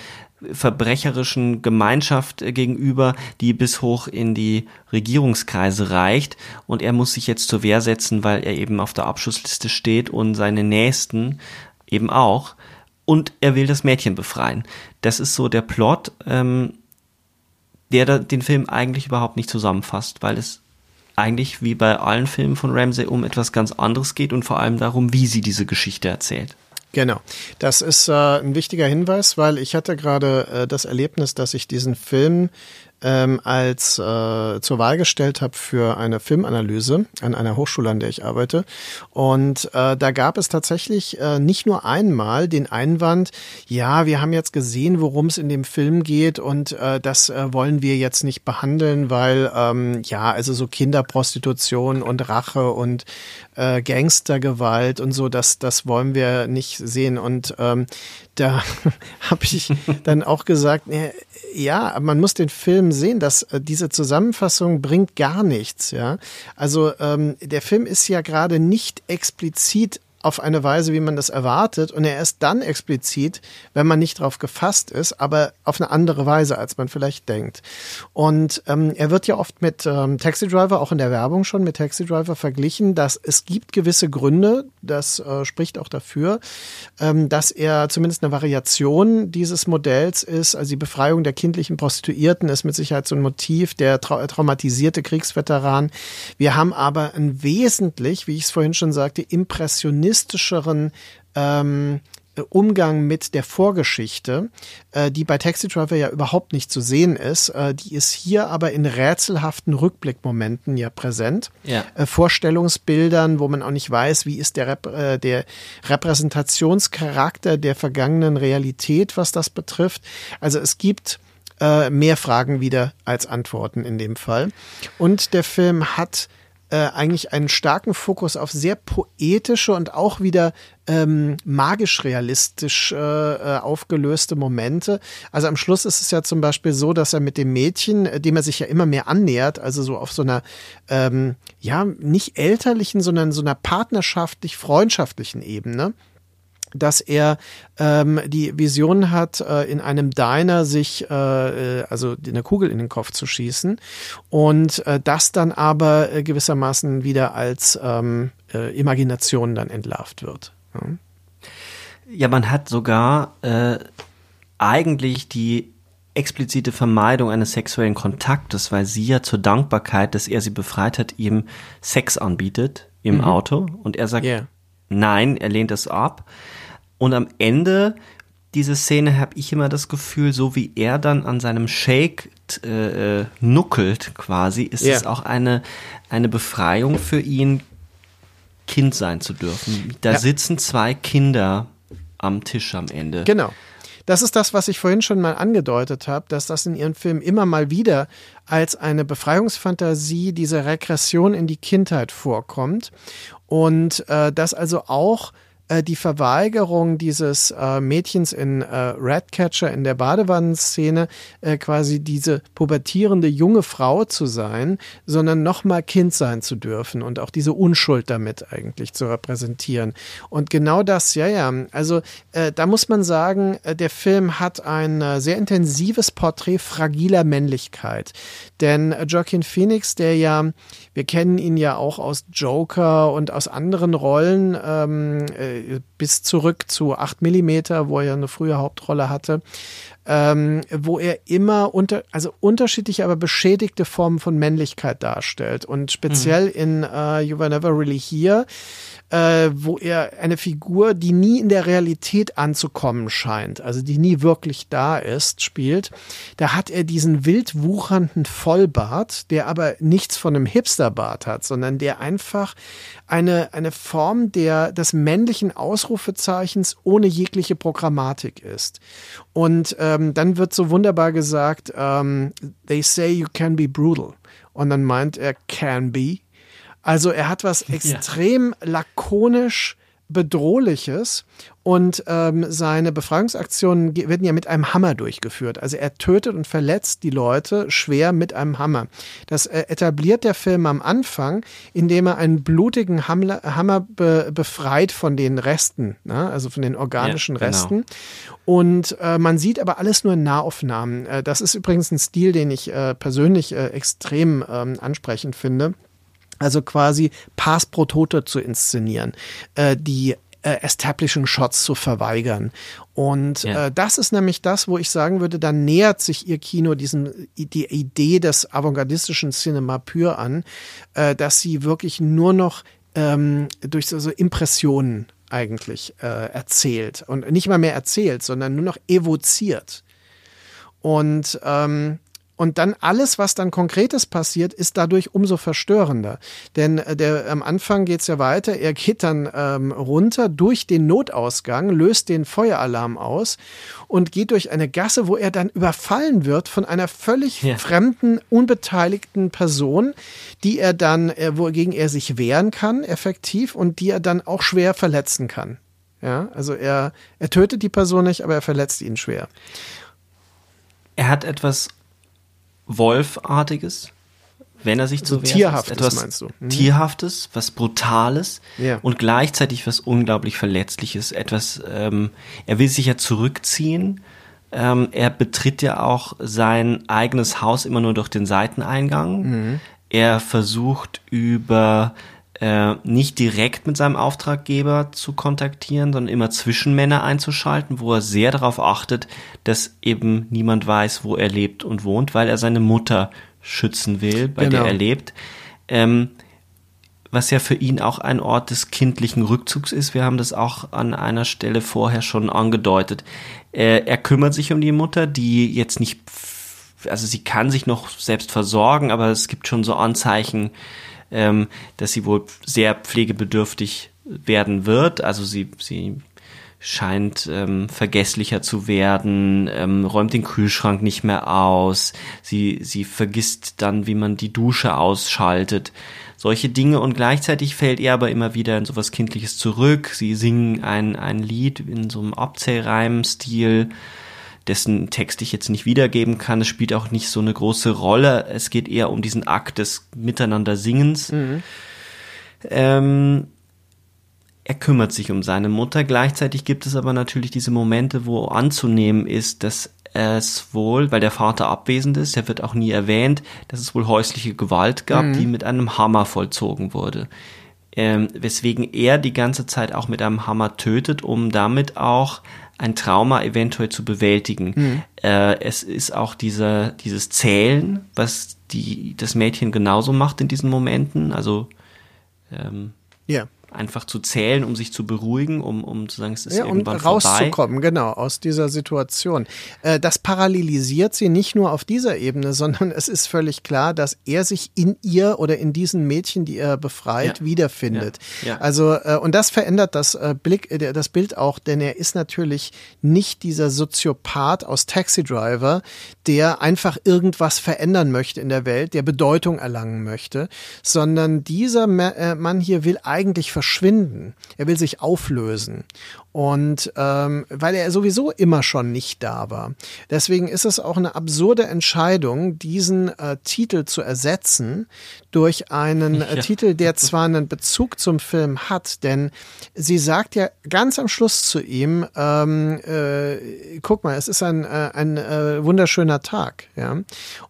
verbrecherischen Gemeinschaft äh, gegenüber, die bis hoch in die Regierungskreise reicht und er muss sich jetzt zur Wehr setzen, weil er eben auf der Abschussliste steht und seine Nächsten eben auch und er will das Mädchen befreien. Das ist so der Plot, ähm, der da den Film eigentlich überhaupt nicht zusammenfasst, weil es eigentlich wie bei allen Filmen von Ramsey um etwas ganz anderes geht und vor allem darum, wie sie diese Geschichte erzählt. Genau. Das ist äh, ein wichtiger Hinweis, weil ich hatte gerade äh, das Erlebnis, dass ich diesen Film ähm, als äh, zur Wahl gestellt habe für eine Filmanalyse an einer Hochschule, an der ich arbeite. Und äh, da gab es tatsächlich äh, nicht nur einmal den Einwand, ja, wir haben jetzt gesehen, worum es in dem Film geht und äh, das äh, wollen wir jetzt nicht behandeln, weil ähm, ja, also so Kinderprostitution und Rache und äh, Gangstergewalt und so, das, das wollen wir nicht sehen. Und ähm, da habe ich dann auch gesagt, ja, man muss den Film sehen, dass äh, diese Zusammenfassung bringt gar nichts, ja. Also ähm, der Film ist ja gerade nicht explizit auf eine Weise, wie man das erwartet. Und er ist dann explizit, wenn man nicht drauf gefasst ist, aber auf eine andere Weise, als man vielleicht denkt. Und ähm, er wird ja oft mit ähm, Taxi Driver, auch in der Werbung schon mit Taxi Driver verglichen, dass es gibt gewisse Gründe, das äh, spricht auch dafür, ähm, dass er zumindest eine Variation dieses Modells ist. Also die Befreiung der kindlichen Prostituierten ist mit Sicherheit so ein Motiv, der trau traumatisierte Kriegsveteran. Wir haben aber ein wesentlich, wie ich es vorhin schon sagte, impressionistischeren ähm, Umgang mit der Vorgeschichte, äh, die bei Taxi Driver ja überhaupt nicht zu sehen ist. Äh, die ist hier aber in rätselhaften Rückblickmomenten ja präsent. Ja. Äh, Vorstellungsbildern, wo man auch nicht weiß, wie ist der, Rep äh, der Repräsentationscharakter der vergangenen Realität, was das betrifft. Also es gibt äh, mehr Fragen wieder als Antworten in dem Fall. Und der Film hat äh, eigentlich einen starken Fokus auf sehr poetische und auch wieder ähm, magisch realistisch äh, äh, aufgelöste Momente. Also am Schluss ist es ja zum Beispiel so, dass er mit dem Mädchen, äh, dem er sich ja immer mehr annähert, also so auf so einer ähm, ja nicht elterlichen, sondern so einer partnerschaftlich freundschaftlichen Ebene dass er ähm, die Vision hat, äh, in einem Diner sich äh, äh, also eine Kugel in den Kopf zu schießen und äh, das dann aber äh, gewissermaßen wieder als ähm, äh, Imagination dann entlarvt wird. Ja. Ja, man hat sogar äh, eigentlich die explizite Vermeidung eines sexuellen Kontaktes, weil sie ja zur Dankbarkeit, dass er sie befreit hat, ihm Sex anbietet im Mhm. Auto und er sagt Yeah. nein, er lehnt es ab. Und am Ende dieser Szene habe ich immer das Gefühl, so wie er dann an seinem Shake äh, äh, nuckelt quasi, ist Ja. es auch eine, eine Befreiung für ihn, Kind sein zu dürfen. Da Ja. sitzen zwei Kinder am Tisch am Ende. Genau. Das ist das, was ich vorhin schon mal angedeutet habe, dass das in ihren Filmen immer mal wieder als eine Befreiungsfantasie diese Regression in die Kindheit vorkommt und äh, dass also auch äh, die Verweigerung dieses äh, Mädchens in äh, Ratcatcher in der Badewannenszene äh, quasi diese pubertierende junge Frau zu sein, sondern nochmal Kind sein zu dürfen und auch diese Unschuld damit eigentlich zu repräsentieren. Und genau das, ja, ja, also äh, da muss man sagen, der Film hat ein sehr intensives Porträt fragiler Männlichkeit. Denn Joaquin Phoenix, der ja, wir kennen ihn ja auch aus Joker und aus anderen Rollen, ähm, äh, bis zurück zu 8 Millimeter, wo er eine frühe Hauptrolle hatte, ähm, wo er immer unter, also unterschiedliche, aber beschädigte Formen von Männlichkeit darstellt. Und speziell in äh, You Were Never Really Here, äh, wo er eine Figur, die nie in der Realität anzukommen scheint, also die nie wirklich da ist, spielt. Da hat er diesen wild wuchernden Vollbart, der aber nichts von einem Hipsterbart hat, sondern der einfach eine, eine Form der, des männlichen Ausrufezeichens ohne jegliche Programmatik ist. Und ähm, dann wird so wunderbar gesagt, ähm, they say you can be brutal. Und dann meint er can be. Also er hat was extrem lakonisch bedrohliches und ähm, seine Befreiungsaktionen werden ja mit einem Hammer durchgeführt. Also er tötet und verletzt die Leute schwer mit einem Hammer. Das äh, etabliert der Film am Anfang, indem er einen blutigen Hamler, Hammer be, befreit von den Resten, ne? also von den organischen Ja, genau. Resten. Und äh, man sieht aber alles nur in Nahaufnahmen. Äh, das ist übrigens ein Stil, den ich äh, persönlich äh, extrem ähm, ansprechend finde. Also quasi Pass pro Toto zu inszenieren, äh, die äh, Establishing Shots zu verweigern. Und Ja. äh, das ist nämlich das, wo ich sagen würde, da nähert sich ihr Kino diesen, die Idee des avantgardistischen Cinema pur an, äh, dass sie wirklich nur noch ähm, durch so, so Impressionen eigentlich äh, erzählt. Und nicht mal mehr erzählt, sondern nur noch evoziert. Und, ähm, und dann alles, was dann Konkretes passiert, ist dadurch umso verstörender. Denn äh, der, am Anfang geht's ja weiter. Er geht dann ähm, runter durch den Notausgang, löst den Feueralarm aus und geht durch eine Gasse, wo er dann überfallen wird von einer völlig Ja. fremden, unbeteiligten Person, die er dann, äh, wogegen er sich wehren kann, effektiv, und die er dann auch schwer verletzen kann. Ja, also er, er tötet die Person nicht, aber er verletzt ihn schwer. Er hat etwas Wolfartiges, wenn er sich zu Also Wehr Tierhaftes, setzt. etwas meinst du? Mhm. Tierhaftes, was Brutales Ja. und gleichzeitig was unglaublich Verletzliches. Etwas, ähm, er will sich ja zurückziehen. Ähm, er betritt ja auch sein eigenes Haus immer nur durch den Seiteneingang. Mhm. Er versucht über äh, nicht direkt mit seinem Auftraggeber zu kontaktieren, sondern immer Zwischenmänner einzuschalten, wo er sehr darauf achtet, dass eben niemand weiß, wo er lebt und wohnt, weil er seine Mutter schützen will, bei Genau. der er lebt. Ähm, was ja für ihn auch ein Ort des kindlichen Rückzugs ist. Wir haben das auch an einer Stelle vorher schon angedeutet. Äh, er kümmert sich um die Mutter, die jetzt nicht, also sie kann sich noch selbst versorgen, aber es gibt schon so Anzeichen, ähm, dass sie wohl sehr pflegebedürftig werden wird. Also sie, sie scheint ähm, vergesslicher zu werden, ähm, räumt den Kühlschrank nicht mehr aus, sie, sie vergisst dann, wie man die Dusche ausschaltet. Solche Dinge und gleichzeitig fällt er aber immer wieder in sowas Kindliches zurück. Sie singen ein, ein Lied in so einem Abzählreim-Stil, dessen Text ich jetzt nicht wiedergeben kann. Es spielt auch nicht so eine große Rolle. Es geht eher um diesen Akt des Miteinandersingens. Ähm, er kümmert sich um seine Mutter. Gleichzeitig gibt es aber natürlich diese Momente, wo anzunehmen ist, dass es wohl, weil der Vater abwesend ist, er wird auch nie erwähnt, dass es wohl häusliche Gewalt gab, mhm. die mit einem Hammer vollzogen wurde. Ähm, weswegen er die ganze Zeit auch mit einem Hammer tötet, um damit auch ein Trauma eventuell zu bewältigen. Mhm. Äh, es ist auch diese, dieses Zählen, was die, das Mädchen genauso macht in diesen Momenten. Also ähm, ja einfach zu zählen, um sich zu beruhigen, um, um zu sagen, es ist ja, irgendwann um rauszukommen, vorbei. genau, aus dieser Situation. Äh, das parallelisiert sie nicht nur auf dieser Ebene, sondern es ist völlig klar, dass er sich in ihr oder in diesen Mädchen, die er befreit, ja. wiederfindet. Ja. Ja. Also, äh, und das verändert das äh, Blick, das Bild auch, denn er ist natürlich nicht dieser Soziopath aus Taxi Driver, der einfach irgendwas verändern möchte in der Welt, der Bedeutung erlangen möchte, sondern dieser Mann hier will eigentlich verschwinden. Er will sich auflösen. Und ähm, weil er sowieso immer schon nicht da war. Deswegen ist es auch eine absurde Entscheidung, diesen äh, Titel zu ersetzen durch einen äh, ja. Titel, der zwar einen Bezug zum Film hat, denn sie sagt ja ganz am Schluss zu ihm, ähm, äh, guck mal, es ist ein, äh, ein äh, wunderschöner Tag. Ja?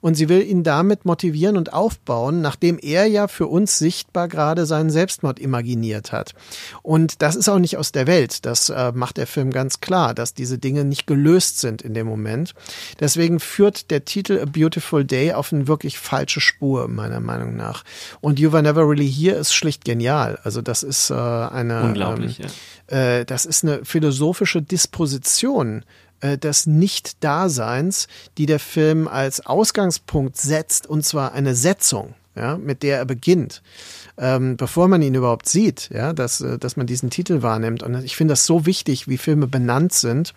Und sie will ihn damit motivieren und aufbauen, nachdem er ja für uns sichtbar gerade seinen Selbstmord imaginiert hat. Und das ist auch nicht aus der Welt. Das äh, macht der Film ganz klar, dass diese Dinge nicht gelöst sind in dem Moment. Deswegen führt der Titel A Beautiful Day auf eine wirklich falsche Spur, meiner Meinung nach. Und You Were Never Really Here ist schlicht genial. Also das ist äh, eine Unglaublich, ähm, ja. äh, das ist eine philosophische Disposition äh, des Nicht-Daseins, die der Film als Ausgangspunkt setzt, und zwar eine Setzung, ja, mit der er beginnt ähm, bevor man ihn überhaupt sieht, ja, dass, äh, dass man diesen Titel wahrnimmt. Und ich finde das so wichtig, wie Filme benannt sind.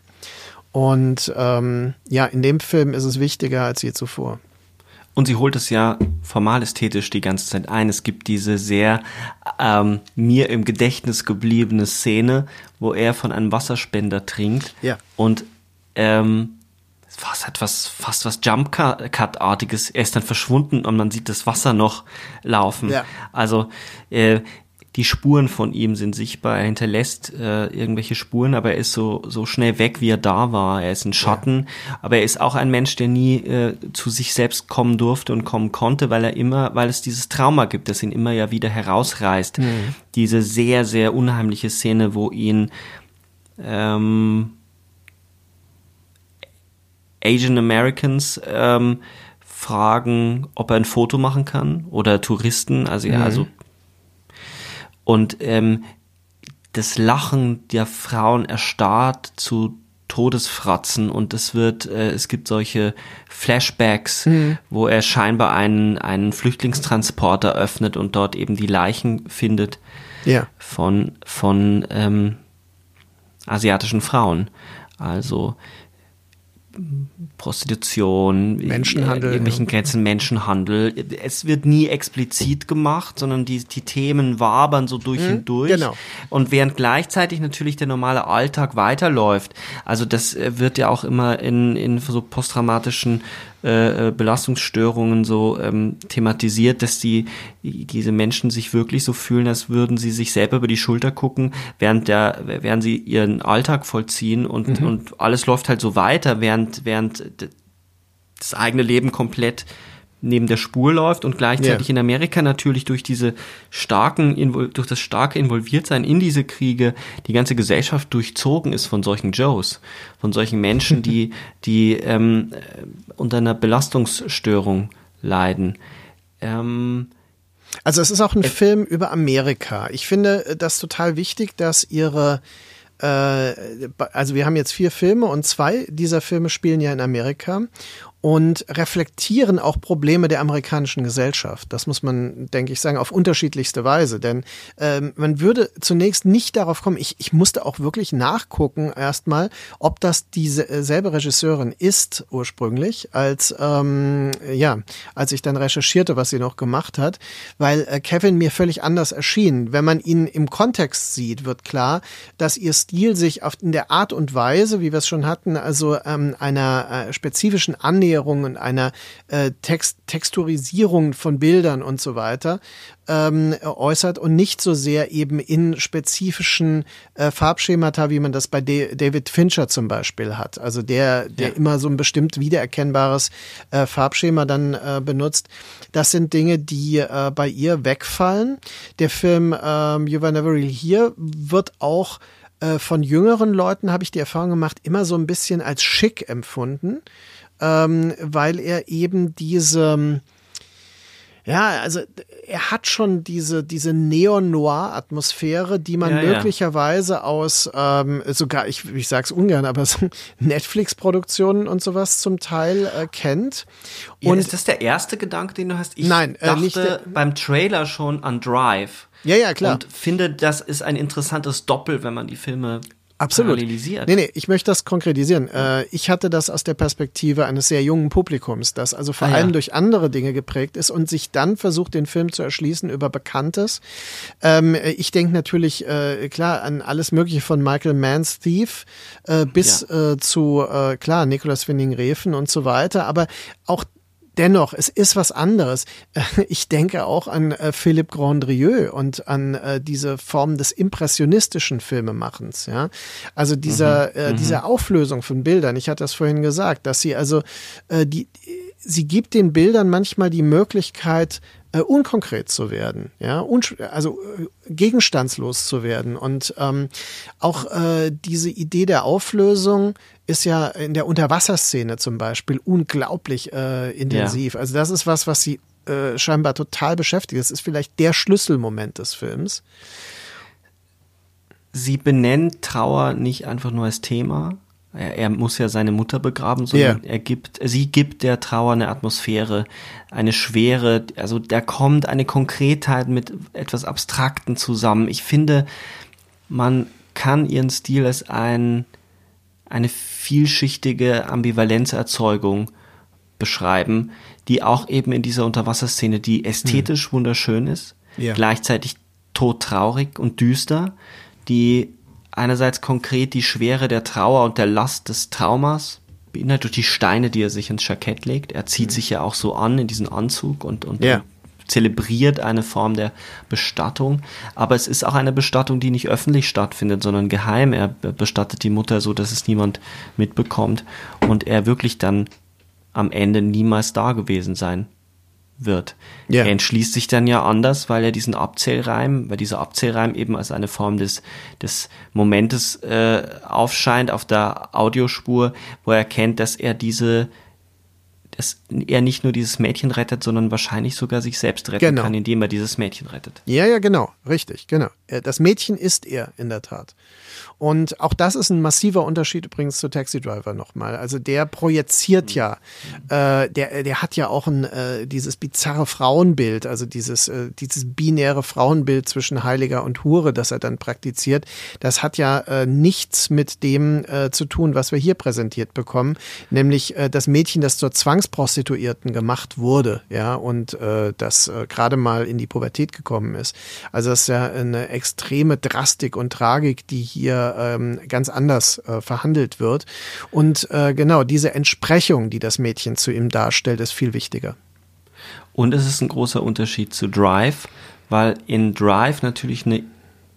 Und ähm, ja, in dem Film ist es wichtiger als je zuvor. Und sie holt es ja formal ästhetisch die ganze Zeit ein. Es gibt diese sehr ähm, mir im Gedächtnis gebliebene Szene, wo er von einem Wasserspender trinkt. Ja. Und ähm, fast etwas, fast was Jump Cut artiges. Er ist dann verschwunden und man sieht das Wasser noch laufen. Ja. Also äh, die Spuren von ihm sind sichtbar. Er hinterlässt äh, irgendwelche Spuren, aber er ist so so schnell weg, wie er da war. Er ist ein Schatten, ja. aber er ist auch ein Mensch, der nie äh, zu sich selbst kommen durfte und kommen konnte, weil er immer, weil es dieses Trauma gibt, das ihn immer ja wieder herausreißt. Mhm. Diese sehr sehr unheimliche Szene, wo ihn ähm, Asian Americans ähm, fragen, ob er ein Foto machen kann oder Touristen, also ja, mhm. also und ähm, das Lachen der Frauen erstarrt zu Todesfratzen und es wird, äh, es gibt solche Flashbacks, mhm. wo er scheinbar einen, einen Flüchtlingstransporter öffnet und dort eben die Leichen findet ja. von, von ähm, asiatischen Frauen. Also Prostitution, Menschenhandel, irgendwelchen Grenzen, Menschenhandel. Es wird nie explizit gemacht, sondern die, die Themen wabern so durch mhm, und durch. Genau. Und während gleichzeitig natürlich der normale Alltag weiterläuft. Also das äh, wird ja auch immer in, in so posttraumatischen äh, äh, Belastungsstörungen so ähm, thematisiert, dass die diese Menschen sich wirklich so fühlen, als würden sie sich selber über die Schulter gucken, während der während sie ihren Alltag vollziehen und mhm. und alles läuft halt so weiter, während während das eigene Leben komplett neben der Spur läuft und gleichzeitig ja. in Amerika natürlich durch diese starken, durch das starke Involviertsein in diese Kriege die ganze Gesellschaft durchzogen ist von solchen Joes, von solchen Menschen, die, die ähm, unter einer Belastungsstörung leiden. Ähm, also es ist auch ein äh, Film über Amerika. Ich finde das total wichtig, dass ihre äh, also wir haben jetzt vier Filme und zwei dieser Filme spielen ja in Amerika und reflektieren auch Probleme der amerikanischen Gesellschaft. Das muss man, denke ich, sagen, auf unterschiedlichste Weise. Denn ähm, man würde zunächst nicht darauf kommen, ich, ich musste auch wirklich nachgucken erstmal, ob das dieselbe Regisseurin ist ursprünglich, als ähm, ja, als ich dann recherchierte, was sie noch gemacht hat, weil äh, Kevin mir völlig anders erschien. Wenn man ihn im Kontext sieht, wird klar, dass ihr Stil sich auf, in der Art und Weise, wie wir es schon hatten, also ähm, einer äh, spezifischen Annäherung Annäherung und einer äh, Text Texturisierung von Bildern und so weiter ähm, äußert und nicht so sehr eben in spezifischen äh, Farbschemata, wie man das bei De David Fincher zum Beispiel hat. Also der, der ja. immer so ein bestimmt wiedererkennbares äh, Farbschema dann äh, benutzt. Das sind Dinge, die äh, bei ihr wegfallen. Der Film ähm, You Were Never Really Here wird auch äh, von jüngeren Leuten, habe ich die Erfahrung gemacht, immer so ein bisschen als schick empfunden, ähm, weil er eben diese ja, also er hat schon diese, diese Neon-Noir-Atmosphäre, die man ja, möglicherweise ja. aus ähm, sogar, ich, ich sag's ungern, aber so Netflix-Produktionen und sowas zum Teil äh, kennt. Und ja, ist das der erste Gedanke, den du hast? Ich nein, äh, dachte beim Trailer schon an Drive. Ja, ja, klar. Und finde, das ist ein interessantes Doppel, wenn man die Filme Absolut. Nee, nee, ich möchte das konkretisieren. Äh, ich hatte das aus der Perspektive eines sehr jungen Publikums, das also vor ah, allem ja. durch andere Dinge geprägt ist und sich dann versucht, den Film zu erschließen über Bekanntes. Ähm, ich denke natürlich, äh, klar, an alles Mögliche von Michael Manns Thief äh, bis ja. zu, klar, Nicolas Winding Refn und so weiter, aber auch Dennoch, es ist was anderes. Ich denke auch an äh, Philippe Grandrieux und an äh, diese Form des impressionistischen Filmemachens. Ja, also dieser mhm. äh, mhm. diese Auflösung von Bildern. Ich hatte das vorhin gesagt, dass sie also äh, die sie gibt den Bildern manchmal die Möglichkeit, äh, unkonkret zu werden, ja, also äh, gegenstandslos zu werden. Und ähm, auch äh, diese Idee der Auflösung ist ja in der Unterwasserszene zum Beispiel unglaublich äh, intensiv. Ja. Also das ist was, was sie äh, scheinbar total beschäftigt. Das ist vielleicht der Schlüsselmoment des Films. Sie benennt Trauer nicht einfach nur als Thema, er, er, muss ja seine Mutter begraben, sondern yeah. er gibt, sie gibt der Trauer eine Atmosphäre, eine Schwere, also da kommt eine Konkretheit mit etwas Abstrakten zusammen. Ich finde, man kann ihren Stil als ein, eine vielschichtige Ambivalenzerzeugung beschreiben, die auch eben in dieser Unterwasserszene, die ästhetisch hm. wunderschön ist, yeah. gleichzeitig todtraurig und düster, die einerseits konkret die Schwere der Trauer und der Last des Traumas, beinhaltet durch die Steine, die er sich ins Jackett legt. Er zieht mhm. sich ja auch so an in diesen Anzug und, und ja. zelebriert eine Form der Bestattung. Aber es ist auch eine Bestattung, die nicht öffentlich stattfindet, sondern geheim. Er bestattet die Mutter so, dass es niemand mitbekommt und er wirklich dann am Ende niemals da gewesen sein wird. Yeah. Er entschließt sich dann ja anders, weil er diesen Abzählreim, weil dieser Abzählreim eben als eine Form des, des Momentes äh, aufscheint auf der Audiospur, wo er erkennt, dass er diese, dass er nicht nur dieses Mädchen rettet, sondern wahrscheinlich sogar sich selbst retten genau. kann, indem er dieses Mädchen rettet. Ja, ja, genau, richtig, genau. Das Mädchen ist er in der Tat. Und auch das ist ein massiver Unterschied übrigens zu Taxi Driver nochmal. Also der projiziert ja, äh, der, der hat ja auch ein, äh, dieses bizarre Frauenbild, also dieses, äh, dieses binäre Frauenbild zwischen Heiliger und Hure, das er dann praktiziert. Das hat ja äh, nichts mit dem äh, zu tun, was wir hier präsentiert bekommen, nämlich äh, das Mädchen, das zur Zwangsprostituierten gemacht wurde, ja, und äh, das äh, gerade mal in die Pubertät gekommen ist. Also das ist ja eine extreme Drastik und Tragik, die hier ähm, ganz anders äh, verhandelt wird. Und äh, genau diese Entsprechung, die das Mädchen zu ihm darstellt, ist viel wichtiger. Und es ist ein großer Unterschied zu Drive, weil in Drive natürlich eine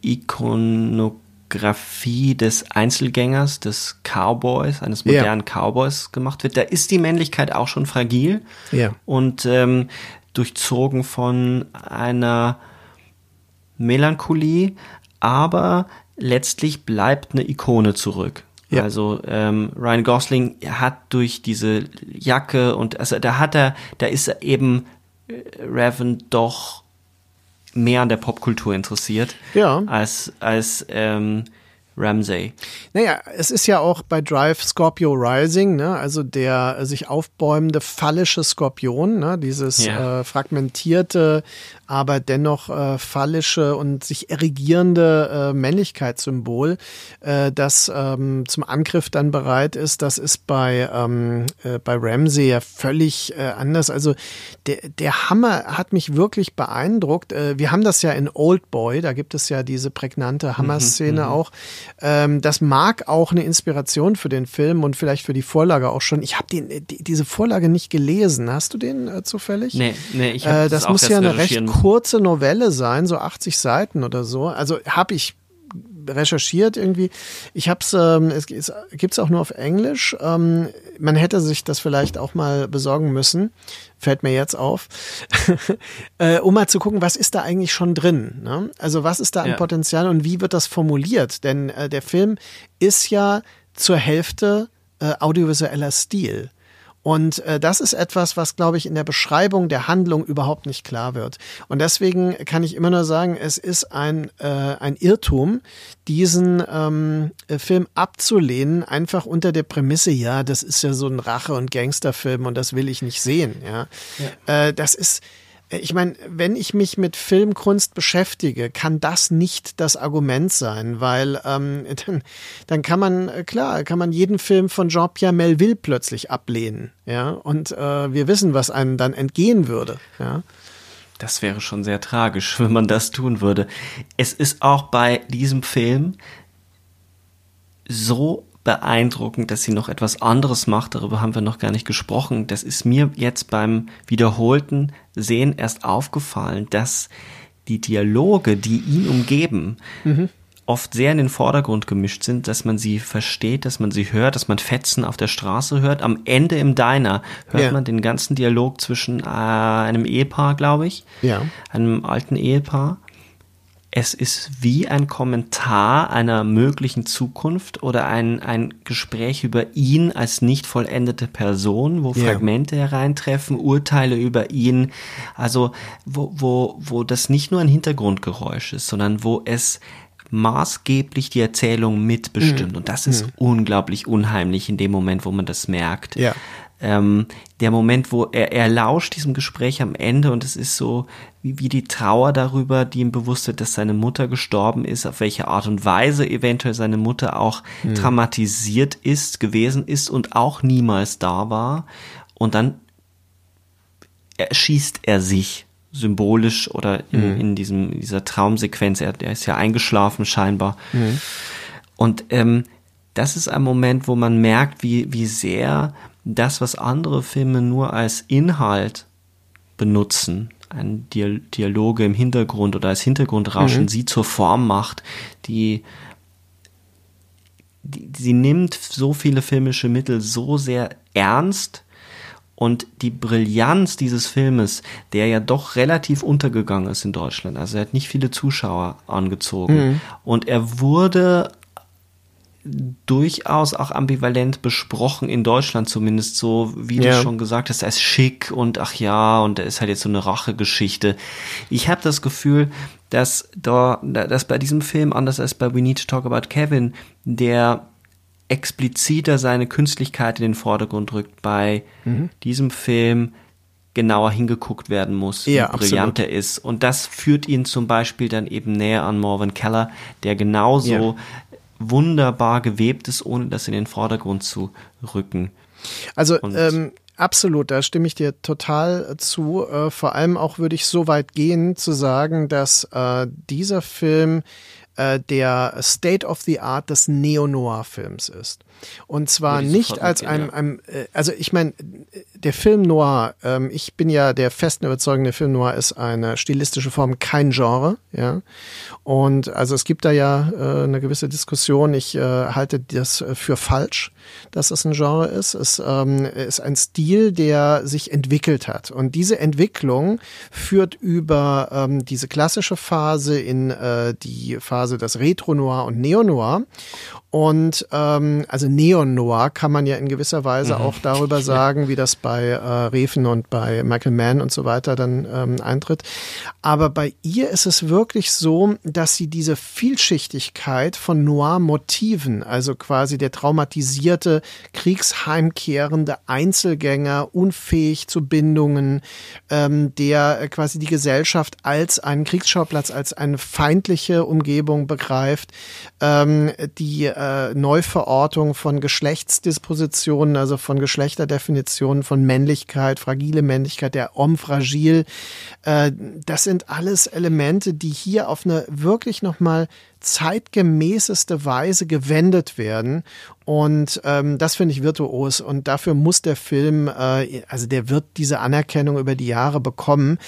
Ikonografie des Einzelgängers, des Cowboys, eines modernen ja. Cowboys gemacht wird. Da ist die Männlichkeit auch schon fragil ja. und ähm, durchzogen von einer Melancholie, aber letztlich bleibt eine Ikone zurück. Ja. Also ähm, Ryan Gosling hat durch diese Jacke und also da hat er, da ist er eben äh, Raven doch mehr an der Popkultur interessiert ja. als als ähm, Ramsey. Naja, es ist ja auch bei Drive Scorpio Rising, ne? also der sich aufbäumende phallische Skorpion, ne? dieses ja. äh, fragmentierte aber dennoch äh, phallische und sich erregierende äh, Männlichkeitssymbol, äh, das ähm, zum Angriff dann bereit ist. Das ist bei, ähm, äh, bei Ramsey ja völlig äh, anders. Also der, der Hammer hat mich wirklich beeindruckt. Äh, wir haben das ja in Old Boy, da gibt es ja diese prägnante Hammer-Szene Mhm, auch. Ähm, das mag auch eine Inspiration für den Film und vielleicht für die Vorlage auch schon. Ich habe den die, diese Vorlage nicht gelesen. Hast du den äh, zufällig? Nee, nee, ich hab äh, das das muss ja eine recht kurze Novelle sein, so 80 Seiten oder so. Also habe ich recherchiert irgendwie. Ich habe ähm, es, es gibt's auch nur auf Englisch. Ähm, man hätte sich das vielleicht auch mal besorgen müssen. Fällt mir jetzt auf, äh, um mal zu gucken, was ist da eigentlich schon drin. Ne? Also was ist da an Ja. Potenzial und wie wird das formuliert? Denn äh, der Film ist ja zur Hälfte äh, audiovisueller Stil. Und äh, das ist etwas, was, glaube ich, in der Beschreibung der Handlung überhaupt nicht klar wird. Und deswegen kann ich immer nur sagen, es ist ein, äh, ein Irrtum, diesen ähm, äh, Film abzulehnen, einfach unter der Prämisse, ja, das ist ja so ein Rache- und Gangsterfilm und das will ich nicht sehen. Ja, Äh, das ist ich meine, wenn ich mich mit Filmkunst beschäftige, kann das nicht das Argument sein, weil ähm, dann, dann kann man, äh, klar, kann man jeden Film von Jean-Pierre Melville plötzlich ablehnen, ja, und äh, wir wissen, was einem dann entgehen würde, ja. Das wäre schon sehr tragisch, wenn man das tun würde. Es ist auch bei diesem Film so beeindruckend, dass sie noch etwas anderes macht. Darüber haben wir noch gar nicht gesprochen. Das ist mir jetzt beim wiederholten Sehen erst aufgefallen, dass die Dialoge, die ihn umgeben, oft sehr in den Vordergrund gemischt sind, dass man sie versteht, dass man sie hört, dass man Fetzen auf der Straße hört. Am Ende im Diner hört Ja. man den ganzen Dialog zwischen äh, einem Ehepaar, glaube ich, Ja. einem alten Ehepaar. Es ist wie ein Kommentar einer möglichen Zukunft oder ein, ein Gespräch über ihn als nicht vollendete Person, wo Ja. Fragmente hereintreffen, Urteile über ihn, also wo, wo, wo das nicht nur ein Hintergrundgeräusch ist, sondern wo es maßgeblich die Erzählung mitbestimmt. Und das ist unglaublich unheimlich in dem Moment, wo man das merkt Ja. Ähm, der Moment, wo er, er lauscht diesem Gespräch am Ende und es ist so wie, wie die Trauer darüber, die ihm bewusst wird, dass seine Mutter gestorben ist, auf welche Art und Weise eventuell seine Mutter auch traumatisiert ist, gewesen ist und auch niemals da war. Und dann erschießt er sich symbolisch oder in, in diesem in dieser Traumsequenz. Er, er ist ja eingeschlafen scheinbar. Und ähm, das ist ein Moment, wo man merkt, wie, wie sehr das, was andere Filme nur als Inhalt benutzen, ein Dia- Dialoge im Hintergrund oder als Hintergrundrauschen, sie zur Form macht, die, die sie nimmt so viele filmische Mittel so sehr ernst und die Brillanz dieses Filmes, der ja doch relativ untergegangen ist in Deutschland, also er hat nicht viele Zuschauer angezogen und er wurde durchaus auch ambivalent besprochen, in Deutschland zumindest so, wie Ja. du schon gesagt hast, er ist schick und ach ja, und er ist halt jetzt so eine Rachegeschichte. Ich habe das Gefühl, dass da, dass bei diesem Film, anders als bei We Need to Talk About Kevin, der expliziter seine Künstlichkeit in den Vordergrund rückt, bei Mhm. diesem Film genauer hingeguckt werden muss, wie Ja, brillant er ist. Und das führt ihn zum Beispiel dann eben näher an Morvan Keller, der genauso Ja. Wunderbar gewebt ist, ohne das in den Vordergrund zu rücken. Also Und- ähm, absolut, da stimme ich dir total äh, zu. Äh, vor allem auch würde ich so weit gehen zu sagen, dass äh, dieser Film äh, der State of the Art des Neo-Noir-Films ist. Und zwar nicht als mitgehen, ein, ein äh, also ich meine, der Film Noir, ähm, ich bin ja der festen Überzeugung, der Film Noir ist eine stilistische Form, kein Genre, ja. Und also es gibt da ja äh, eine gewisse Diskussion. Ich äh, halte das für falsch, dass es ein Genre ist. Es ähm, ist ein Stil, der sich entwickelt hat. Und diese Entwicklung führt über ähm, diese klassische Phase in äh, die Phase des Retro-Noir und Neo-Noir. Und ähm, also Neon-Noir kann man ja in gewisser Weise mhm. auch darüber sagen, wie das bei äh, Reven und bei Michael Mann und so weiter dann ähm, eintritt. Aber bei ihr ist es wirklich so, dass sie diese Vielschichtigkeit von Noir-Motiven, also quasi der traumatisierte, kriegsheimkehrende Einzelgänger, unfähig zu Bindungen, ähm, der quasi die Gesellschaft als einen Kriegsschauplatz, als eine feindliche Umgebung begreift, ähm, die äh, Neuverortung von Geschlechtsdispositionen, also von Geschlechterdefinitionen, von Männlichkeit, fragile Männlichkeit, der Homme fragil. Äh, das sind alles Elemente, die hier auf eine wirklich nochmal zeitgemäßeste Weise gewendet werden und ähm, das finde ich virtuos. Und dafür muss der Film, äh, also der wird diese Anerkennung über die Jahre bekommen.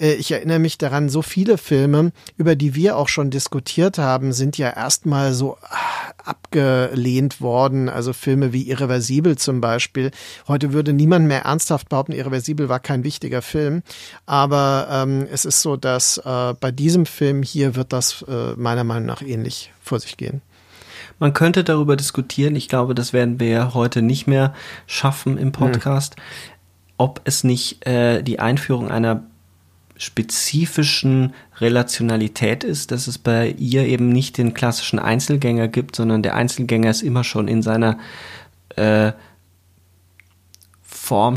Äh, ich erinnere mich daran, so viele Filme, über die wir auch schon diskutiert haben, sind ja erstmal so ah, abgelehnt worden. Also Filme wie Irreversibel zum Beispiel. Heute würde niemand mehr ernsthaft behaupten, Irreversibel war kein wichtiger Film. Aber ähm, es ist so, dass äh, bei diesem Film hier wird das äh, meiner Meinung nach ähnlich vor sich gehen. Man könnte darüber diskutieren, ich glaube, das werden wir heute nicht mehr schaffen im Podcast, hm. ob es nicht äh, die Einführung einer spezifischen Relationalität ist, dass es bei ihr eben nicht den klassischen Einzelgänger gibt, sondern der Einzelgänger ist immer schon in seiner äh, Form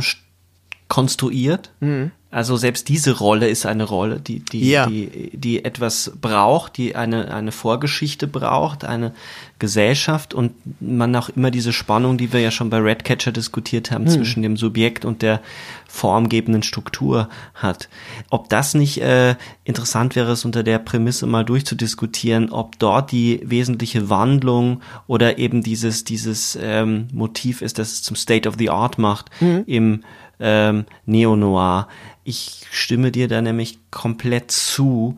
konstruiert. Mhm. Also selbst diese Rolle ist eine Rolle, die, die, ja. die, die etwas braucht, die eine, eine Vorgeschichte braucht, eine Gesellschaft und man auch immer diese Spannung, die wir ja schon bei Redcatcher diskutiert haben, hm. zwischen dem Subjekt und der formgebenden Struktur hat. Ob das nicht äh, interessant wäre, es unter der Prämisse mal durchzudiskutieren, ob dort die wesentliche Wandlung oder eben dieses, dieses ähm, Motiv ist, das es zum State of the Art macht mhm. im ähm, Neo-Noir. Ich stimme dir da nämlich komplett zu.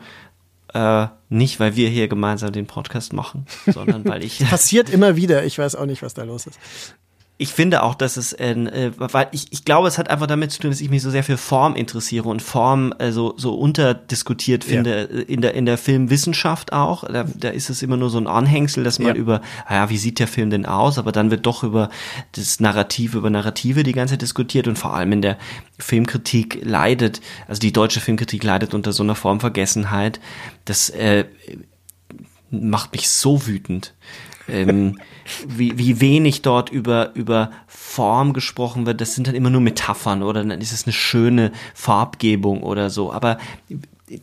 Äh, nicht, weil wir hier gemeinsam den Podcast machen, sondern weil ich. passiert immer wieder. Ich weiß auch nicht, was da los ist ich finde auch, dass es, äh, weil ich, ich glaube, es hat einfach damit zu tun, dass ich mich so sehr für Form interessiere und Form äh, so, so unterdiskutiert finde ja. Äh, in der in der Filmwissenschaft auch. Da, da ist es immer nur so ein Anhängsel, dass man ja. über, ja, wie sieht der Film denn aus? Aber dann wird doch über das Narrative, über Narrative die ganze Zeit diskutiert und vor allem in der Filmkritik leidet, also die deutsche Filmkritik leidet unter so einer Formvergessenheit. Das äh, macht mich so wütend ähm, wie, wie wenig dort über, über Form gesprochen wird. Das sind dann immer nur Metaphern oder dann ist es eine schöne Farbgebung oder so. Aber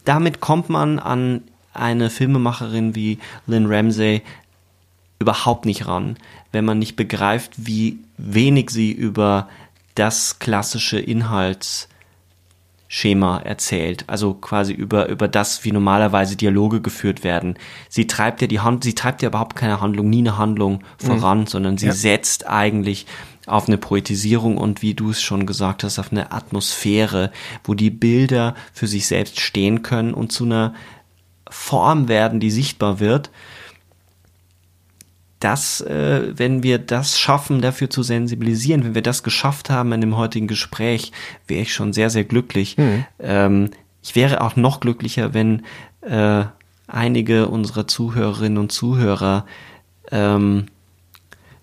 damit kommt man an eine Filmemacherin wie Lynn Ramsey überhaupt nicht ran, wenn man nicht begreift, wie wenig sie über das klassische Inhalts Schema erzählt, also quasi über, über das, wie normalerweise Dialoge geführt werden. Sie treibt ja die Hand, sie treibt ja überhaupt keine Handlung, nie eine Handlung voran, mhm. sondern sie ja. setzt eigentlich auf eine Poetisierung und wie du es schon gesagt hast, auf eine Atmosphäre, wo die Bilder für sich selbst stehen können und zu einer Form werden, die sichtbar wird das, äh, wenn wir das schaffen, dafür zu sensibilisieren, wenn wir das geschafft haben in dem heutigen Gespräch, wäre ich schon sehr, sehr glücklich. Mhm. Ähm, ich wäre auch noch glücklicher, wenn äh, einige unserer Zuhörerinnen und Zuhörer ähm,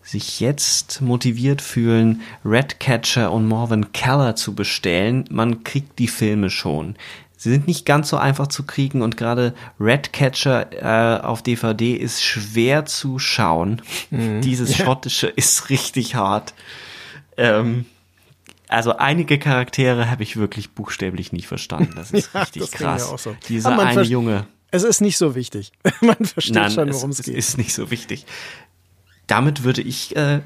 sich jetzt motiviert fühlen, Redcatcher und Morven Keller zu bestellen. Man kriegt die Filme schon. Sie sind nicht ganz so einfach zu kriegen und gerade Redcatcher äh, auf DVD ist schwer zu schauen. Mhm. Dieses ja. schottische ist richtig hart. Ähm, also einige Charaktere habe ich wirklich buchstäblich nicht verstanden. Das ist richtig das krass. So. Dieser eine Junge. Es ist nicht so wichtig. Man versteht Nein, schon, worum es, es geht. Es ist nicht so wichtig. Damit würde ich äh,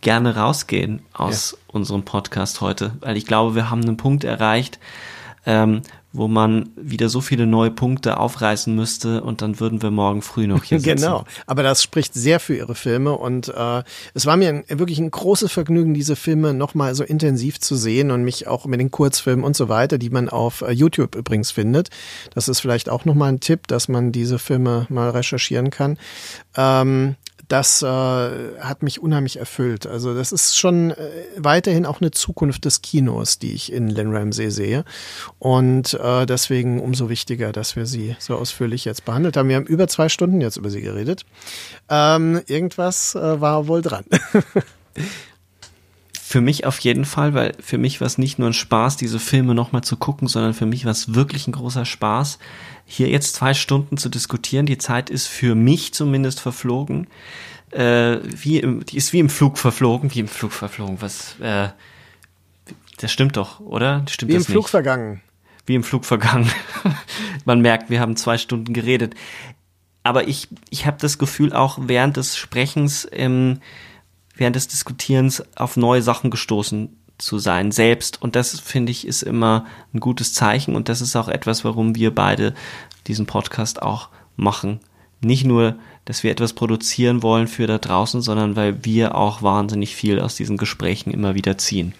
gerne rausgehen aus ja. unserem Podcast heute, weil ich glaube, wir haben einen Punkt erreicht, ähm, wo man wieder so viele neue Punkte aufreißen müsste und dann würden wir morgen früh noch hier sitzen. Genau, aber das spricht sehr für ihre Filme und äh, es war mir ein, wirklich ein großes Vergnügen, diese Filme nochmal so intensiv zu sehen und mich auch mit den Kurzfilmen und so weiter, die man auf äh, YouTube übrigens findet. Das ist vielleicht auch nochmal ein Tipp, dass man diese Filme mal recherchieren kann. Ähm, das äh, hat mich unheimlich erfüllt. Also das ist schon äh, weiterhin auch eine Zukunft des Kinos, die ich in Lynn Ramsey sehe. Und äh, deswegen umso wichtiger, dass wir sie so ausführlich jetzt behandelt haben. Wir haben über zwei Stunden jetzt über sie geredet. Ähm, irgendwas äh, war wohl dran. Für mich auf jeden Fall, weil für mich war es nicht nur ein Spaß, diese Filme nochmal zu gucken, sondern für mich war es wirklich ein großer Spaß, hier jetzt zwei Stunden zu diskutieren. Die Zeit ist für mich zumindest verflogen. Äh, wie im, die ist wie im Flug verflogen, wie im Flug verflogen. Was, äh, das stimmt doch, oder? Stimmt wie im Flug nicht? vergangen. Wie im Flug vergangen. Man merkt, wir haben zwei Stunden geredet. Aber ich, ich habe das Gefühl auch während des Sprechens, ähm, während des Diskutierens auf neue Sachen gestoßen zu sein selbst. Und das finde ich ist immer ein gutes Zeichen und das ist auch etwas, warum wir beide diesen Podcast auch machen. Nicht nur, dass wir etwas produzieren wollen für da draußen, sondern weil wir auch wahnsinnig viel aus diesen Gesprächen immer wieder ziehen.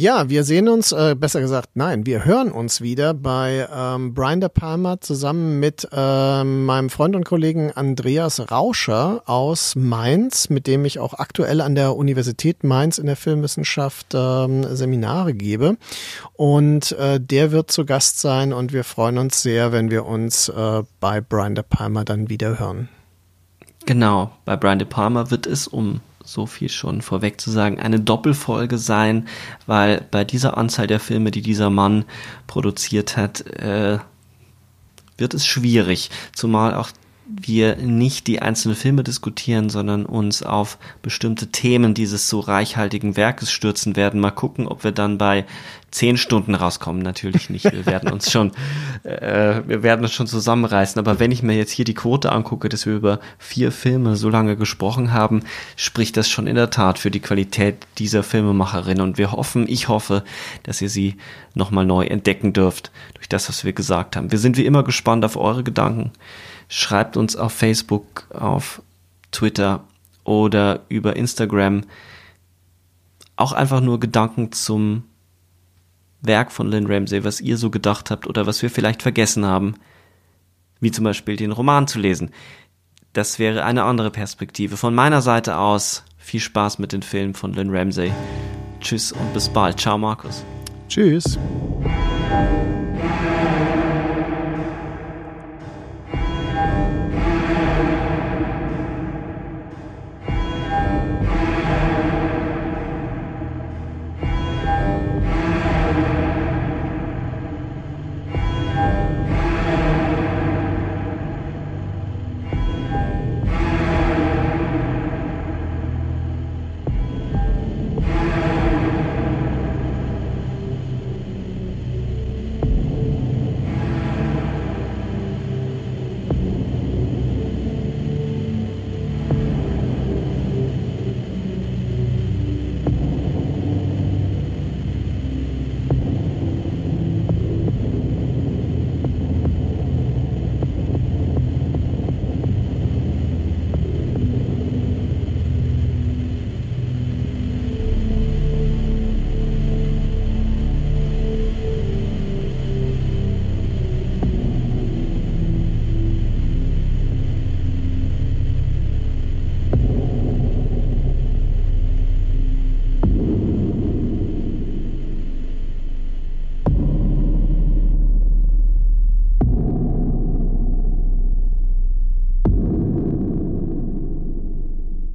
Ja, wir sehen uns, äh, besser gesagt, nein, wir hören uns wieder bei ähm, Brian De Palma zusammen mit ähm, meinem Freund und Kollegen Andreas Rauscher aus Mainz, mit dem ich auch aktuell an der Universität Mainz in der Filmwissenschaft ähm, Seminare gebe. Und äh, der wird zu Gast sein und wir freuen uns sehr, wenn wir uns äh, bei Brian De Palma dann wieder hören. Genau, bei Brian De Palma wird es um so viel schon vorweg zu sagen, eine Doppelfolge sein, weil bei dieser Anzahl der Filme, die dieser Mann produziert hat, äh, wird es schwierig, zumal auch wir nicht die einzelnen Filme diskutieren, sondern uns auf bestimmte Themen dieses so reichhaltigen Werkes stürzen werden. Mal gucken, ob wir dann bei zehn Stunden rauskommen. Natürlich nicht. Wir werden uns schon, äh, wir werden uns schon zusammenreißen. Aber wenn ich mir jetzt hier die Quote angucke, dass wir über vier Filme so lange gesprochen haben, spricht das schon in der Tat für die Qualität dieser Filmemacherin. Und wir hoffen, ich hoffe, dass ihr sie nochmal neu entdecken dürft durch das, was wir gesagt haben. Wir sind wie immer gespannt auf eure Gedanken. Schreibt uns auf Facebook, auf Twitter oder über Instagram auch einfach nur Gedanken zum Werk von Lynn Ramsey, was ihr so gedacht habt oder was wir vielleicht vergessen haben, wie zum Beispiel den Roman zu lesen. Das wäre eine andere Perspektive. Von meiner Seite aus viel Spaß mit den Filmen von Lynn Ramsey. Tschüss und bis bald. Ciao, Markus. Tschüss.